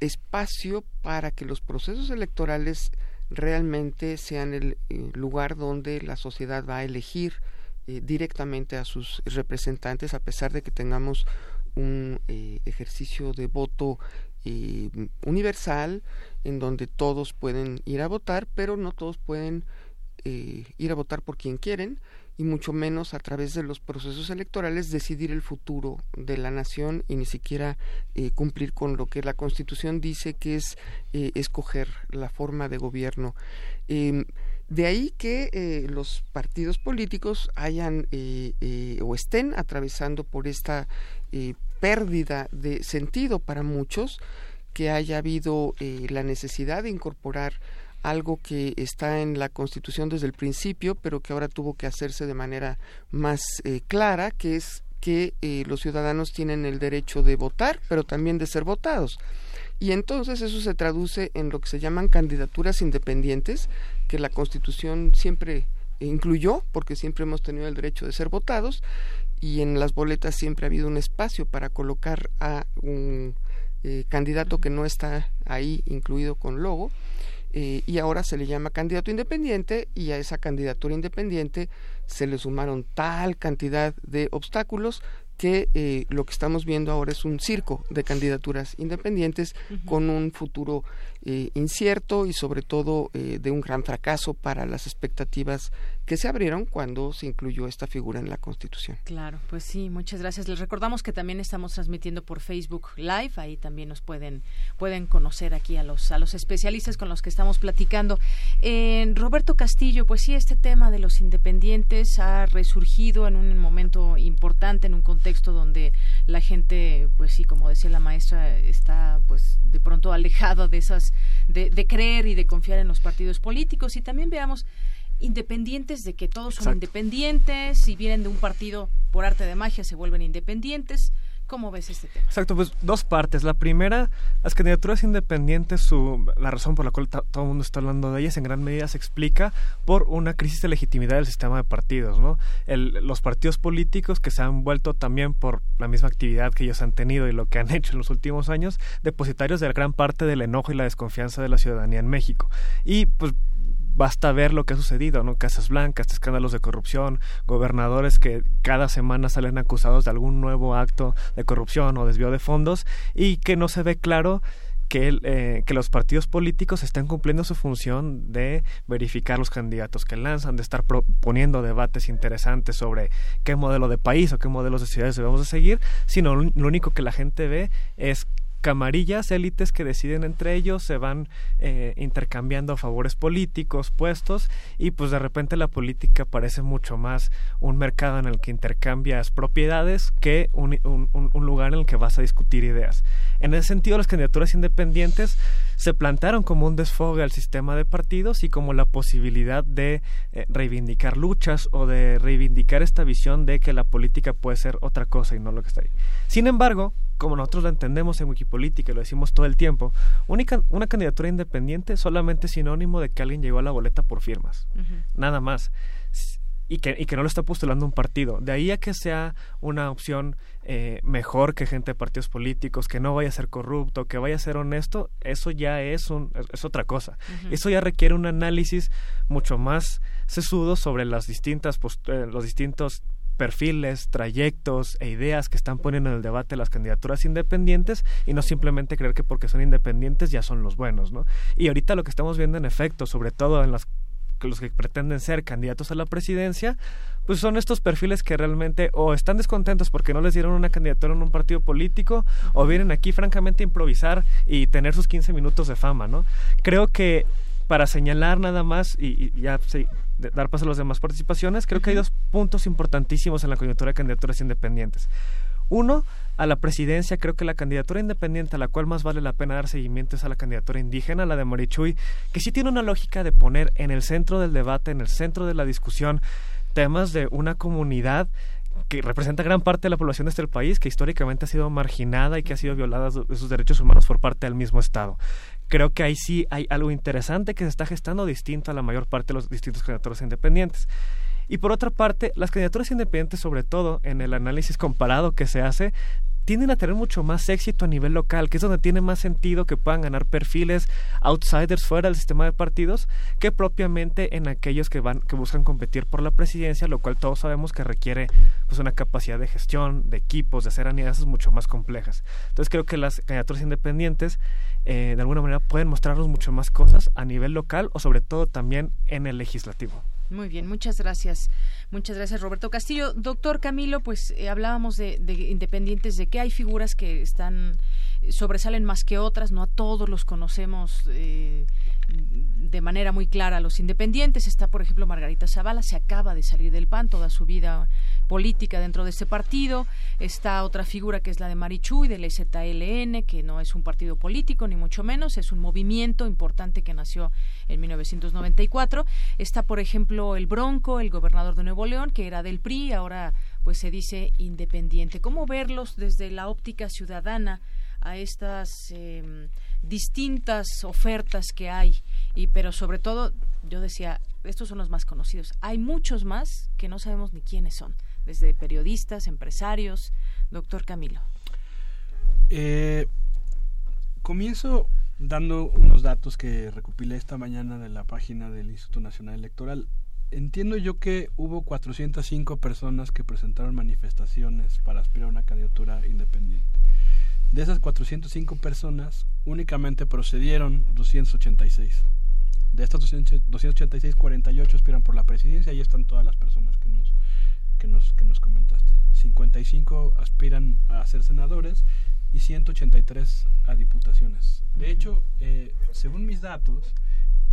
S40: espacio para que los procesos electorales realmente sean el eh, lugar donde la sociedad va a elegir eh, directamente a sus representantes, a pesar de que tengamos un eh, ejercicio de voto universal en donde todos pueden ir a votar, pero no todos pueden ir a votar por quien quieren y mucho menos a través de los procesos electorales decidir el futuro de la nación y ni siquiera eh, cumplir con lo que la Constitución dice que es eh, escoger la forma de gobierno. Em, de ahí que eh, los partidos políticos hayan o estén atravesando por esta pérdida de sentido para muchos, que haya habido la necesidad de incorporar algo que está en la Constitución desde el principio, pero que ahora tuvo que hacerse de manera más eh, clara, que es que eh, los ciudadanos tienen el derecho de votar, pero también de ser votados. Y entonces eso se traduce en lo que se llaman candidaturas independientes, que la Constitución siempre incluyó, porque siempre hemos tenido el derecho de ser votados, y en las boletas siempre ha habido un espacio para colocar a un eh, candidato que no está ahí incluido con logo eh, y ahora se le llama candidato independiente y a esa candidatura independiente se le sumaron tal cantidad de obstáculos que eh, lo que estamos viendo ahora es un circo de candidaturas independientes con un futuro eh, incierto y sobre todo eh, de un gran fracaso para las expectativas que se abrieron cuando se incluyó esta figura en la Constitución.
S1: Claro, pues sí, muchas gracias. Les recordamos que también estamos transmitiendo por Facebook Live, ahí también nos pueden pueden conocer aquí a los a los especialistas con los que estamos platicando. Roberto Castillo, pues sí, este tema de los independientes ha resurgido en un momento importante, en un contexto donde la gente, pues sí, como decía la maestra, está pues de pronto alejada de esas, de, creer y de confiar en los partidos políticos. Y también veamos independientes de que todos son independientes, si vienen de un partido por arte de magia se vuelven independientes ¿Cómo ves este tema?
S42: Exacto, pues dos partes. La primera, las candidaturas independientes, su, la razón por la cual todo el mundo está hablando de ellas en gran medida se explica por una crisis de legitimidad del sistema de partidos, ¿no? los partidos políticos que se han vuelto también por la misma actividad que ellos han tenido y lo que han [laughs] hecho en los últimos años, depositarios de gran parte del enojo y la desconfianza de la ciudadanía en México. Y pues basta ver lo que ha sucedido, ¿no? Casas blancas, escándalos de corrupción, gobernadores que cada semana salen acusados de algún nuevo acto de corrupción o desvío de fondos y que no se ve claro que, eh, que, los partidos políticos están cumpliendo su función de verificar los candidatos que lanzan, de estar proponiendo debates interesantes sobre qué modelo de país o qué modelos de ciudades debemos de seguir, sino lo único que la gente ve es camarillas, élites que deciden entre ellos, se van eh, intercambiando favores políticos, puestos, y pues de repente la política parece mucho más un mercado en el que intercambias propiedades que un, lugar en el que vas a discutir ideas. En ese sentido, las candidaturas independientes se plantearon como un desfogue al sistema de partidos y como la posibilidad de eh, reivindicar luchas o de reivindicar esta visión de que la política puede ser otra cosa y no lo que está ahí. Sin embargo, como nosotros lo entendemos en Wikipolítica y lo decimos todo el tiempo, una candidatura independiente solamente es sinónimo de que alguien llegó a la boleta por firmas. Nada más. Y que, y que no lo está postulando un partido. De ahí a que sea una opción eh, mejor que gente de partidos políticos, que no vaya a ser corrupto, que vaya a ser honesto, eso ya es, un, es otra cosa. Eso ya requiere un análisis mucho más sesudo sobre las distintas eh, los distintos perfiles, trayectos e ideas que están poniendo en el debate las candidaturas independientes y no simplemente creer que porque son independientes ya son los buenos, ¿no? Y ahorita lo que estamos viendo en efecto, sobre todo en las los que pretenden ser candidatos a la presidencia, pues son estos perfiles que realmente o están descontentos porque no les dieron una candidatura en un partido político o vienen aquí francamente a improvisar y tener sus 15 minutos de fama, ¿no? Creo que para señalar nada más y, y ya dar paso a las demás participaciones, creo que hay dos puntos importantísimos en la coyuntura de candidaturas independientes. Uno, a la presidencia, creo que la candidatura independiente a la cual más vale la pena dar seguimiento es a la candidatura indígena, la de Morichuy, que sí tiene una lógica de poner en el centro del debate, en el centro de la discusión, temas de una comunidad que representa gran parte de la población de este país, que históricamente ha sido marginada y que ha sido violada de sus derechos humanos por parte del mismo Estado creo que ahí sí hay algo interesante que se está gestando distinto a la mayor parte de los distintos candidaturas independientes. Y por otra parte, las candidaturas independientes, sobre todo en el análisis comparado que se hace, tienden a tener mucho más éxito a nivel local, que es donde tiene más sentido que puedan ganar perfiles outsiders fuera del sistema de partidos que propiamente en aquellos que van que buscan competir por la presidencia, lo cual todos sabemos que requiere pues una capacidad de gestión, de equipos, de hacer alianzas mucho más complejas. Entonces creo que las candidaturas independientes eh, de alguna manera pueden mostrarnos mucho más cosas a nivel local o sobre todo también en el legislativo.
S1: Muy bien, muchas gracias. Muchas gracias, Roberto Castillo. Doctor Camilo, pues eh, hablábamos de, de, independientes, de que hay figuras que están sobresalen más que otras, no a todos los conocemos eh, de manera muy clara los independientes. Está, por ejemplo, Margarita Zavala, se acaba de salir del PAN, toda su vida política dentro de este partido. Está otra figura que es la de Marichuy, del EZLN, que no es un partido político, ni mucho menos, es un movimiento importante que nació en 1994. Está, por ejemplo, el Bronco, el gobernador de Nuevo León, que era del PRI, ahora pues se dice independiente. ¿Cómo verlos desde la óptica ciudadana a estas em, distintas ofertas que hay? Y pero sobre todo, yo decía, estos son los más conocidos. Hay muchos más que no sabemos ni quiénes son, desde periodistas, empresarios. Doctor Camilo.
S41: Eh, comienzo dando unos datos que recopilé esta mañana de la página del Instituto Nacional Electoral. Entiendo yo que hubo 405 personas que presentaron manifestaciones para aspirar a una candidatura independiente. De esas 405 personas, únicamente procedieron 286. De estas 286, 48 aspiran por la presidencia. Ahí están todas las personas que nos, que nos, que nos comentaste. 55 aspiran a ser senadores y 183 a diputaciones. De hecho, eh, según mis datos,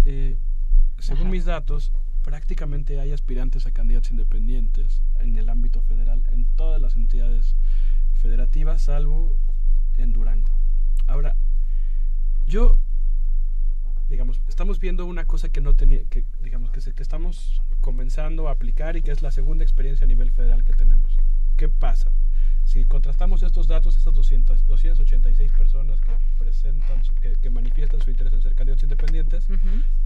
S41: eh, según mis datos, prácticamente hay aspirantes a candidatos independientes en el ámbito federal, en todas las entidades federativas, salvo en Durango. Ahora, yo digamos, estamos viendo una cosa que no tenía, que digamos que, que estamos comenzando a aplicar y que es la segunda experiencia a nivel federal que tenemos. ¿Qué pasa? Si contrastamos estos datos, estas 200, 286 personas que presentan, que, manifiestan su interés en ser candidatos independientes,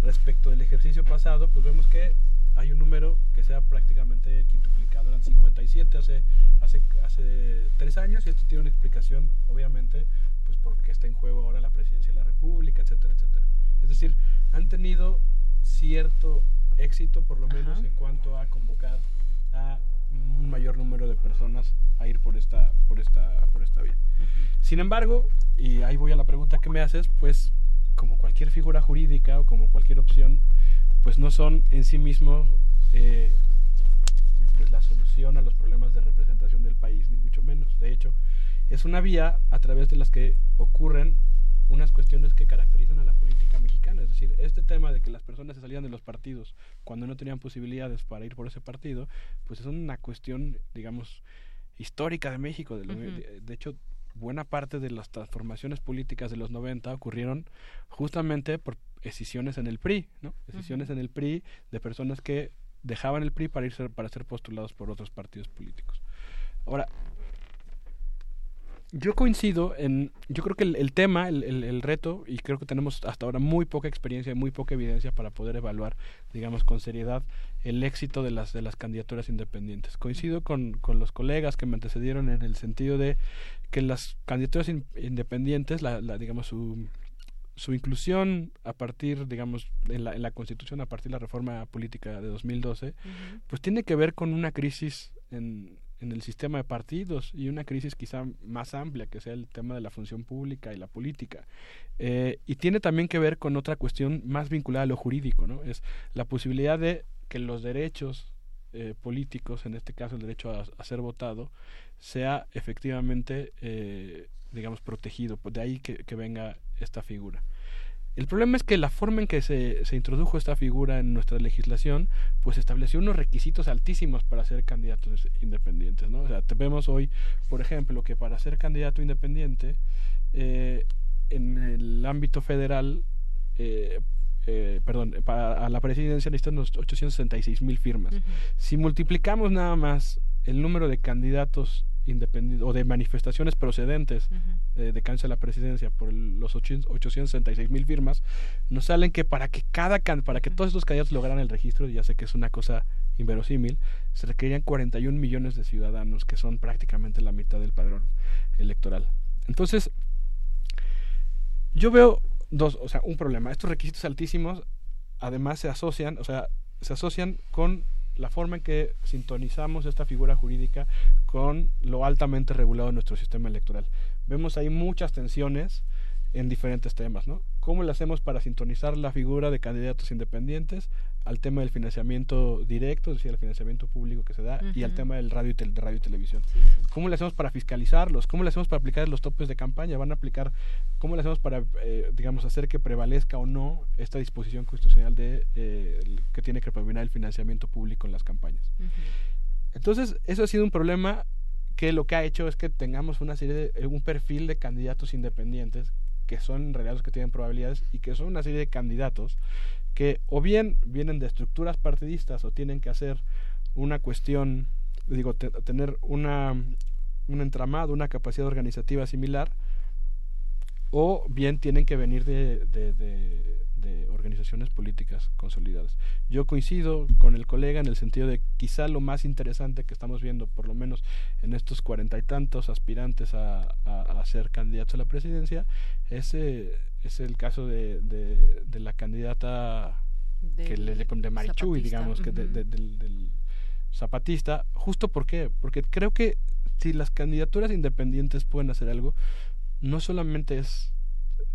S41: respecto del ejercicio pasado, pues vemos que hay un número que se ha prácticamente quintuplicado. Eran 57 hace, hace, hace tres años y esto tiene una explicación, obviamente, pues porque está en juego ahora la presidencia de la República, etcétera, etcétera. Es decir, han tenido cierto éxito, por lo menos en cuanto a convocar a un mayor número de personas a ir por esta, por esta, por esta vía. Sin embargo, y ahí voy a la pregunta que me haces, pues como cualquier figura jurídica o como cualquier opción, pues no son en sí mismos eh, pues la solución a los problemas de representación del país, ni mucho menos. De hecho, es una vía a través de las que ocurren unas cuestiones que caracterizan a la política mexicana. Es decir, este tema de que las personas se salían de los partidos cuando no tenían posibilidades para ir por ese partido, pues es una cuestión, digamos, histórica de México. De, hecho, buena parte de las transformaciones políticas de los 90 ocurrieron justamente por decisiones en el PRI, ¿no? Decisiones en el PRI de personas que dejaban el PRI para irse para ser postulados por otros partidos políticos. Ahora, yo coincido en, yo creo que el, tema, el, el, reto, y creo que tenemos hasta ahora muy poca experiencia y muy poca evidencia para poder evaluar, digamos, con seriedad el éxito de las, de las candidaturas independientes. Coincido con, con los colegas que me antecedieron en el sentido de que las candidaturas independientes, la, la, digamos, su, su inclusión a partir, digamos, en la, en la Constitución, a partir de la reforma política de 2012, pues tiene que ver con una crisis en en el sistema de partidos y una crisis quizá más amplia que sea el tema de la función pública y la política. Eh, y tiene también que ver con otra cuestión más vinculada a lo jurídico, ¿no? Es la posibilidad de que los derechos eh, políticos, en este caso el derecho a, ser votado, sea efectivamente, eh, digamos, protegido. Pues de ahí que venga esta figura. El problema es que la forma en que se, se, introdujo esta figura en nuestra legislación, pues estableció unos requisitos altísimos para ser candidatos independientes, ¿no? O sea, vemos hoy, por ejemplo, que para ser candidato independiente, eh, en el ámbito federal, eh, perdón, para a la presidencia necesitan unos 866 mil firmas. Si multiplicamos nada más el número de candidatos independientes o de manifestaciones procedentes de, de cáncer a la presidencia por los 866 mil firmas, nos salen que para que cada para que todos estos candidatos lograran el registro, ya sé que es una cosa inverosímil, se requerían 41 millones de ciudadanos, que son prácticamente la mitad del padrón electoral. Entonces, yo veo dos, o sea, un problema. Estos requisitos altísimos además se asocian, o sea, se asocian con la forma en que sintonizamos esta figura jurídica con lo altamente regulado de nuestro sistema electoral. Vemos ahí muchas tensiones en diferentes temas, ¿no? ¿Cómo le hacemos para sintonizar la figura de candidatos independientes al tema del financiamiento directo, es decir, el financiamiento público que se da, y al tema del radio y, de radio y televisión? ¿Cómo le hacemos para fiscalizarlos? ¿Cómo le hacemos para aplicar los topes de campaña? ¿Van a aplicar? ¿Cómo le hacemos para, eh, digamos, hacer que prevalezca o no esta disposición constitucional de eh, que tiene que predominar el financiamiento público en las campañas? Entonces, eso ha sido un problema que lo que ha hecho es que tengamos una serie de, un perfil de candidatos independientes que son en realidad los que tienen probabilidades y que son una serie de candidatos que o bien vienen de estructuras partidistas o tienen que hacer una cuestión, digo, tener una, un entramado, una capacidad organizativa similar, o bien tienen que venir de, de, organizaciones políticas consolidadas. Yo coincido con el colega en el sentido de quizá lo más interesante que estamos viendo, por lo menos en estos cuarenta y tantos aspirantes a, a, ser candidatos a la presidencia, es, es el caso de, de, la candidata que le, de Marichuy, digamos, que del, del zapatista, justo por qué, porque creo que si las candidaturas independientes pueden hacer algo, no solamente es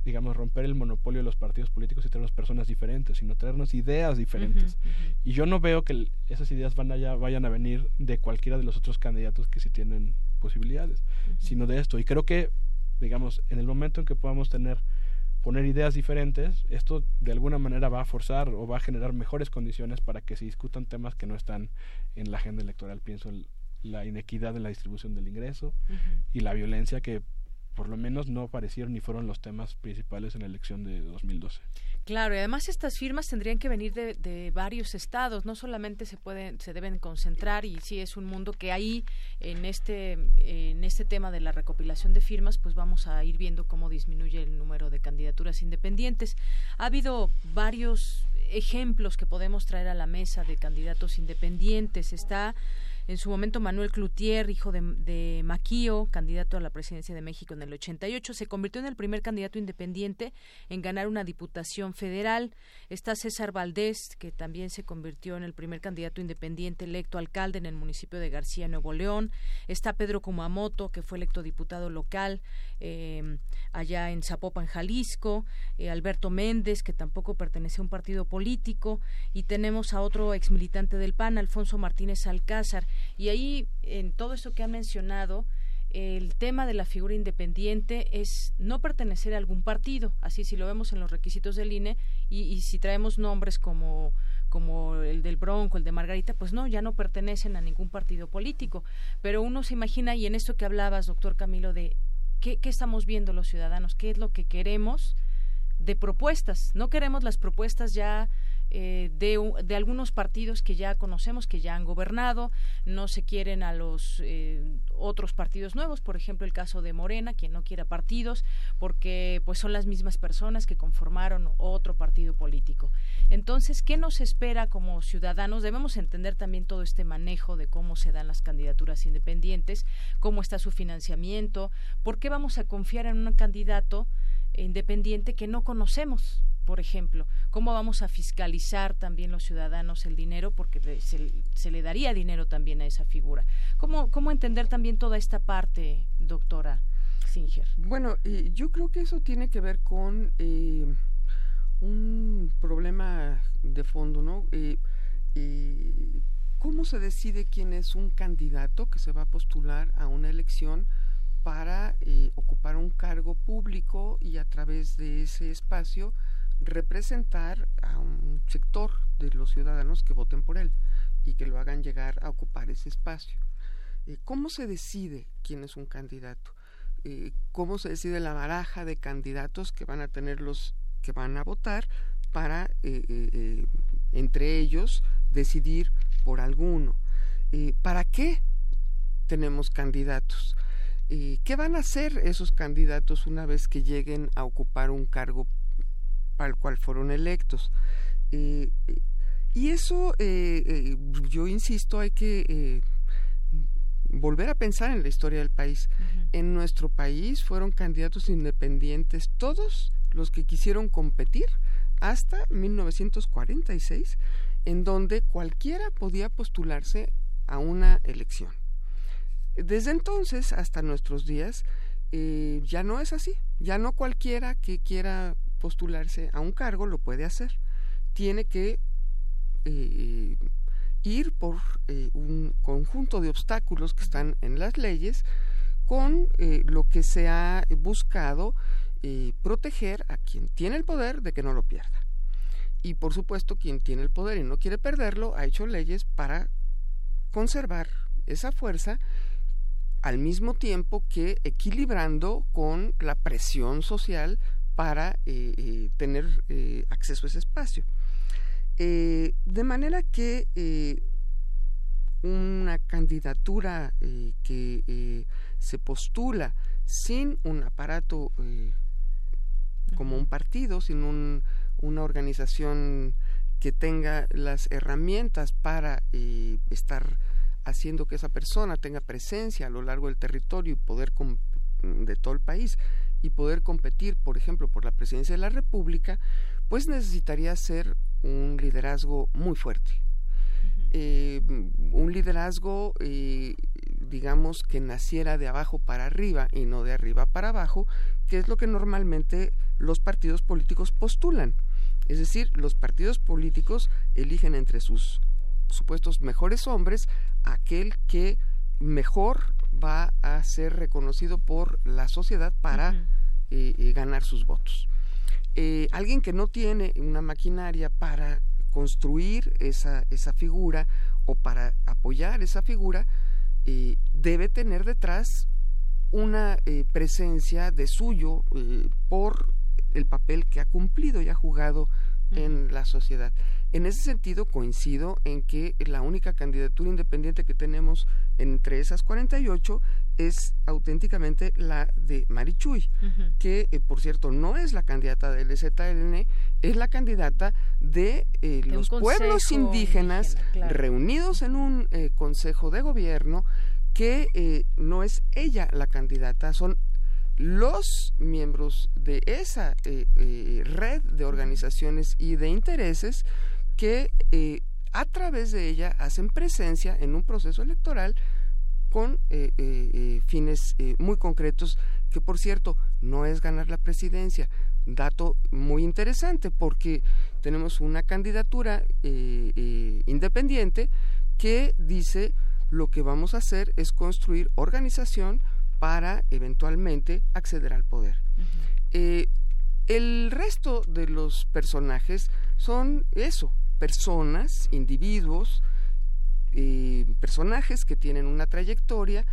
S41: digamos, romper el monopolio de los partidos políticos y traernos personas diferentes, sino traernos ideas diferentes. Y yo no veo que esas ideas van allá, vayan a venir de cualquiera de los otros candidatos que sí tienen posibilidades, sino de esto. Y creo que, digamos, en el momento en que podamos tener poner ideas diferentes, esto de alguna manera va a forzar o va a generar mejores condiciones para que se discutan temas que no están en la agenda electoral. Pienso en la inequidad en la distribución del ingreso y la violencia que por lo menos no aparecieron ni fueron los temas principales en la elección de 2012.
S1: Claro, y además estas firmas tendrían que venir de, varios estados, no solamente se pueden, se deben concentrar y sí es un mundo que ahí en este, en este tema de la recopilación de firmas, pues vamos a ir viendo cómo disminuye el número de candidaturas independientes. Ha habido varios ejemplos que podemos traer a la mesa de candidatos independientes. Está en su momento, Manuel Cloutier, hijo de, Maquío, candidato a la presidencia de México en el 88, se convirtió en el primer candidato independiente en ganar una diputación federal. Está César Valdés, que también se convirtió en el primer candidato independiente electo alcalde en el municipio de García, Nuevo León. Está Pedro Kumamoto, que fue electo diputado local eh, allá en Zapopan, Jalisco. Eh, Alberto Méndez, que tampoco pertenece a un partido político. Y tenemos a otro exmilitante del PAN, Alfonso Martínez Alcázar y ahí, en todo esto que ha mencionado, el tema de la figura independiente es no pertenecer a algún partido, así si lo vemos en los requisitos del INE, y, si traemos nombres como, como el del Bronco, el de Margarita, pues no, ya no pertenecen a ningún partido político. Pero uno se imagina, y en esto que hablabas, doctor Camilo, de qué, qué estamos viendo los ciudadanos, qué es lo que queremos de propuestas. No queremos las propuestas ya eh, de, de, algunos partidos que ya conocemos, que ya han gobernado, no se quieren a los eh, otros partidos nuevos, por ejemplo el caso de Morena, quien no quiere partidos, porque pues son las mismas personas que conformaron otro partido político. Entonces, ¿qué nos espera como ciudadanos? Debemos entender también todo este manejo de cómo se dan las candidaturas independientes, cómo está su financiamiento, por qué vamos a confiar en un candidato independiente que no conocemos por ejemplo, cómo vamos a fiscalizar también los ciudadanos el dinero, porque se, le daría dinero también a esa figura. ¿Cómo, cómo entender también toda esta parte, doctora Singer?
S40: Bueno, yo creo que eso tiene que ver con eh, un problema de fondo, ¿no? Eh, ¿Cómo se decide quién es un candidato que se va a postular a una elección? para eh, ocupar un cargo público y a través de ese espacio representar a un sector de los ciudadanos que voten por él y que lo hagan llegar a ocupar ese espacio. Eh, ¿Cómo se decide quién es un candidato? Eh, ¿Cómo se decide la baraja de candidatos que van a tener los que van a votar para, eh, entre ellos, decidir por alguno? ¿Para qué tenemos candidatos? ¿Qué van a hacer esos candidatos una vez que lleguen a ocupar un cargo para el cual fueron electos. Eh, y eso, eh, eh, yo insisto, hay que volver a pensar en la historia del país. En nuestro país fueron candidatos independientes todos los que quisieron competir hasta 1946, en donde cualquiera podía postularse a una elección. Desde entonces hasta nuestros días ya no es así, ya no cualquiera que quiera postularse a un cargo lo puede hacer. Tiene que eh, ir por eh, un conjunto de obstáculos que están en las leyes con eh, lo que se ha buscado proteger a quien tiene el poder de que no lo pierda. Y por supuesto, quien tiene el poder y no quiere perderlo, ha hecho leyes para conservar esa fuerza al mismo tiempo que equilibrando con la presión social para eh, eh, tener eh, acceso a ese espacio. de manera que una candidatura que se postula sin un aparato como un partido, sin una organización que tenga las herramientas para estar haciendo que esa persona tenga presencia a lo largo del territorio y poder de todo el país y poder competir, por ejemplo, por la presidencia de la República, pues necesitaría ser un liderazgo muy fuerte. Eh, un liderazgo, eh, digamos, que naciera de abajo para arriba y no de arriba para abajo, que es lo que normalmente los partidos políticos postulan. Es decir, los partidos políticos eligen entre sus supuestos mejores hombres aquel que mejor va a ser reconocido por la sociedad para eh, eh, ganar sus votos. Eh, alguien que no tiene una maquinaria para construir esa, esa figura o para apoyar esa figura, debe tener detrás una presencia de suyo por el papel que ha cumplido y ha jugado en la sociedad. En ese sentido, coincido en que la única candidatura independiente que tenemos entre esas 48 es auténticamente la de Marichuy, que eh, por cierto no es la candidata del ZLN, es la candidata de, eh, los pueblos indígenas reunidos en un eh, consejo de gobierno que no es ella la candidata, son los miembros de esa red de organizaciones y de intereses que eh, a través de ella hacen presencia en un proceso electoral con eh, eh, fines muy concretos, que por cierto no es ganar la presidencia. Dato muy interesante porque tenemos una candidatura independiente que dice lo que vamos a hacer es construir organización para eventualmente acceder al poder. el resto de los personajes son eso, personas, individuos, eh, personajes que tienen una trayectoria,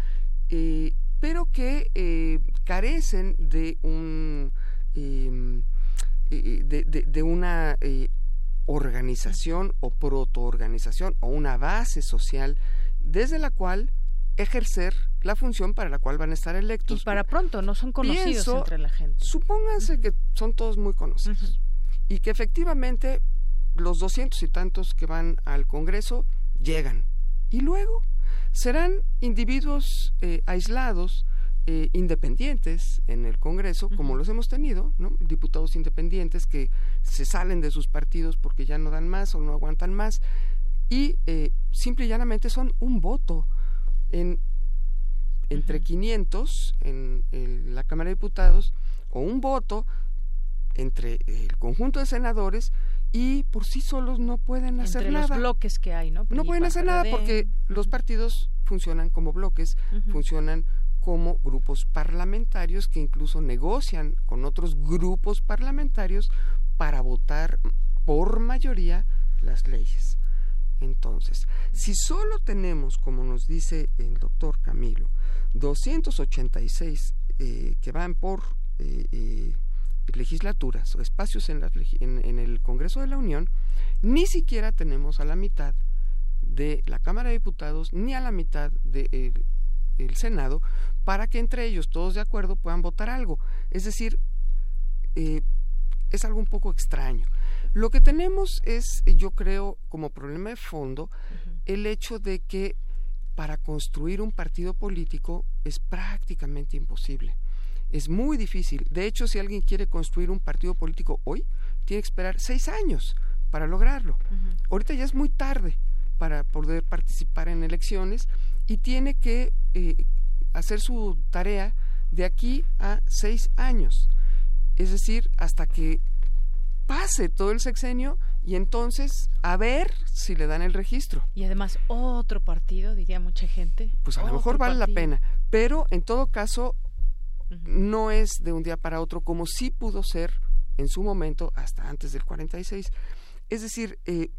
S40: eh, pero que eh, carecen de un em, de, una organización o protoorganización o una base social desde la cual ejercer la función para la cual van a estar electos.
S1: Y para pronto, no son conocidos entre la gente.
S40: Supónganse que son todos muy conocidos y que efectivamente los doscientos y tantos que van al Congreso llegan. Y luego serán individuos eh, aislados, eh, independientes en el Congreso, como los hemos tenido, ¿no? diputados independientes que se salen de sus partidos porque ya no dan más o no aguantan más, y eh, simple y llanamente son un voto en entre 500 en, en, la Cámara de Diputados o un voto entre el conjunto de senadores y por sí solos no pueden hacer
S1: nada.
S40: los
S1: bloques que hay, ¿no?
S40: No pueden hacer nada porque los partidos funcionan como bloques, funcionan como grupos parlamentarios que incluso negocian con otros grupos parlamentarios para votar por mayoría las leyes. Entonces, si solo tenemos, como nos dice el doctor Camilo, 286 eh, que van por eh, eh, legislaturas o espacios en, en, el Congreso de la Unión, ni siquiera tenemos a la mitad de la Cámara de Diputados ni a la mitad del de Senado para que entre ellos, todos de acuerdo, puedan votar algo. Es decir, eh, es algo un poco extraño. Lo que tenemos es, yo creo, como problema de fondo, el hecho de que para construir un partido político es prácticamente imposible es muy difícil. De hecho, si alguien quiere construir un partido político hoy, tiene que esperar seis años para lograrlo. Ahorita ya es muy tarde para poder participar en elecciones y tiene que eh, hacer su tarea de aquí a seis años. Es decir, hasta que pase todo el sexenio y entonces a ver si le dan el registro.
S1: Y además otro partido, diría mucha gente.
S40: Pues a lo mejor vale la pena, pero en todo caso no es de un día para otro como sí pudo ser en su momento hasta antes del 46. Es decir, eh,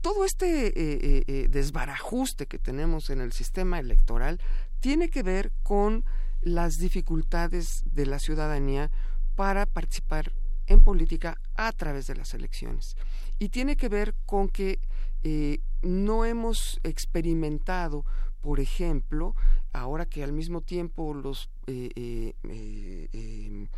S40: todo este eh, eh, desbarajuste que tenemos en el sistema electoral tiene que ver con las dificultades de la ciudadanía para participar en política a través de las elecciones. Y tiene que ver con que no hemos experimentado, por ejemplo, ahora que al mismo tiempo los eh, eh, eh, em,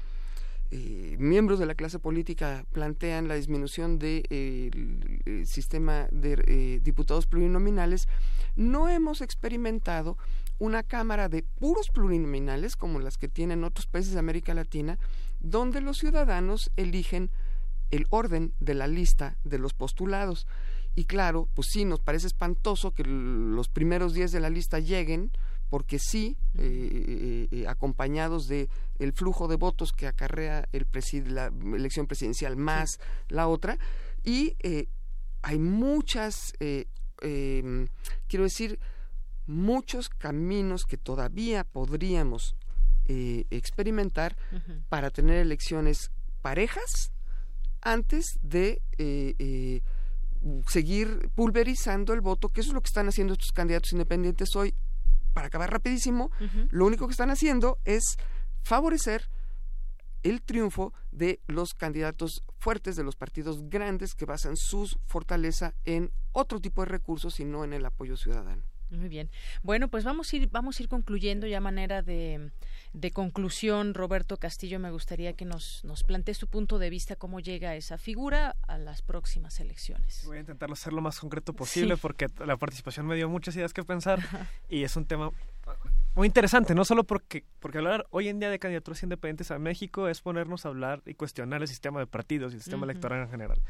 S40: miembros de la clase política plantean la disminución del sistema de diputados plurinominales, no hemos experimentado una cámara de puros plurinominales como las que tienen otros países de América Latina, donde los ciudadanos eligen el orden de la lista de los postulados. Y claro, pues sí, nos parece espantoso que los primeros días de la lista lleguen, porque sí, eh, eh, eh, acompañados de el flujo de votos que acarrea el la elección presidencial más la otra, y hay muchas, em, quiero decir, muchos caminos que todavía podríamos experimentar para tener elecciones parejas antes de seguir pulverizando el voto, que eso es lo que están haciendo estos candidatos independientes hoy para acabar rapidísimo, lo único que están haciendo es favorecer el triunfo de los candidatos fuertes de los partidos grandes que basan su fortaleza en otro tipo de recursos y no en el apoyo ciudadano.
S1: Muy bien. Bueno, pues vamos a ir, vamos a ir concluyendo ya manera de, de conclusión. Roberto Castillo, me gustaría que nos, nos plantees tu punto de vista, cómo llega esa figura a las próximas elecciones.
S42: Voy a intentar ser lo más concreto posible porque la participación me dio muchas ideas que pensar y es un tema muy interesante, no solo porque, porque hablar hoy en día de candidaturas independientes a México es ponernos a hablar y cuestionar el sistema de partidos y el sistema electoral en general.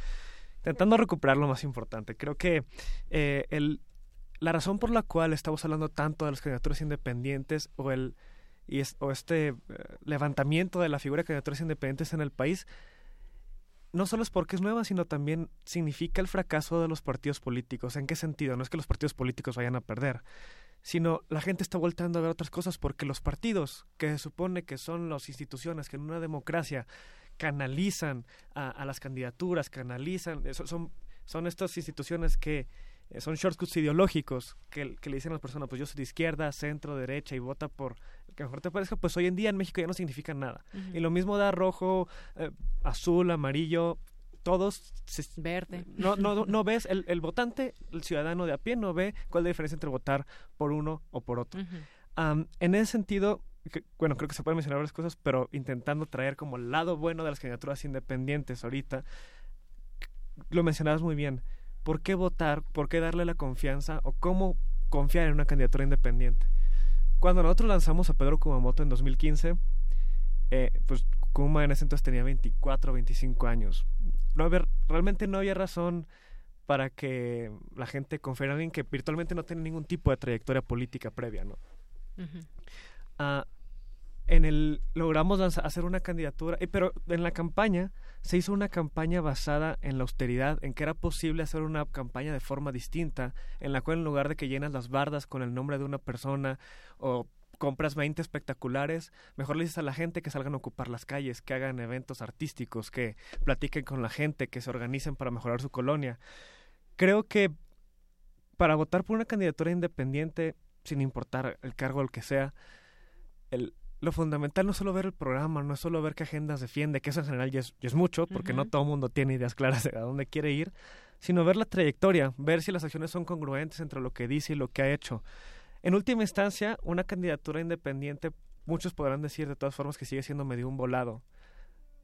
S42: Intentando recuperar lo más importante. Creo que eh, el, la razón por la cual estamos hablando tanto de las candidaturas independientes o el y o este eh, levantamiento de la figura de candidaturas independientes en el país no solo es porque es nueva, sino también significa el fracaso de los partidos políticos. ¿En qué sentido? No es que los partidos políticos vayan a perder, sino la gente está volteando a ver otras cosas porque los partidos, que se supone que son las instituciones que en una democracia canalizan a, las candidaturas, canalizan, son, son estas instituciones que eh, son shortcuts ideológicos que, que, le dicen a las personas, pues yo soy de izquierda, centro, derecha y vota por que mejor te parezca, pues hoy en día en México ya no significa nada. Y lo mismo da rojo, eh, azul, amarillo, todos
S1: verde.
S42: no no [laughs] no ves el, el, votante el ciudadano de a pie no ve cuál es la diferencia entre votar por uno o por otro. En ese sentido bueno creo que se pueden mencionar varias cosas pero intentando traer como el lado bueno de las candidaturas independientes ahorita lo mencionabas muy bien por qué votar por qué darle la confianza o cómo confiar en una candidatura independiente cuando nosotros lanzamos a Pedro Kumamoto en 2015 eh, pues Kuma en ese entonces tenía 24 25 años. No realmente no había razón para que la gente confiara en alguien que virtualmente no tiene ningún tipo de trayectoria política previa, ¿no? En el logramos hacer una candidatura, eh, pero en la campaña se hizo una campaña basada en la austeridad, en que era posible hacer una campaña de forma distinta, en la cual en lugar de que llenas las bardas con el nombre de una persona o compras 20 espectaculares, mejor le dices a la gente que salgan a ocupar las calles, que hagan eventos artísticos, que platiquen con la gente, que se organicen para mejorar su colonia. Creo que para votar por una candidatura independiente, sin importar el cargo al que sea, el, lo fundamental no es solo ver el programa, no es solo ver qué agendas defiende, que eso en general ya es, mucho, porque no todo el mundo tiene ideas claras de a dónde quiere ir, sino ver la trayectoria, ver si las acciones son congruentes entre lo que dice y lo que ha hecho. En última instancia, una candidatura independiente, muchos podrán decir de todas formas que sigue siendo medio un volado.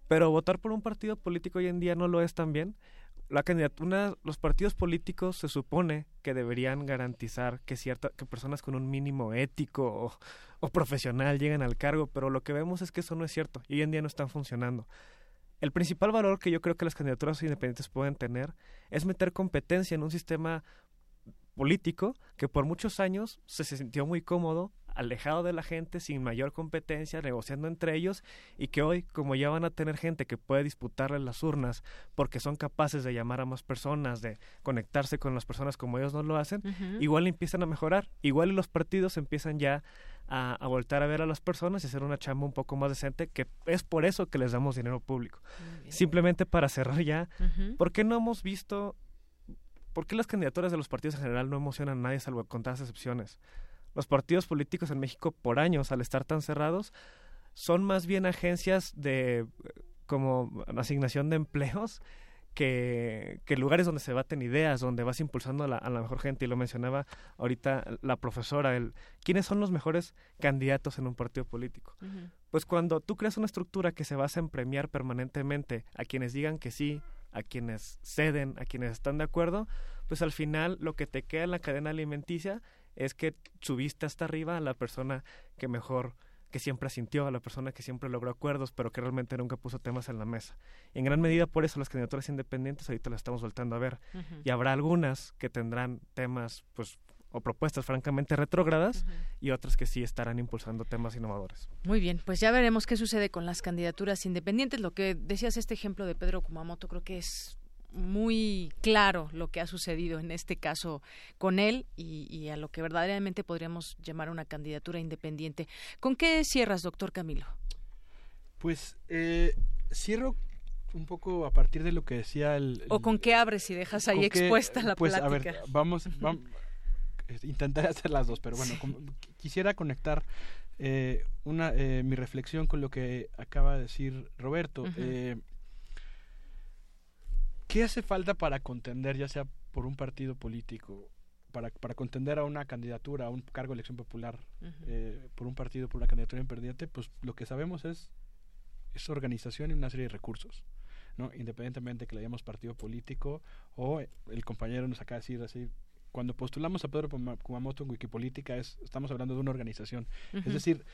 S42: Pero votar por un partido político hoy en día no lo es también. La candidatura, los partidos políticos se supone que deberían garantizar que cierta, que personas con un mínimo ético o, profesional lleguen al cargo, pero lo que vemos es que eso no es cierto y hoy en día no están funcionando. El principal valor que yo creo que las candidaturas independientes pueden tener es meter competencia en un sistema político que por muchos años se, sintió muy cómodo, alejado de la gente, sin mayor competencia, negociando entre ellos, y que hoy, como ya van a tener gente que puede disputarle las urnas porque son capaces de llamar a más personas, de conectarse con las personas como ellos no lo hacen, igual empiezan a mejorar, igual los partidos empiezan ya a, a, voltar a ver a las personas y hacer una chamba un poco más decente, que es por eso que les damos dinero público. Simplemente para cerrar ya, ¿por qué no hemos visto ¿Por qué las candidaturas de los partidos en general no emocionan a nadie salvo contadas excepciones? Los partidos políticos en México por años, al estar tan cerrados, son más bien agencias de como asignación de empleos que, que lugares donde se baten ideas, donde vas impulsando a la, a la mejor gente. Y lo mencionaba ahorita la profesora, el, ¿quiénes son los mejores candidatos en un partido político? Pues cuando tú creas una estructura que se basa en premiar permanentemente a quienes digan que sí, a quienes ceden, a quienes están de acuerdo, pues al final lo que te queda en la cadena alimenticia es que subiste hasta arriba a la persona que mejor que siempre asintió, a la persona que siempre logró acuerdos, pero que realmente nunca puso temas en la mesa. Y en gran medida por eso las candidaturas independientes ahorita las estamos voltando a ver. Y habrá algunas que tendrán temas pues o propuestas francamente retrógradas y otras que sí estarán impulsando temas innovadores.
S1: Muy bien, pues ya veremos qué sucede con las candidaturas independientes. Lo que decías, este ejemplo de Pedro Kumamoto, creo que es muy claro lo que ha sucedido en este caso con él y, a lo que verdaderamente podríamos llamar una candidatura independiente. ¿Con qué cierras, doctor Camilo?
S41: Pues eh, cierro un poco a partir de lo que decía el...
S1: ¿O con qué abres y dejas ahí expuesta la
S41: pues,
S1: plática?
S41: A ver, vamos, vamos intentaré hacer las dos, pero bueno, quisiera conectar eh, una, eh, mi reflexión con lo que acaba de decir Roberto. Eh, ¿Qué hace falta para contender, ya sea por un partido político, para, para contender a una candidatura, a un cargo de elección popular, por un partido, por una candidatura independiente? Pues lo que sabemos es, es organización y una serie de recursos. ¿no? independientemente que le llamemos partido político o el compañero nos acaba de decir así cuando postulamos a Pedro Kumamoto en Wikipolítica es, estamos hablando de una organización. Es decir,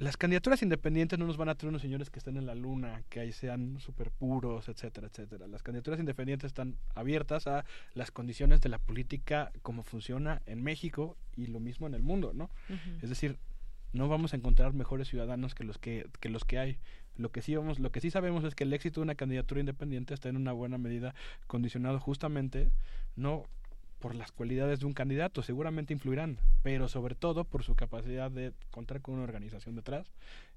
S41: las candidaturas independientes no nos van a traer unos señores que estén en la luna, que ahí sean súper puros, etcétera, etcétera. Las candidaturas independientes están abiertas a las condiciones de la política como funciona en México y lo mismo en el mundo, ¿no? Es decir, no vamos a encontrar mejores ciudadanos que los que, que los que hay. Lo que sí vamos, lo que sí sabemos es que el éxito de una candidatura independiente está en una buena medida condicionado justamente no por las cualidades de un candidato, seguramente influirán, pero sobre todo por su capacidad de contar con una organización detrás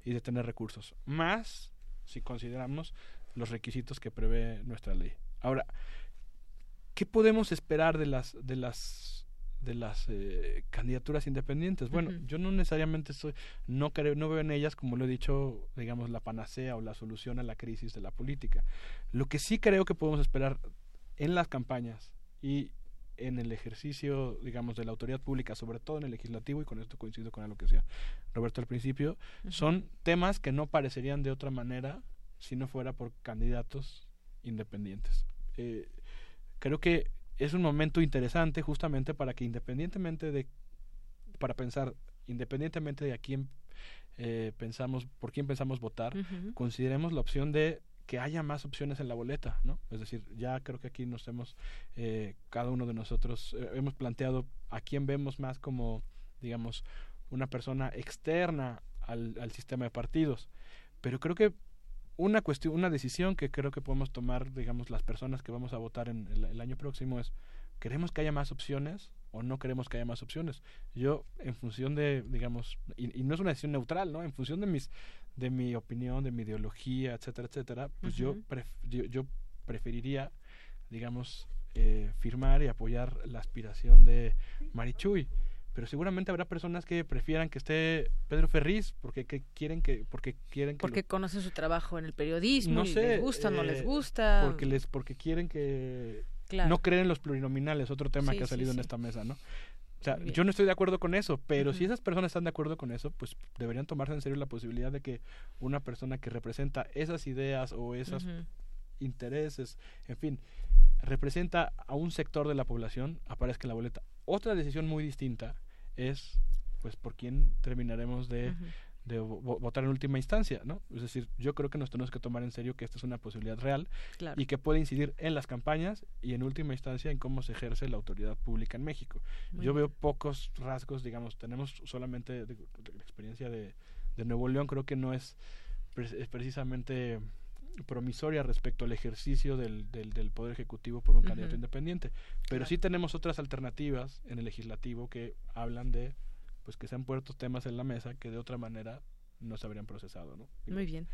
S41: y de tener recursos, más si consideramos los requisitos que prevé nuestra ley. Ahora, ¿qué podemos esperar de las de las de las eh, candidaturas independientes? Bueno, yo no necesariamente soy, no creo, no veo en ellas como lo he dicho, digamos la panacea o la solución a la crisis de la política. Lo que sí creo que podemos esperar en las campañas y en el ejercicio, digamos, de la autoridad pública, sobre todo en el legislativo, y con esto coincido con lo que decía Roberto al principio, son temas que no parecerían de otra manera si no fuera por candidatos independientes. Eh, creo que es un momento interesante justamente para que independientemente de, para pensar, independientemente de a quién eh, pensamos, por quién pensamos votar, consideremos la opción de que haya más opciones en la boleta, ¿no? Es decir, ya creo que aquí nos hemos, eh, cada uno de nosotros, eh, hemos planteado a quién vemos más como, digamos, una persona externa al, sistema de partidos. Pero creo que una cuestión, una decisión que creo que podemos tomar, digamos, las personas que vamos a votar en el año próximo es, ¿queremos que haya más opciones o no queremos que haya más opciones? Yo, en función de, digamos, y, y no es una decisión neutral, ¿no? En función de mis de mi opinión, de mi ideología, etcétera, etcétera, pues yo, yo, preferiría, digamos, eh, firmar y apoyar la aspiración de Marichuy. Pero seguramente habrá personas que prefieran que esté Pedro Ferriz porque que quieren que porque quieren que
S1: porque conocen su trabajo en el periodismo no y les gusta no les eh, gusta
S41: porque les porque quieren que no creen los plurinominales otro tema que ha salido en esta mesa no o sea, yo no estoy de acuerdo con eso, pero si esas personas están de acuerdo con eso, pues deberían tomarse en serio la posibilidad de que una persona que representa esas ideas o esos intereses, en fin, representa a un sector de la población, aparezca en la boleta. Otra decisión muy distinta es, pues, por quién terminaremos de de votar en última instancia, ¿no? Es decir, yo creo que nos tenemos que tomar en serio que esta es una posibilidad real y que puede incidir en las campañas y en última instancia en cómo se ejerce la autoridad pública en México. yo veo pocos rasgos, digamos, tenemos solamente la experiencia de, Nuevo León, creo que no es, precisamente promisoria respecto al ejercicio del, del, Poder Ejecutivo por un candidato independiente, pero sí tenemos otras alternativas en el legislativo que hablan de pues que se han puesto temas en la mesa que de otra manera no se habrían procesado, ¿no?
S1: Muy bien.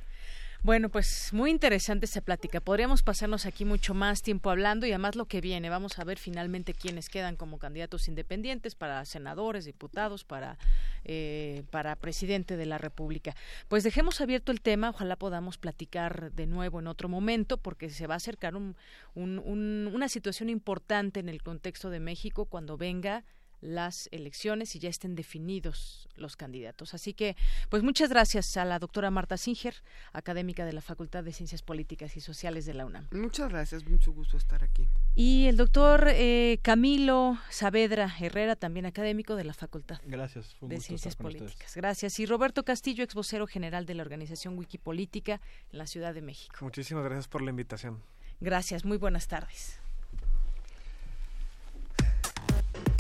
S1: Bueno, pues muy interesante esta plática. Podríamos pasarnos aquí mucho más tiempo hablando y además lo que viene. Vamos a ver finalmente quiénes quedan como candidatos independientes para senadores, diputados, para, eh, para presidente de la República. Pues dejemos abierto el tema. Ojalá podamos platicar de nuevo en otro momento porque se va a acercar un, una situación importante en el contexto de México cuando venga las elecciones y ya estén definidos los candidatos. Así que, pues muchas gracias a la doctora Marta Singer, académica de la Facultad de Ciencias Políticas y Sociales de la UNAM.
S40: Muchas gracias, mucho gusto estar aquí.
S1: Y el doctor eh, Camilo Saavedra Herrera, también académico de la Facultad
S41: gracias,
S1: de Ciencias Políticas. Gracias. Y Roberto Castillo, ex vocero general de la organización Wikipolítica en la Ciudad de México.
S42: Muchísimas gracias por la invitación.
S1: Gracias, muy buenas tardes.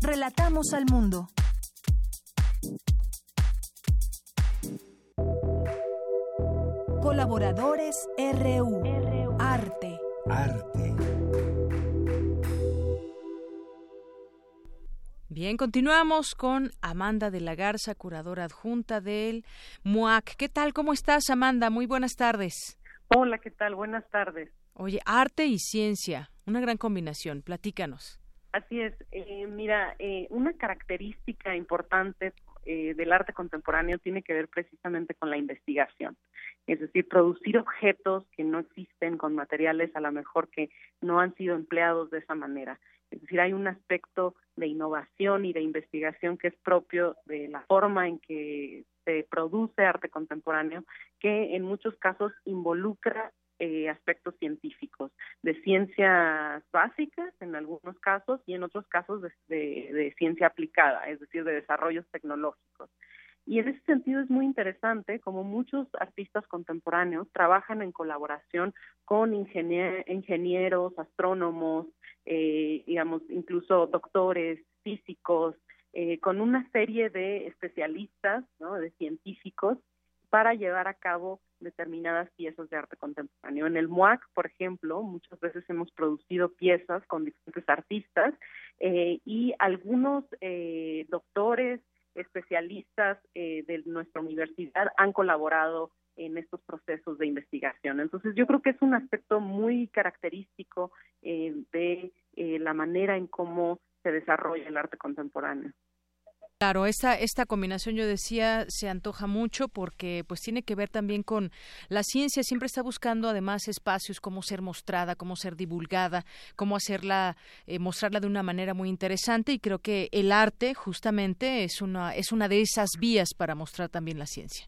S3: Relatamos al mundo. Colaboradores RU. Arte. Arte.
S1: Bien, continuamos con Amanda de la Garza, curadora adjunta del MUAC. ¿Qué tal? ¿Cómo estás, Amanda? Muy buenas tardes.
S43: Hola, ¿qué tal? Buenas tardes.
S1: Oye, arte y ciencia, una gran combinación. Platícanos.
S43: Así es. Eh, mira, eh, una característica importante eh, del arte contemporáneo tiene que ver precisamente con la investigación es decir, producir objetos que no existen con materiales a lo mejor que no han sido empleados de esa manera. Es decir, hay un aspecto de innovación y de investigación que es propio de la forma en que se produce arte contemporáneo, que en muchos casos involucra eh, aspectos científicos, de ciencias básicas en algunos casos y en otros casos de ciencia aplicada, es decir, de desarrollos tecnológicos. Y en ese sentido es muy interesante como muchos artistas contemporáneos trabajan en colaboración con ingenieros, astrónomos, eh, digamos, incluso doctores, físicos, eh, con una serie de especialistas, ¿no? de científicos, para llevar a cabo determinadas piezas de arte contemporáneo. En el MUAC, por ejemplo, muchas veces hemos producido piezas con diferentes artistas eh, y algunos doctores, especialistas eh, de nuestra universidad han colaborado en estos procesos de investigación. Entonces, yo creo que es un aspecto muy característico eh, de eh, la manera en cómo se desarrolla el arte contemporáneo.
S1: Claro, esta, esta combinación yo decía se antoja mucho porque pues tiene que ver también con la ciencia siempre está buscando además espacios cómo ser mostrada, cómo ser divulgada, cómo hacerla eh, mostrarla de una manera muy interesante y creo que el arte justamente es una es una de esas vías para mostrar también la ciencia.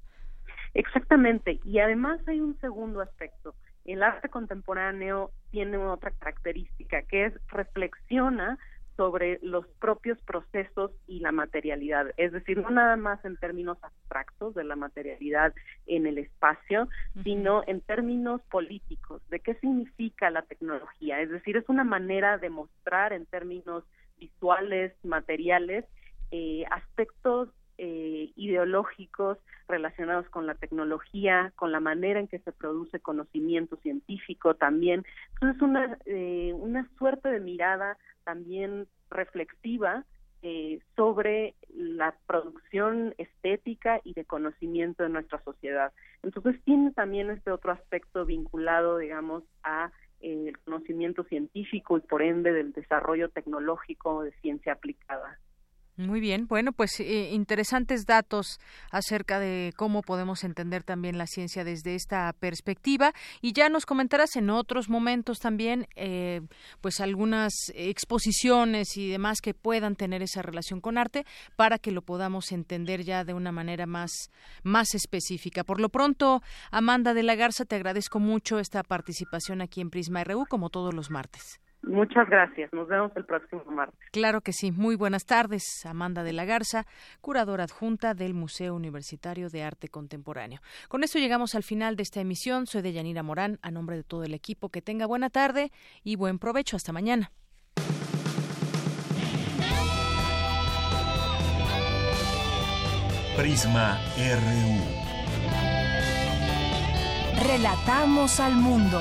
S43: Exactamente y además hay un segundo aspecto. El arte contemporáneo tiene otra característica que es reflexiona sobre los propios procesos y la materialidad, es decir, no nada más en términos abstractos de la materialidad en el espacio, sino en términos políticos, de qué significa la tecnología, es decir, es una manera de mostrar en términos visuales, materiales, eh, aspectos eh, ideológicos relacionados con la tecnología, con la manera en que se produce conocimiento científico también. Entonces, una, eh, una suerte de mirada también reflexiva eh, sobre la producción estética y de conocimiento de nuestra sociedad. Entonces tiene también este otro aspecto vinculado, digamos, a eh, el conocimiento científico y por ende del desarrollo tecnológico de ciencia aplicada.
S1: Muy bien, bueno, pues eh, interesantes datos acerca de cómo podemos entender también la ciencia desde esta perspectiva y ya nos comentarás en otros momentos también, eh, pues algunas exposiciones y demás que puedan tener esa relación con arte para que lo podamos entender ya de una manera más más específica. Por lo pronto, Amanda de la Garza, te agradezco mucho esta participación aquí en Prisma RU como todos los martes.
S43: Muchas gracias. Nos vemos el próximo martes.
S1: Claro que sí. Muy buenas tardes. Amanda de la Garza, curadora adjunta del Museo Universitario de Arte Contemporáneo. Con esto llegamos al final de esta emisión. Soy de Yanira Morán. A nombre de todo el equipo, que tenga buena tarde y buen provecho. Hasta mañana.
S2: Prisma RU.
S3: Relatamos al mundo.